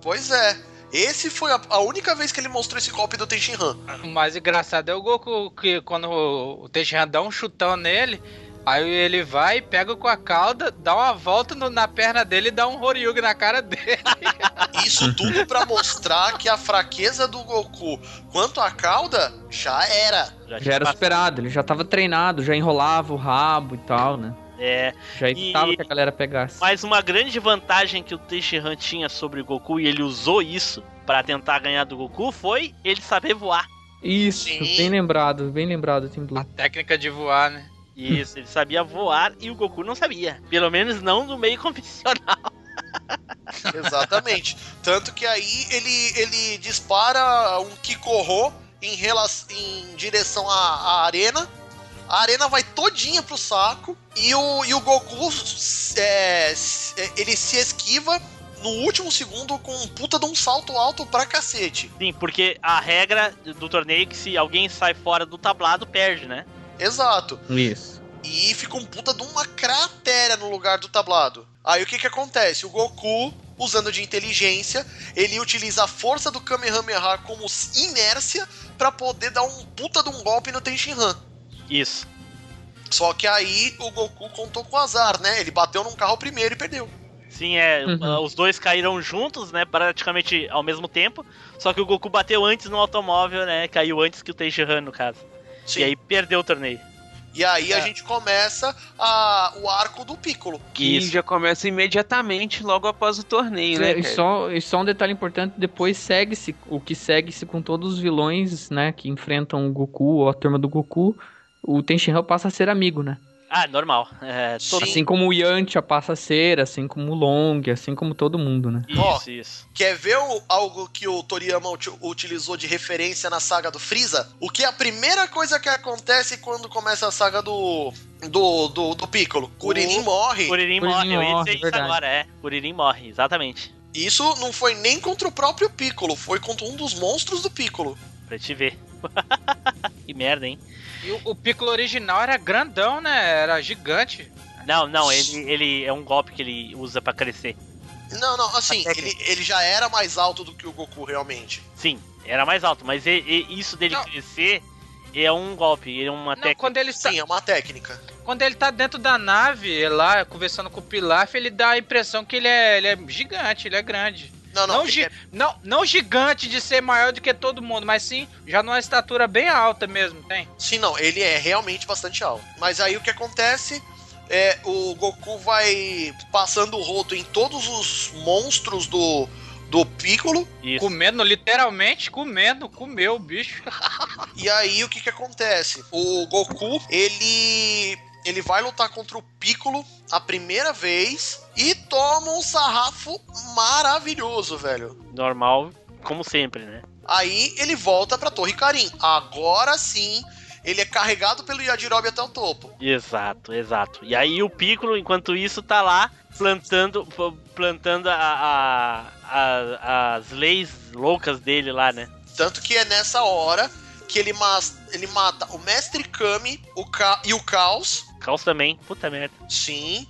Pois é. Esse foi a, a única vez que ele mostrou esse golpe do Tenshinhan. O mais engraçado é o Goku, que quando o, o Tenshinhan dá um chutão nele, aí ele vai, pega com a cauda, dá uma volta no- na perna dele e dá um Horyugi na cara dele. Isso tudo pra mostrar que a fraqueza do Goku quanto a cauda já era. Já tinha era superado, ele já tava treinado, já enrolava o rabo e tal, né? É, Já evitava E- que a galera pegasse. mas uma grande vantagem que o Tenshinhan tinha sobre o Goku, e ele usou isso pra tentar ganhar do Goku, foi ele saber voar. Isso, Sim. bem lembrado, bem lembrado, A Blue. técnica de voar, né? Isso, ele sabia voar e o Goku não sabia. Pelo menos não no meio convencional. Exatamente. Tanto que aí ele, ele dispara um Kikoho em, rela- em direção à, à arena. A arena vai todinha pro saco. E o, e o Goku é, é, ele se esquiva no último segundo com um puta de um salto alto pra cacete. Sim, porque a regra do torneio é que se alguém sai fora do tablado, perde, né? Exato. Isso. E fica um puta de uma cratera no lugar do tablado. Aí o que que acontece? O Goku usando de inteligência, ele utiliza a força do Kamehameha como inércia pra poder dar um puta de um golpe no Tenshinhan. Isso. Só que aí o Goku contou com o azar, né? Ele bateu num carro primeiro e perdeu. Sim, é. Uhum. uh, Os dois caíram juntos, né? Praticamente ao mesmo tempo. Só que o Goku bateu antes no automóvel, né? Caiu antes que o Tenshinhan, no caso. Sim. E aí perdeu o torneio. E aí a É. gente começa a, o arco do Piccolo. Que Isso. já começa imediatamente logo após o torneio, né? É, e, só, e só um detalhe importante, depois segue-se, o que segue-se com todos os vilões, né, que enfrentam o Goku ou a turma do Goku, o Tenshinhan passa a ser amigo, né? Ah, normal. É, todo... Sim. Assim como o Yantia passa a ser, assim como o Long, assim como todo mundo, né? Isso, Ó. isso. Quer ver o- algo que o Toriyama uti- utilizou de referência na saga do Freeza? O que é a primeira coisa que acontece quando começa a saga do do, do, do Piccolo? Kuririn morre. Kuririn Kuririn morre, eu ia dizer isso verdade. agora, é. Kuririn morre, exatamente. Isso não foi nem contra o próprio Piccolo, foi contra um dos monstros do Piccolo. Pra te ver. que merda, hein? E o, o Piccolo original era grandão, né? Era gigante. Não, não, ele, ele é um golpe que ele usa pra crescer. Não, não, assim, ele, ele já era mais alto do que o Goku realmente. Sim, era mais alto, mas e- e isso dele Não. crescer é um golpe, é uma Não, técnica. quando ele, tá, Sim, é uma técnica. quando ele tá dentro da nave, lá, conversando com o Pilaf, ele dá a impressão que ele é, ele é gigante, ele é grande. Não, não, Não, é- não, não gigante de ser maior do que todo mundo, mas sim já numa estatura bem alta mesmo, tem? Sim, não, ele é realmente bastante alto. Mas aí o que acontece é o Goku vai passando o rodo em todos os monstros do, do Piccolo. Isso. Comendo, literalmente comendo, comeu o bicho. E aí o que que acontece? O Goku, ele ele vai lutar contra o Piccolo a primeira vez e toma um sarrafo maravilhoso, velho. Normal, como sempre, né? Aí ele volta pra Torre Karin. Agora sim, ele é carregado pelo Yajirobe até o topo. Exato, exato. E aí o Piccolo, enquanto isso, tá lá plantando, plantando a, a- a- as leis loucas dele lá, né? Tanto que é nessa hora que ele, mas, ele mata o Mestre Kami o Ca, e o Caos. Caos também, puta merda. Sim.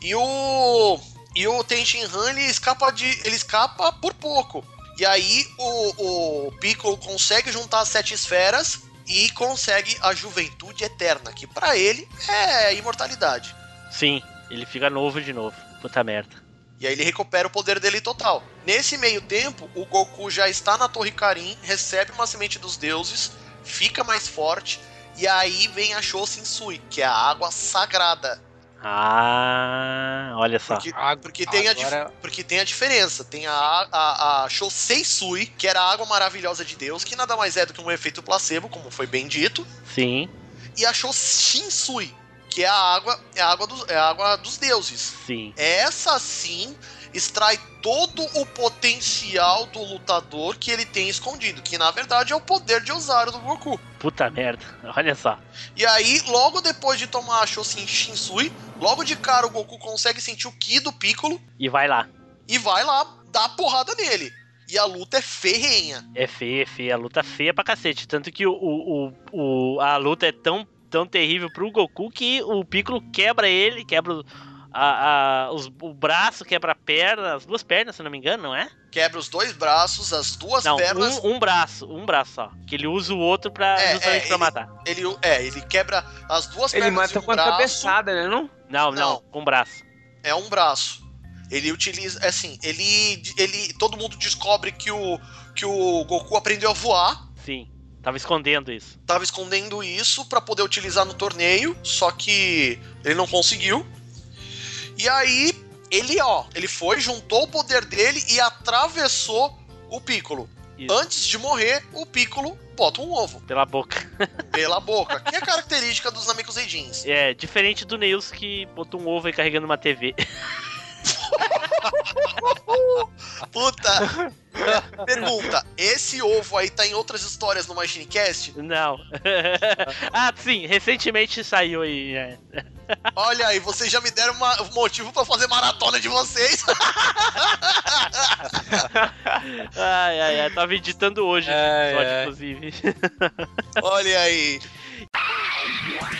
E o. E o Tenshinhan ele escapa de. ele escapa por pouco. E aí o, o Piccolo consegue juntar as sete esferas e consegue a juventude eterna, que pra ele é imortalidade. Sim, ele fica novo de novo. Puta merda. E aí ele recupera o poder dele total. Nesse meio tempo, o Goku já está na Torre Karin, recebe uma semente dos deuses, fica mais forte, e aí vem a Shousensui, que é a água sagrada. Ah, olha só. Porque, Ah, porque tem, a, agora- porque tem a diferença. Tem a, a, a Shoseisui, que era a água maravilhosa de Deus, que nada mais é do que um efeito placebo, como foi bem dito. Sim, E a Shoshinsui, que é a água, é a água, dos, é a água dos deuses. sim. Essa sim extrai todo o potencial do lutador que ele tem escondido, que na verdade é o poder de Osaru do Goku. Puta merda. Olha só. E aí, logo depois de tomar a Shosin Shinsui, logo de cara o Goku consegue sentir o Ki do Piccolo E vai lá. e vai lá dar porrada nele. E a luta é ferrenha. É feia, é feia. A luta é feia pra cacete. Tanto que o, o- o- a luta é tão, tão terrível pro Goku que o Piccolo quebra ele, quebra o, a, a- os- o braço, quebra a perna, as duas pernas, se não me engano, não é? Quebra os dois braços, as duas Não, pernas. um, um braço, um braço só. Que ele usa o outro pra, É, justamente é, pra matar. Ele, é, ele quebra as duas Ele pernas mata e um com a cabeçada, né? Não? Não, não, Não. com um braço. É um braço. Ele utiliza, é assim, ele, ele, todo mundo descobre que o que o Goku aprendeu a voar. Sim. Tava escondendo isso. Tava escondendo isso pra poder utilizar no torneio, só que ele não conseguiu. E aí ele, ó, ele foi, juntou o poder dele e atravessou o Piccolo. Isso. Antes de morrer, o Piccolo bota um ovo Pela boca. pela boca, que é característica dos Namekuseijins. É, diferente do Neils que botou um ovo aí carregando uma TV. Puta! Pergunta: esse ovo aí tá em outras histórias no Machinecast? Não. ah, sim, recentemente saiu aí. é. Olha aí, vocês já me deram uma- um motivo pra fazer maratona de vocês. Ai, ai, ai. Tava editando hoje Ai, episódio, ai. inclusive. Olha aí.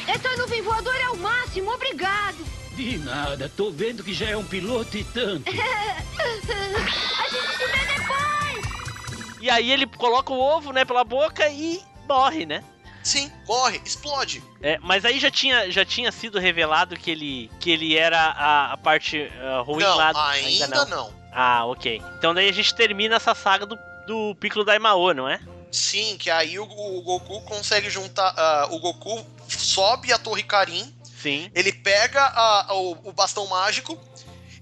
Essa nuvem voadora é o máximo, obrigado. De nada, tô vendo que já é um piloto e tanto. A gente se vê depois! E aí ele coloca o ovo, né, pela boca e morre, né? Sim, morre, explode. É, mas aí já tinha, já tinha sido revelado que ele, que ele era a, a parte ah, ruim não, lá. do- ainda, não. Ah, ok. Então daí a gente termina essa saga do, do Piccolo Daimao, não é? Sim, que aí o, o Goku consegue juntar. ah, o Goku sobe a Torre Karin, Sim. ele pega a- o, o bastão mágico,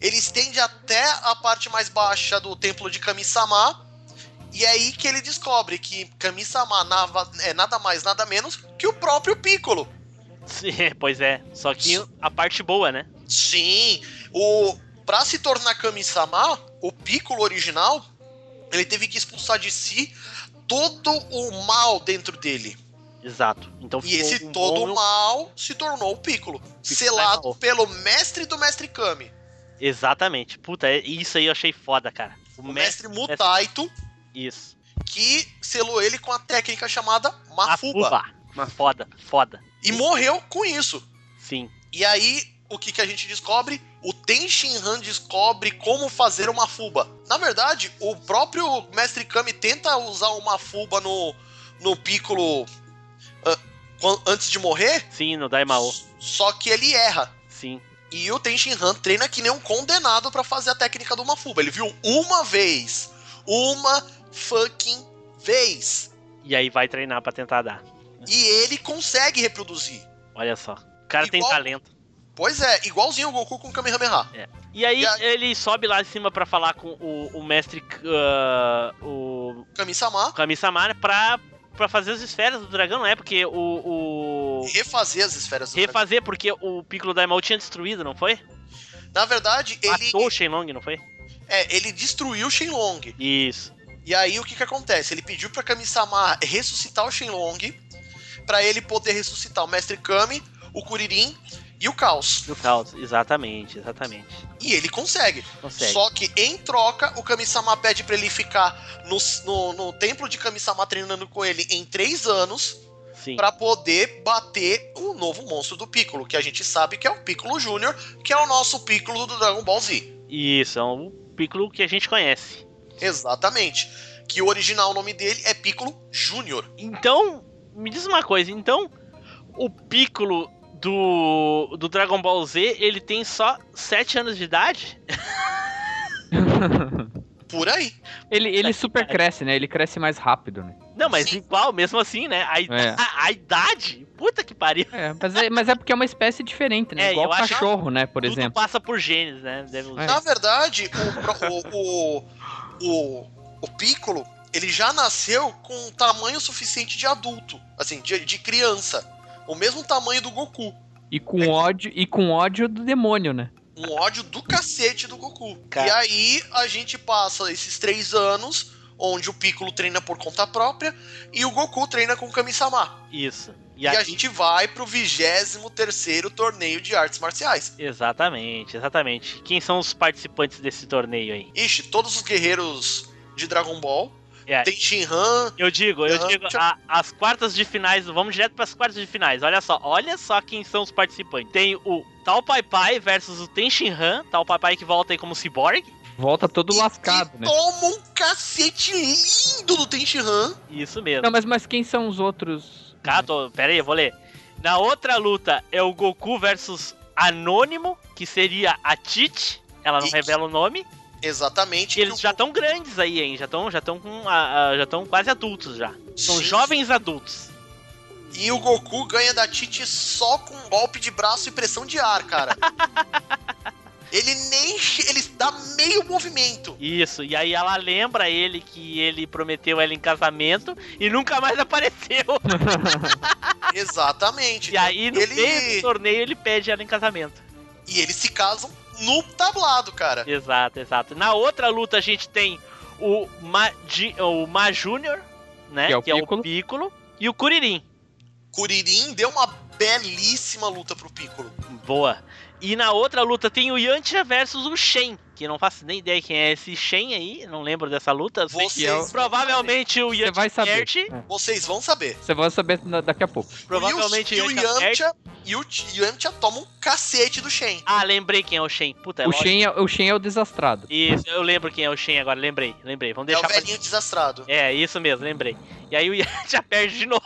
ele estende até a parte mais baixa do templo de Kami-sama. E é aí que ele descobre que Kami-sama é nada mais, nada menos que o próprio Piccolo. Sim, pois é. Só que a parte boa, né? Sim, o para se tornar Kami-sama, o Piccolo original, ele teve que expulsar de si todo o mal dentro dele. Exato. Então E esse um todo bom- o mal se tornou o Piccolo, selado Daimao. pelo mestre do mestre Kami, Exatamente. Puta, é- isso aí eu achei foda, cara. o mestre Mutaito, Isso. que selou ele com a técnica chamada Mafuba. Afuba. Uma foda, foda. E morreu com isso. Sim. E aí, o que, que a gente descobre? O Ten Shinhan descobre como fazer uma fuba. Na verdade, o próprio Mestre Kami tenta usar uma fuba no, no Piccolo antes de morrer, Sim, no Daimao. só que ele erra. Sim. E o Ten Shinhan treina que nem um condenado pra fazer a técnica do Mafuba. Ele viu uma vez. Uma fucking vez. E aí vai treinar pra tentar dar. E ele consegue reproduzir. Olha só. O cara tem Igual- talento. Pois é, igualzinho o Goku com o Kamehameha. E aí E aí- ele sobe lá em cima pra falar com o, o mestre ah, o Kami-sama, Kami-sama pra, pra fazer as esferas do dragão, não é? Porque o. o... refazer as esferas do dragão. Refazer, porque o Piccolo Daimao tinha destruído, não foi? Na verdade, ele, Matou o Shenlong, não foi? é, ele destruiu o Shenlong. Isso. E aí o que que acontece? Ele pediu pra Kami-sama ressuscitar o Shenlong pra ele poder ressuscitar o Mestre Kami, o Kuririn e o Caos. No caos. Exatamente, exatamente. E ele consegue. Consegue. Só que em troca, o Kami-sama pede pra ele ficar no, no, no templo de Kami-sama treinando com ele em três anos Sim. pra poder bater o novo monstro do Piccolo, que a gente sabe que é o Piccolo Júnior, que é o nosso Piccolo do Dragon Ball Z. Isso, é um Piccolo que a gente conhece. Exatamente. Que o original nome dele é Piccolo Júnior. Então, me diz uma coisa, então o Piccolo do, do Dragon Ball Z, ele tem só 7 anos de idade? Por aí. Ele, ele super cresce, né? Ele cresce mais rápido, né? Não, mas Sim. igual, mesmo assim, né? A, É. a, a idade? Puta que pariu. É, mas é, mas é porque é uma espécie diferente, né? É, Igual cachorro, né? Por Tudo exemplo. passa por genes, né? É. Na verdade, o, o, o, o Piccolo, ele já nasceu com um tamanho suficiente de adulto. Assim, de, de criança. O mesmo tamanho do Goku. E com ódio, e com ódio do demônio, né? Um ódio do cacete do Goku. Cara. E aí a gente passa esses três anos onde o Piccolo treina por conta própria e o Goku treina com o Kami-sama. Isso. E, E, aí, a gente vai pro 23 terceiro torneio de artes marciais. Exatamente, exatamente. Quem são os participantes desse torneio aí? Ixi, todos os guerreiros de Dragon Ball. É. Tem Shinhan. Eu digo, eu digo, a- as quartas de finais, vamos direto para as quartas de finais. Olha só, olha só quem são os participantes. Tem o Tal Pai Pai versus o Ten Shinhan, Tal Pai Pai que volta aí como cyborg. Volta todo e- lascado, e né? toma um cacete lindo do Ten Shinhan. Isso mesmo. Não, mas, mas quem são os outros? Cara, tô, pera aí, eu vou ler. Na outra luta é o Goku versus Anônimo, que seria a Tite. Ela não Isso. revela o nome. Exatamente. E eles já estão grandes aí, hein? Já estão já tão com a- a- já estão quase adultos já. São Sim. jovens adultos. E o Goku ganha da Titi só com um golpe de braço e pressão de ar, cara. ele nem. Ele dá meio movimento. Isso, e aí ela lembra ele que ele prometeu ela em casamento e nunca mais apareceu. Exatamente. E aí no ele... meio do torneio ele pede ela em casamento. E eles se casam no tablado, cara. Exato, exato. Na outra luta a gente tem o Ma, o Ma Júnior, né? Que é o Piccolo. Piccolo, e o Kuririn. Kuririn deu uma belíssima luta pro Piccolo. Boa. E na outra luta tem o Yantia versus o Shen, que eu não faço nem ideia quem é esse Shen aí, não lembro dessa luta. Sei que Vocês provavelmente o Você Yantia vai saber. É. Vocês vão saber. Você vai saber daqui a pouco. Provavelmente e o, e. Yamcha e o Ch- Yamcha toma um cacete do Shen. Ah, lembrei quem é o Shen. Puta, é o. Shen é, o Shen é o desastrado. Isso, eu lembro quem é o Shen agora, lembrei, lembrei. Vamos É o deixar pra... velhinho desastrado. É, isso mesmo, lembrei. E aí o Yantia perde de novo.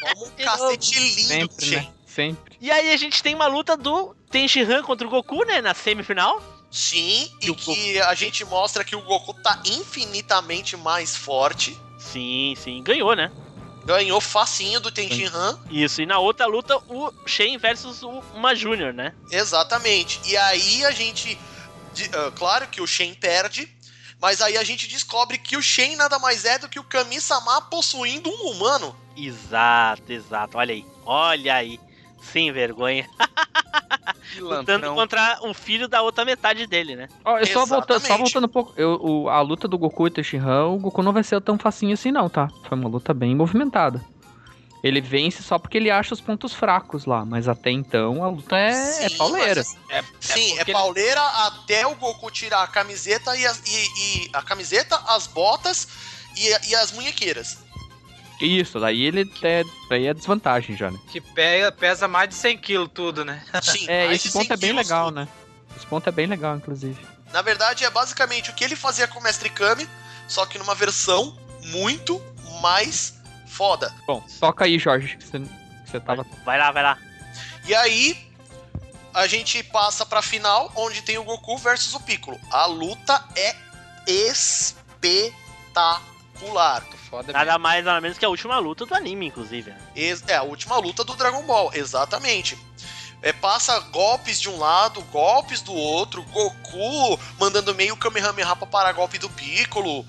Toma um cacete lindo do Sempre, Shen. né? Sempre. E aí a gente tem uma luta do Tenshinhan contra o Goku, né, na semifinal. Sim, E e que a gente mostra que o Goku tá infinitamente mais forte. Sim, sim, ganhou, né? Ganhou facinho do Tenshinhan. Isso, e na outra luta o Shen versus o Uma Júnior, né? Exatamente. E aí a gente. ah, claro que o Shen perde. Mas aí a gente descobre que o Shen nada mais é do que o Kami-sama possuindo um humano. Exato, exato. Olha aí, olha aí. Sem vergonha. Lutando contra um filho da outra metade dele, né? Ó, só voltando, só voltando um pouco. Eu, o- a luta do Goku e Tenshinhan, o Goku não vai ser tão facinho assim, não, tá? Foi uma luta bem movimentada. Ele vence só porque ele acha os pontos fracos lá, mas até então a luta é, é Sim, pauleira. mas- É, Sim, é, porque ele- pauleira até o Goku tirar a camiseta e, as- e- e- a camiseta, as botas e, e as munhequeiras. Isso, daí ele é, daí é desvantagem já, né? Que pega, pesa mais de 100 kg tudo, né? Sim, É, mais esse de ponto 100 é bem quilos. legal, né? Esse ponto é bem legal, inclusive. Na verdade, é basicamente o que ele fazia com o Mestre Kami, só que numa versão muito mais foda. Bom, toca aí, Jorge, que você, que você tava. Vai lá, vai lá. E aí, a gente passa pra final, onde tem o Goku versus o Piccolo. A luta é espetacular. Foda Nada mais, nada menos que a última luta do anime, inclusive. né? É a última luta do Dragon Ball, exatamente. É, passa golpes de um lado, golpes do outro, Goku mandando meio Kamehameha pra parar golpe do Piccolo.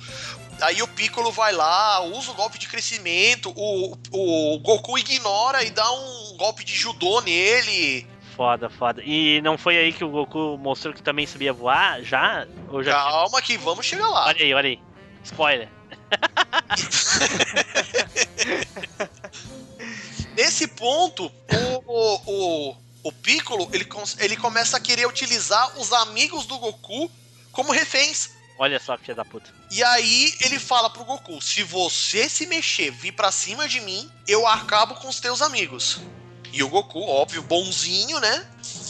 Aí o Piccolo vai lá, usa o golpe de crescimento, o, o Goku ignora e dá um golpe de judô nele. Foda, foda. E não foi aí que o Goku mostrou que também sabia voar? Já? Ou já? Calma que vamos chegar lá. Olha aí, olha aí. Spoiler. Nesse ponto, o, o, o, Piccolo ele, ele começa a querer utilizar os amigos do Goku como reféns. Olha só, filha da puta. E aí ele fala pro Goku: se você se mexer, vir pra cima de mim, eu acabo com os teus amigos. E o Goku, óbvio, bonzinho, né?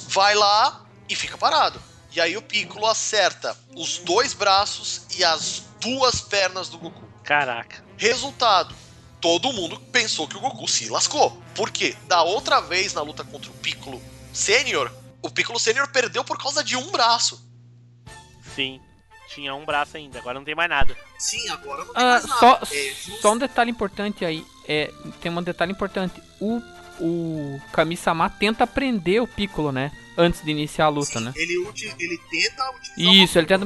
Vai lá e fica parado. E aí o Piccolo acerta os dois braços e as duas pernas do Goku. Caraca. Resultado: todo mundo pensou que o Goku se lascou. Por quê? Da outra vez na luta contra o Piccolo Sênior, o Piccolo Sênior perdeu por causa de um braço. Sim. Tinha um braço ainda, agora não tem mais nada. Sim, agora não tem Ah, mais nada. só, É só um detalhe importante aí. É, tem um detalhe importante. O, o Kami-sama tenta prender o Piccolo, né? Antes de iniciar a luta, Sim, né? Ele, uti- ele tenta utilizar Isso, ele tenta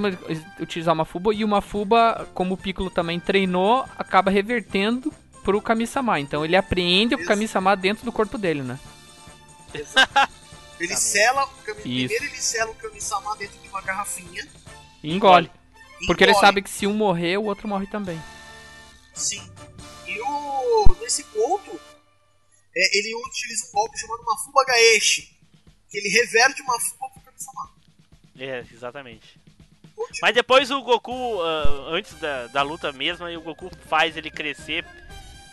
utilizar uma Fuba e uma Fuba, como o Piccolo também treinou, acaba revertendo pro Kami-sama. Então ele apreende o Isso. Kami-sama dentro do corpo dele, né? Ele sela o Kami... Isso. Primeiro ele sela o Kami-sama dentro de uma garrafinha. E engole. e Porque ele engole. sabe que se um morrer, o outro morre também. Sim. E o... nesse ponto, é, ele utiliza um golpe chamado Mafuba Gaeshi. Que ele reverte uma Fuba pro Kami-sama. É, exatamente. Continua- Mas depois o Goku, ah, antes da, da luta mesmo, aí o Goku faz ele crescer,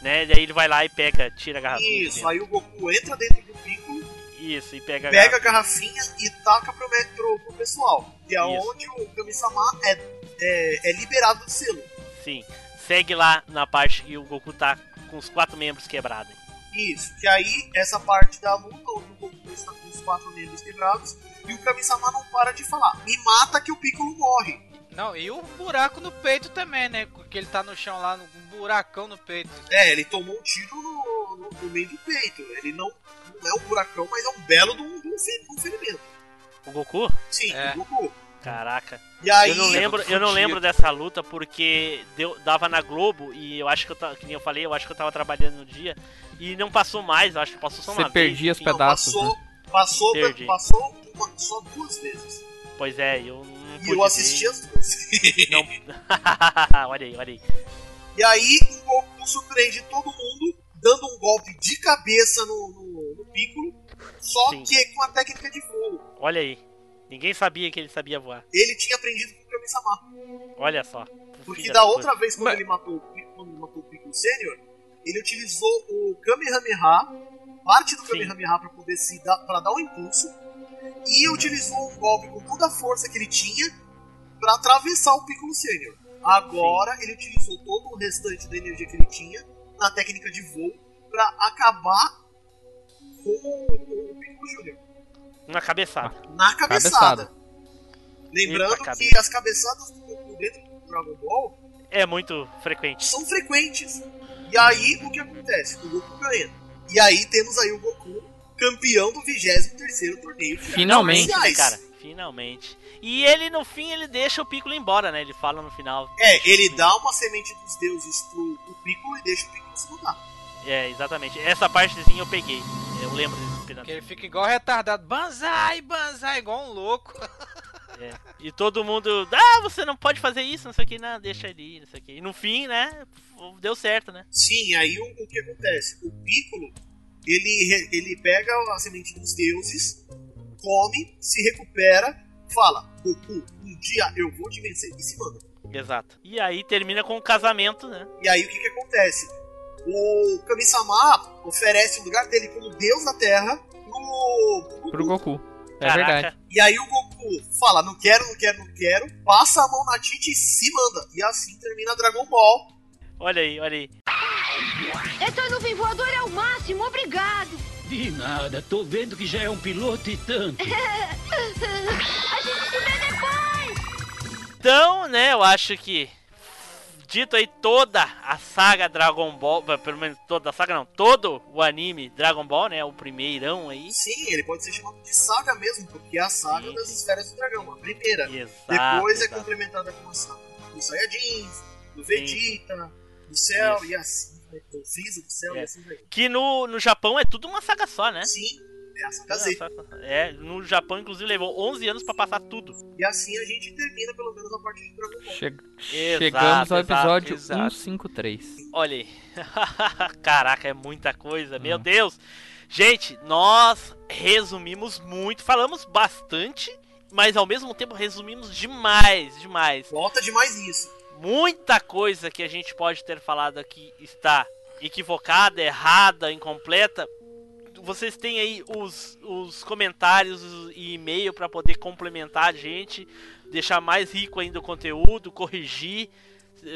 né? Daí ele vai lá e pega, tira a garrafinha. Isso, aí o Goku entra dentro do Piccolo, Isso, e pega a pega a garrafinha. garrafinha e taca pro, me- pro, pessoal. Que é Isso. onde o Kami-sama é, é, é liberado do selo. Sim. Segue lá na parte que o Goku tá com os quatro membros quebrados. Isso, que aí essa parte da luta, onde o Goku está com os quatro membros quebrados, e o Kami-sama não para de falar. Me mata que o Piccolo morre. Não, e o buraco no peito também, né? Porque ele tá no chão lá, no- um buracão no peito. É, ele tomou um tiro no, no- no meio do peito. Ele não, não é um buracão, mas é um belo de um, de um ferimento. O Goku? Sim, É. o Goku. Caraca. E aí, eu não lembro, eu não lembro dessa luta porque deu, dava na Globo e eu acho que eu tava, que nem eu falei, eu acho que eu tava trabalhando no dia e não passou mais, eu acho que passou só Você uma perdia vez. os pedaços. passou, né? passou, Perdi. passou uma- só duas vezes. Pois é, eu não E pude eu assisti as duas. Não. olha aí, olha aí. E aí o Goku surpreende todo mundo, dando um golpe de cabeça no, no, no Piccolo, só Sim. que com a técnica de voo. Olha aí. Ninguém sabia que ele sabia voar. Ele tinha aprendido com o Kami-sama. Olha só. Porque da outra vez, quando Mas- ele matou o Piccolo, quando ele matou o Piccolo Sênior, ele utilizou o Kamehameha, parte do Sim. Kamehameha pra poder se dar, pra dar um impulso, e utilizou um golpe com toda a força que ele tinha pra atravessar o Piccolo Sênior. Agora ele utilizou todo o restante da energia que ele tinha na técnica de voo pra acabar com o, o Piccolo Júnior. Uma cabeçada. Na cabeçada. Cabeçada. Lembrando Eita, que as cabeçadas do Goku dentro do Dragon Ball É muito frequente. são frequentes. E aí o que acontece? O Goku ganha. E aí temos aí o Goku campeão do 23 torneio de Finalmente. né, cara. Finalmente. E ele, no fim, ele deixa o Piccolo embora, né? Ele fala no final. É, ele dá uma semente dos deuses pro, pro Piccolo e deixa o Piccolo se lutar. É, exatamente. Essa partezinha eu peguei. Eu lembro. Que ele fica igual retardado. Banzai, banzai, igual um louco. É. E todo mundo, ah, você não pode fazer isso, não sei o que, não, deixa ele ir, não sei o que. E no fim, né, deu certo, né? Sim, aí o, o que acontece? O Piccolo, ele, ele pega a semente dos deuses, come, se recupera, fala, Goku, um dia eu vou te vencer, e se manda. Exato. E aí termina com o casamento, né? E aí o que, que acontece? O Kami-sama oferece o lugar dele como deus da terra pro, pro Goku. Pro Goku. É Caraca. verdade. E aí o Goku fala, não quero, não quero, não quero, passa a mão na Tite e se manda. E assim termina Dragon Ball. Olha aí, olha aí. Essa nuvem voadora é o máximo, obrigado. De nada, tô vendo que já é um piloto e tanto. A gente se vê depois. Então, né, eu acho que dito aí toda a saga Dragon Ball, pelo menos toda a saga não, todo o anime Dragon Ball, né, o primeirão aí. Sim, ele pode ser chamado de saga mesmo, porque é a saga Sim, das sim. esferas do dragão, a primeira. Exato. Depois é exato. complementada com a saga dos Saiyajins, do Vegeta, do céu Isso. e assim, do Freeza, do céu É. e assim vai. Que no, no Japão é tudo uma saga só, né? Sim, é a. É, no Japão inclusive levou 11 anos pra passar tudo. E assim a gente termina pelo menos a parte de Dragon Ball. Che- Exato, Chegamos ao exato, episódio exato. 153. Olha aí. Caraca, é muita coisa, meu Hum. Deus. Gente, nós resumimos muito, falamos bastante, mas ao mesmo tempo resumimos demais, demais. Volta demais nisso. Muita coisa que a gente pode ter falado aqui está equivocada, errada, incompleta. Vocês têm aí os, os comentários e e-mail para poder complementar a gente, deixar mais rico ainda o conteúdo, corrigir.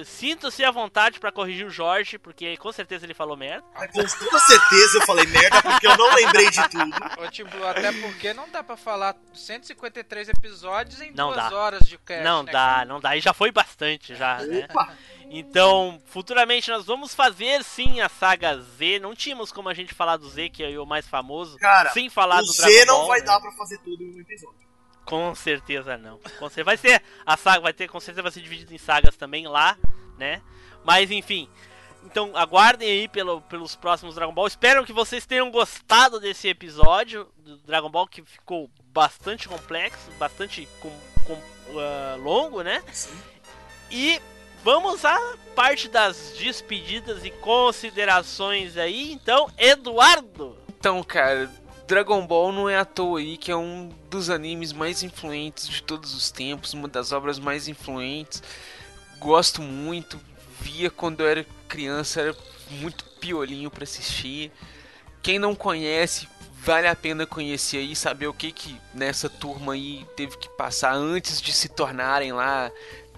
Sinta-se à vontade para corrigir o Jorge, porque com certeza ele falou merda. Mas com toda certeza eu falei merda porque eu não lembrei de tudo. Ô, Blue, até porque não dá pra falar 153 episódios em Não duas dá. horas de cast, não né, dá, não dá. E já foi bastante, já, né? Opa! Então, futuramente nós vamos fazer sim a saga Z. Não tínhamos como a gente falar do Z, que é o mais famoso, Cara, sem falar o do Z Dragon não Ball, vai né? dar pra fazer tudo em um episódio. Com certeza não. Com certeza vai ser a saga, vai ter com certeza vai ser dividido em sagas também lá, né? Mas enfim. Então aguardem aí pelo, pelos próximos Dragon Ball. Espero que vocês tenham gostado desse episódio do Dragon Ball que ficou bastante complexo, bastante com, com, ah, longo, né? Sim. E vamos à parte das despedidas e considerações aí. Então, Eduardo. Então, cara, Dragon Ball não é à toa aí que é um dos animes mais influentes de todos os tempos, uma das obras mais influentes. Gosto muito, via quando eu era criança, era muito piolinho pra assistir. Quem não conhece, vale a pena conhecer aí, saber o que que nessa turma aí teve que passar antes de se tornarem lá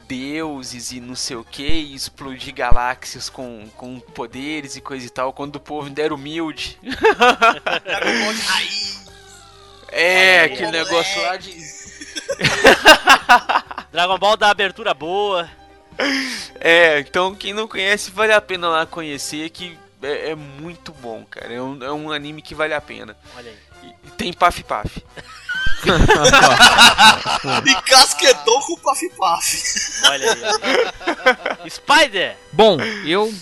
deuses e não sei o que, e explodir galáxias com, com poderes e coisa e tal, quando o povo ainda era humilde. É, aquele negócio lá de. Dragon Ball da abertura boa. É, então quem não conhece, vale a pena lá conhecer, que é, é muito bom, cara. É um, é um anime que vale a pena. Olha aí. E tem Paf Paf. E casquetou com o Paf Paf. Olha aí. Spider! Bom, eu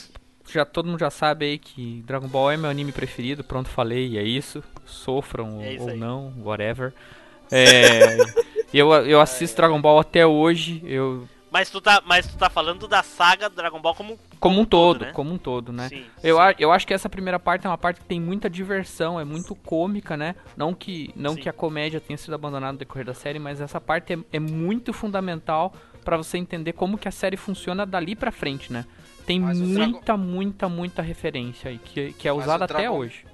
já todo mundo já sabe aí que Dragon Ball é meu anime preferido, pronto, falei, é isso. Sofram É isso ou aí. não, whatever. É, eu, eu assisto Dragon Ball até hoje, eu Mas tu tá, mas tu tá falando da saga Dragon Ball como Como um todo, todo, né? como um todo, né? Sim, Eu, sim. a- eu acho que essa primeira parte é uma parte que tem muita diversão, é muito cômica, né? Não que, não Sim. que a comédia tenha sido abandonada no decorrer da série, mas essa parte é, é muito fundamental pra você entender como que a série funciona dali pra frente, né? Tem Mas o muita, muita, muita referência aí, que, que é usada o até Dragon- hoje.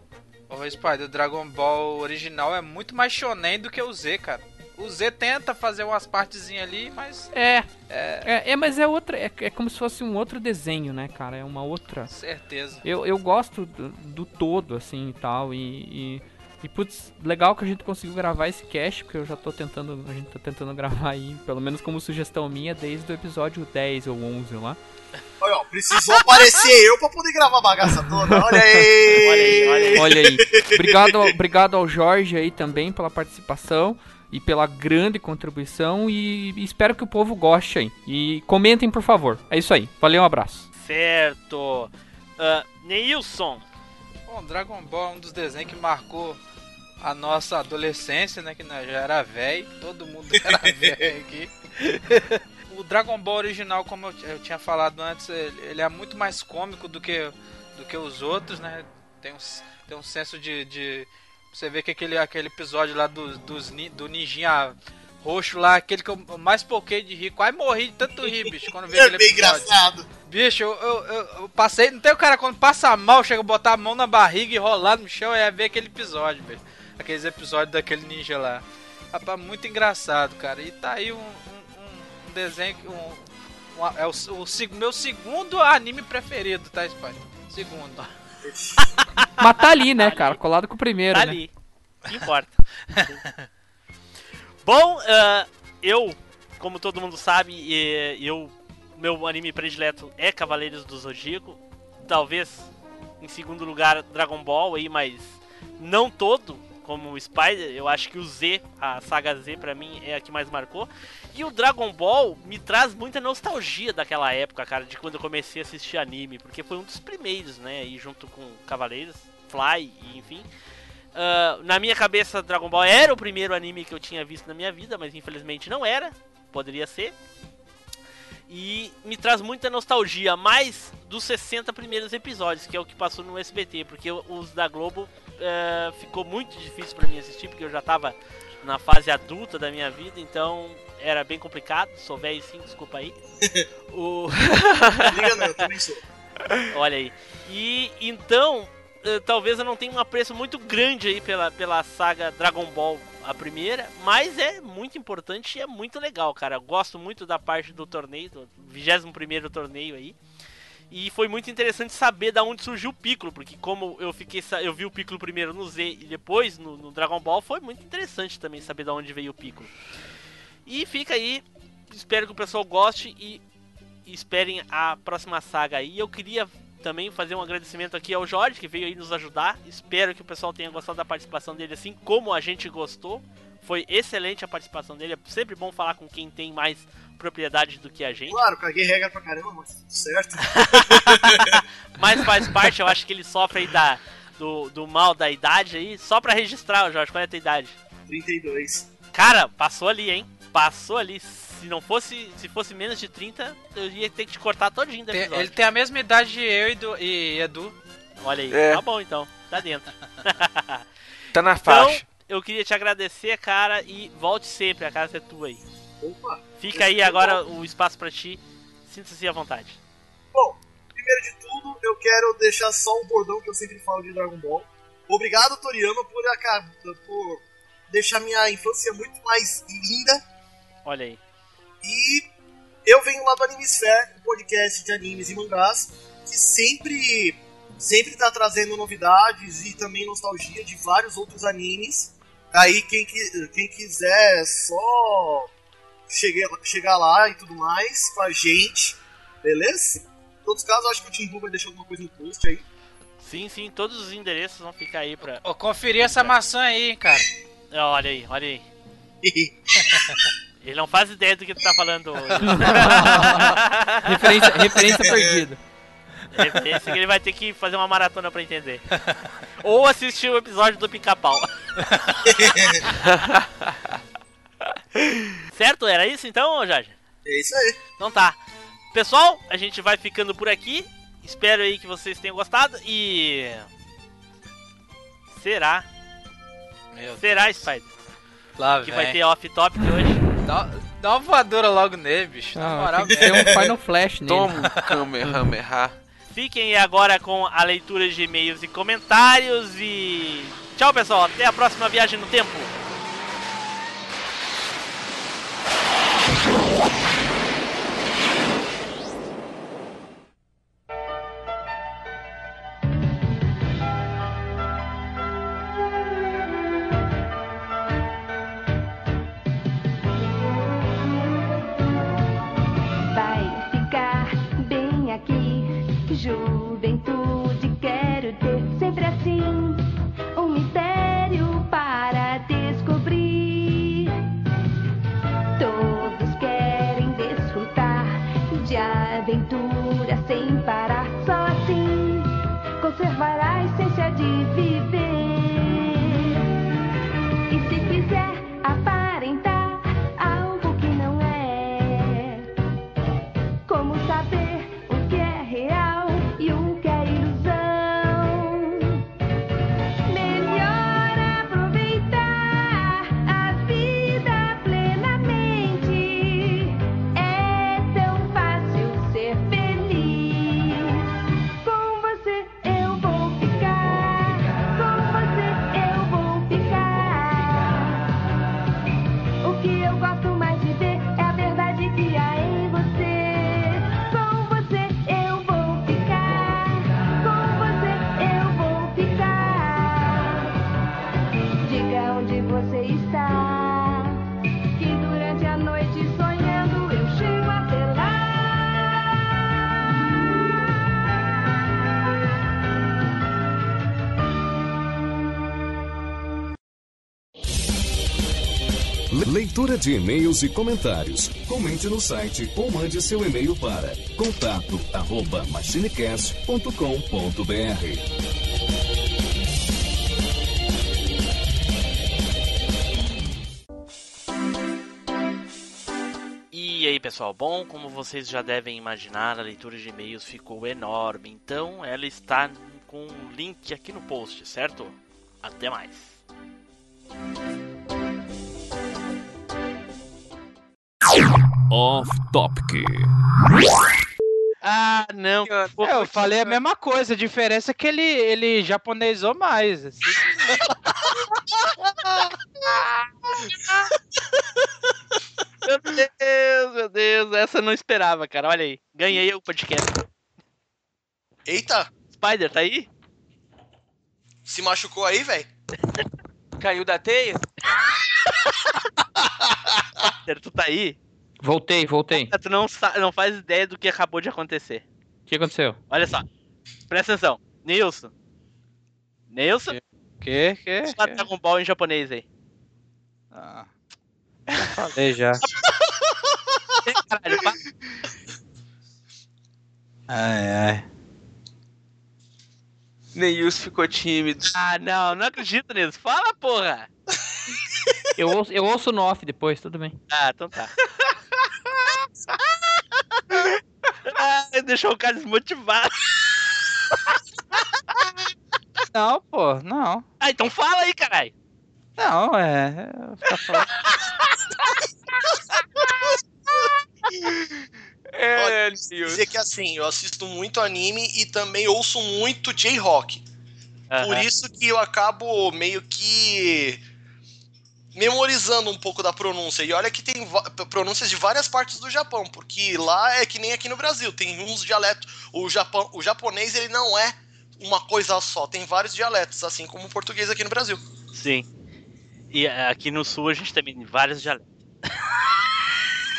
Ô, Spider, o Dragon Ball original é muito mais shonen do que o Z, cara. O Z tenta fazer umas partezinhas ali, mas É, é, é, mas é outra, é, é como se fosse um outro desenho, né, cara? É uma outra... certeza. Eu, eu gosto do, do todo, assim, e tal, e, e, e, putz, legal que a gente conseguiu gravar esse cast, porque eu já tô tentando, a gente tá tentando gravar aí, pelo menos como sugestão minha, desde o episódio 10 ou 11 lá. Olha, ó, precisou aparecer eu pra poder gravar a bagaça toda. Olha aí! Olha aí, olha aí. Olha aí, obrigado, obrigado ao Jorge aí também pela participação e pela grande contribuição, e, espero que o povo goste aí. E comentem, por favor. É isso aí, valeu, um abraço. Certo. Ah, Neilson. Bom, Dragon Ball é um dos desenhos que marcou a nossa adolescência, né? Que nós já era velho, todo mundo era velho aqui. o Dragon Ball original, como eu, eu tinha falado antes, ele, ele é muito mais cômico do que, do que os outros, né? Tem um, tem um senso de, de- Você vê que aquele, aquele episódio lá do, dos, do ninjinha roxo lá, aquele que eu mais poquei de rir, quase morri de tanto rir, bicho, quando vi É aquele bem episódio. engraçado. Bicho, eu, eu, eu- passei. Não tem o cara quando passa mal, chega a botar a mão na barriga e rolar no chão é ver aquele episódio, velho. Aqueles episódios daquele ninja lá. Rapaz, muito engraçado, cara. E tá aí um, um, um- desenho. Um, um- é o, o meu segundo anime preferido, tá, Spy? Segundo. Mas tá ali, né, cara, colado com o primeiro, Tá né? ali. Que importa. Bom, ah, eu, como todo mundo sabe, eu meu anime predileto é Cavaleiros do Zodíaco. Talvez em segundo lugar Dragon Ball aí, mas não todo, como o Spider. Eu acho que o Z, a saga Z pra mim é a que mais marcou. E o Dragon Ball me traz muita nostalgia daquela época, cara, de quando eu comecei a assistir anime, porque foi um dos primeiros, né, aí junto com Cavaleiros, Fly, e enfim. Ah, na minha cabeça, Dragon Ball era o primeiro anime que eu tinha visto na minha vida, mas infelizmente não era. Poderia ser. E me traz muita nostalgia, mais dos 60 primeiros episódios, que é o que passou no SBT, porque os da Globo eh, ficou muito difícil pra mim assistir, porque eu já tava na fase adulta da minha vida, então era bem complicado. Sou velho sim, desculpa aí. o... Liga não, eu também sou. Olha aí. E então, eh, talvez eu não tenha um apreço muito grande aí pela, pela saga Dragon Ball, a primeira, mas é muito importante e é muito legal, cara. Eu gosto muito da parte do torneio, do 21 torneio aí. E foi muito interessante saber da onde surgiu o Piccolo, porque como eu fiquei eu vi o Piccolo primeiro no Z e depois no, no Dragon Ball, foi muito interessante também saber da onde veio o Piccolo. E fica aí, espero que o pessoal goste e esperem a próxima saga aí. Eu queria também fazer um agradecimento aqui ao Jorge, que veio aí nos ajudar. Espero que o pessoal tenha gostado da participação dele, assim como a gente gostou. Foi excelente a participação dele. É sempre bom falar com quem tem mais propriedade do que a gente. Claro, caguei regra pra caramba, mas tudo certo. Mas faz parte, eu acho que ele sofre aí da, do, do mal da idade aí. Só pra registrar, Jorge, qual é a tua idade? 32. Cara, passou ali, hein? Passou ali. Se não fosse, se fosse menos de 30, eu ia ter que te cortar todinho do episódio. ele tem a mesma idade de eu e, do, e Edu. Olha aí, É. tá bom então, tá dentro. Tá na Então, faixa. eu queria te agradecer, cara, e volte sempre, a casa é tua aí. Opa. Fica aí agora o espaço pra ti, sinta-se à vontade. Bom, primeiro de tudo, eu quero deixar só um bordão que eu sempre falo de Dragon Ball. Obrigado, Toriyama, por, aca- por deixar minha infância muito mais linda. Olha aí. E eu venho lá do Animesphere, um podcast de animes e mangás, que sempre, sempre tá trazendo novidades e também nostalgia de vários outros animes. Aí quem, quem quiser só chegue- chegar lá e tudo mais com a gente, beleza? Em todos os casos, acho que o Tim Blue vai deixar alguma coisa no post aí. Sim, sim, todos os endereços vão ficar aí pra. Ô, conferir essa maçã aí, cara. Olha aí, olha aí. Ele não faz ideia do que tu tá falando hoje. referência, referência perdida. Esse que ele vai ter que fazer uma maratona pra entender. Ou assistir o episódio do pica-pau. certo? Era isso então, Jorge? É isso aí. Então tá. Pessoal, a gente vai ficando por aqui. Espero aí que vocês tenham gostado e. Será? Meu Será, Deus. Spider? Lá, Que vai ter off-topic hoje. Dá, dá uma voadora logo nele, bicho. Na Não, moral tem um Final Flash nele. Toma um Kamehameha. Fiquem agora com a leitura de e-mails e comentários e. Tchau, pessoal. Até a próxima viagem no tempo. De e-mails e comentários. Comente no site ou mande seu e-mail para contato arroba machinecast.com.br. E aí, pessoal? Bom, como vocês já devem imaginar, a leitura de e-mails ficou enorme, então ela está com um link aqui no post, certo? Até mais. Off Topic. Ah, não. É, eu falei a mesma coisa, a diferença é que ele, ele japonesou mais. assim. Meu Deus, meu Deus, essa eu não esperava, cara. Olha aí, ganhei o podcast. Eita, Spider, tá aí? se machucou aí, velho? Caiu da teia? Tu tá aí? Voltei, voltei. Tu não, não faz ideia do que acabou de acontecer. O que aconteceu? Olha só, presta atenção. Nilson. Nilson? Que, que? Fala Dragon Ball em japonês aí. Ah, já falei já. Caralho. Ai, ai. Neilson ficou tímido. Ah, não, não acredito nisso. Fala, porra! Eu ouço, eu ouço no off depois, tudo bem. Ah, então tá. ah, deixou o cara desmotivado. Não, pô, não. Ah, então fala aí, caralho. Não, é. é ficar falando- É, Neilson. Dizer que assim, eu assisto muito anime e também ouço muito J-Rock. Por Aham. isso que eu acabo meio que memorizando um pouco da pronúncia. E olha que tem pronúncias de várias partes do Japão, porque lá é que nem aqui no Brasil, tem uns dialetos. O, Japão, o japonês ele não é uma coisa só, tem vários dialetos, assim como o português aqui no Brasil. Sim. E eh, aqui no sul a gente também tem vários dialetos.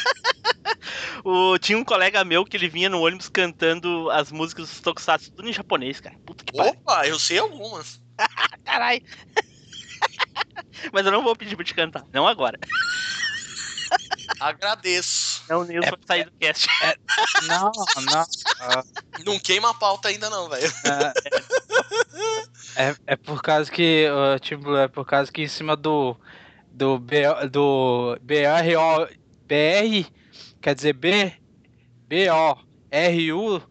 o, tinha um colega meu que ele vinha no ônibus cantando as músicas dos Tokusatsu tudo em japonês, cara. Puta que pariu. Opa, eu sei algumas. Caralho. Mas eu não vou pedir pra te cantar. Não agora. Agradeço. Não, o Nilson vai sair do cast. Não, não. Ah, Não queima a pauta ainda não, velho. É, é por causa que, uh, tipo, é por causa que em cima do do B, do BRO, BR quer dizer B, B-O-R-U,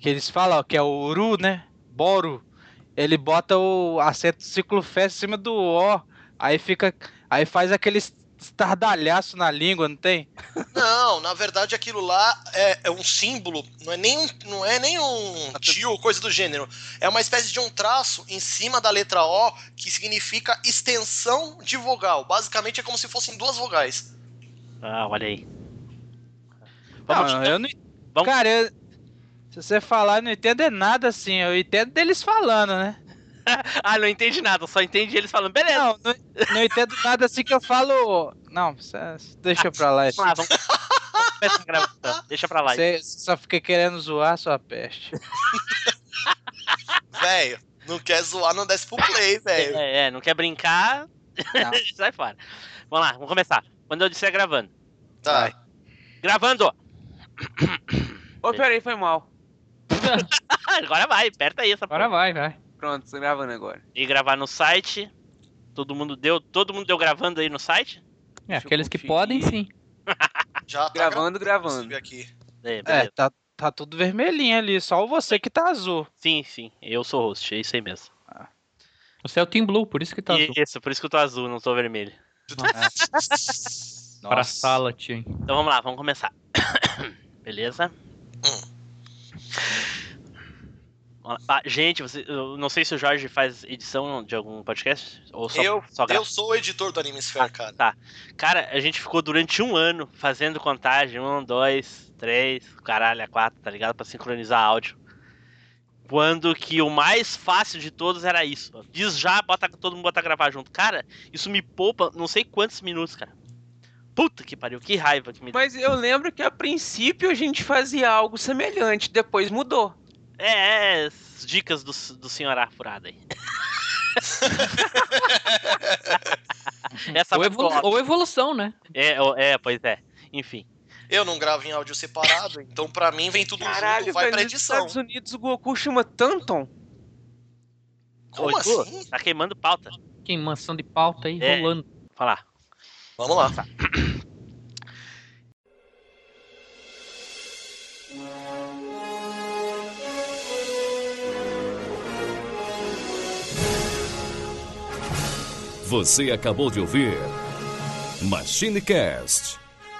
que eles falam que é o Uru, né? Boru. Ele bota o acento ciclo fé em cima do O, aí fica, aí faz aquele estardalhaço na língua, não tem? Não, na verdade aquilo lá é, é um símbolo, não é nem não é nem um tio coisa do gênero. É uma espécie de um traço em cima da letra O que significa extensão de vogal. Basicamente é como se fossem duas vogais. Ah, olha aí. Não, eu não. Vamos- Cara, eu- se você falar, eu não entendo é nada assim. Eu entendo deles falando, né? Ah, não entende nada, só entende eles falando, beleza. Não, não, não entendo nada assim que eu falo. Não, deixa pra lá. Vamos lá, vamos, vamos. Deixa pra lá. Você só fica querendo zoar sua peste. Velho, não quer zoar, não desce pro play, velho. É, é, não quer brincar, Não. sai fora. Vamos lá, vamos começar. Quando eu disser gravando. Tá. Gravando! Ô, peraí, foi mal. Agora vai, aperta aí essa Agora porra. vai, vai. Pronto, tô gravando agora. E gravar no site. Todo mundo deu, todo mundo deu gravando aí no site? É, Deixa aqueles que podem, sim. Já tá Gravando, gravando, aqui. É, É, tá, tá tudo vermelhinho ali, só você que tá azul. Sim, sim. Eu sou host, é isso aí mesmo. Você é o Team Blue, por isso que tá azul. Isso, por isso que eu tô azul, não tô vermelho. Pra sala, tio. Então vamos lá, vamos começar. Beleza? Ah, gente, você, eu não sei se o Jorge faz edição de algum podcast ou só, eu, só eu sou o editor do Anime Sphere, cara. Cara, a gente ficou durante um ano fazendo contagem, um, dois, três, caralho, é quatro, tá ligado? Pra sincronizar áudio. Quando que o mais fácil de todos era isso. ó. Diz já, bota, todo mundo bota gravar junto. Cara, isso me poupa não sei quantos minutos, cara. Puta que pariu, que raiva que me. Mas eu lembro que a princípio a gente fazia algo semelhante, depois mudou. É, é, as dicas do, do senhor Afurada aí. Essa Ou, evolu- ou evolução, né? é, é, pois é. Enfim. Eu não gravo em áudio separado, então pra mim vem tudo Caralho, junto, vai pra nos edição. Estados Unidos o Goku chama Tanton. Como Ô, Edu, assim? Tá queimando pauta. Queimação de pauta aí, É. rolando. Fala. Vamos lá. Você acabou de ouvir MachineCast.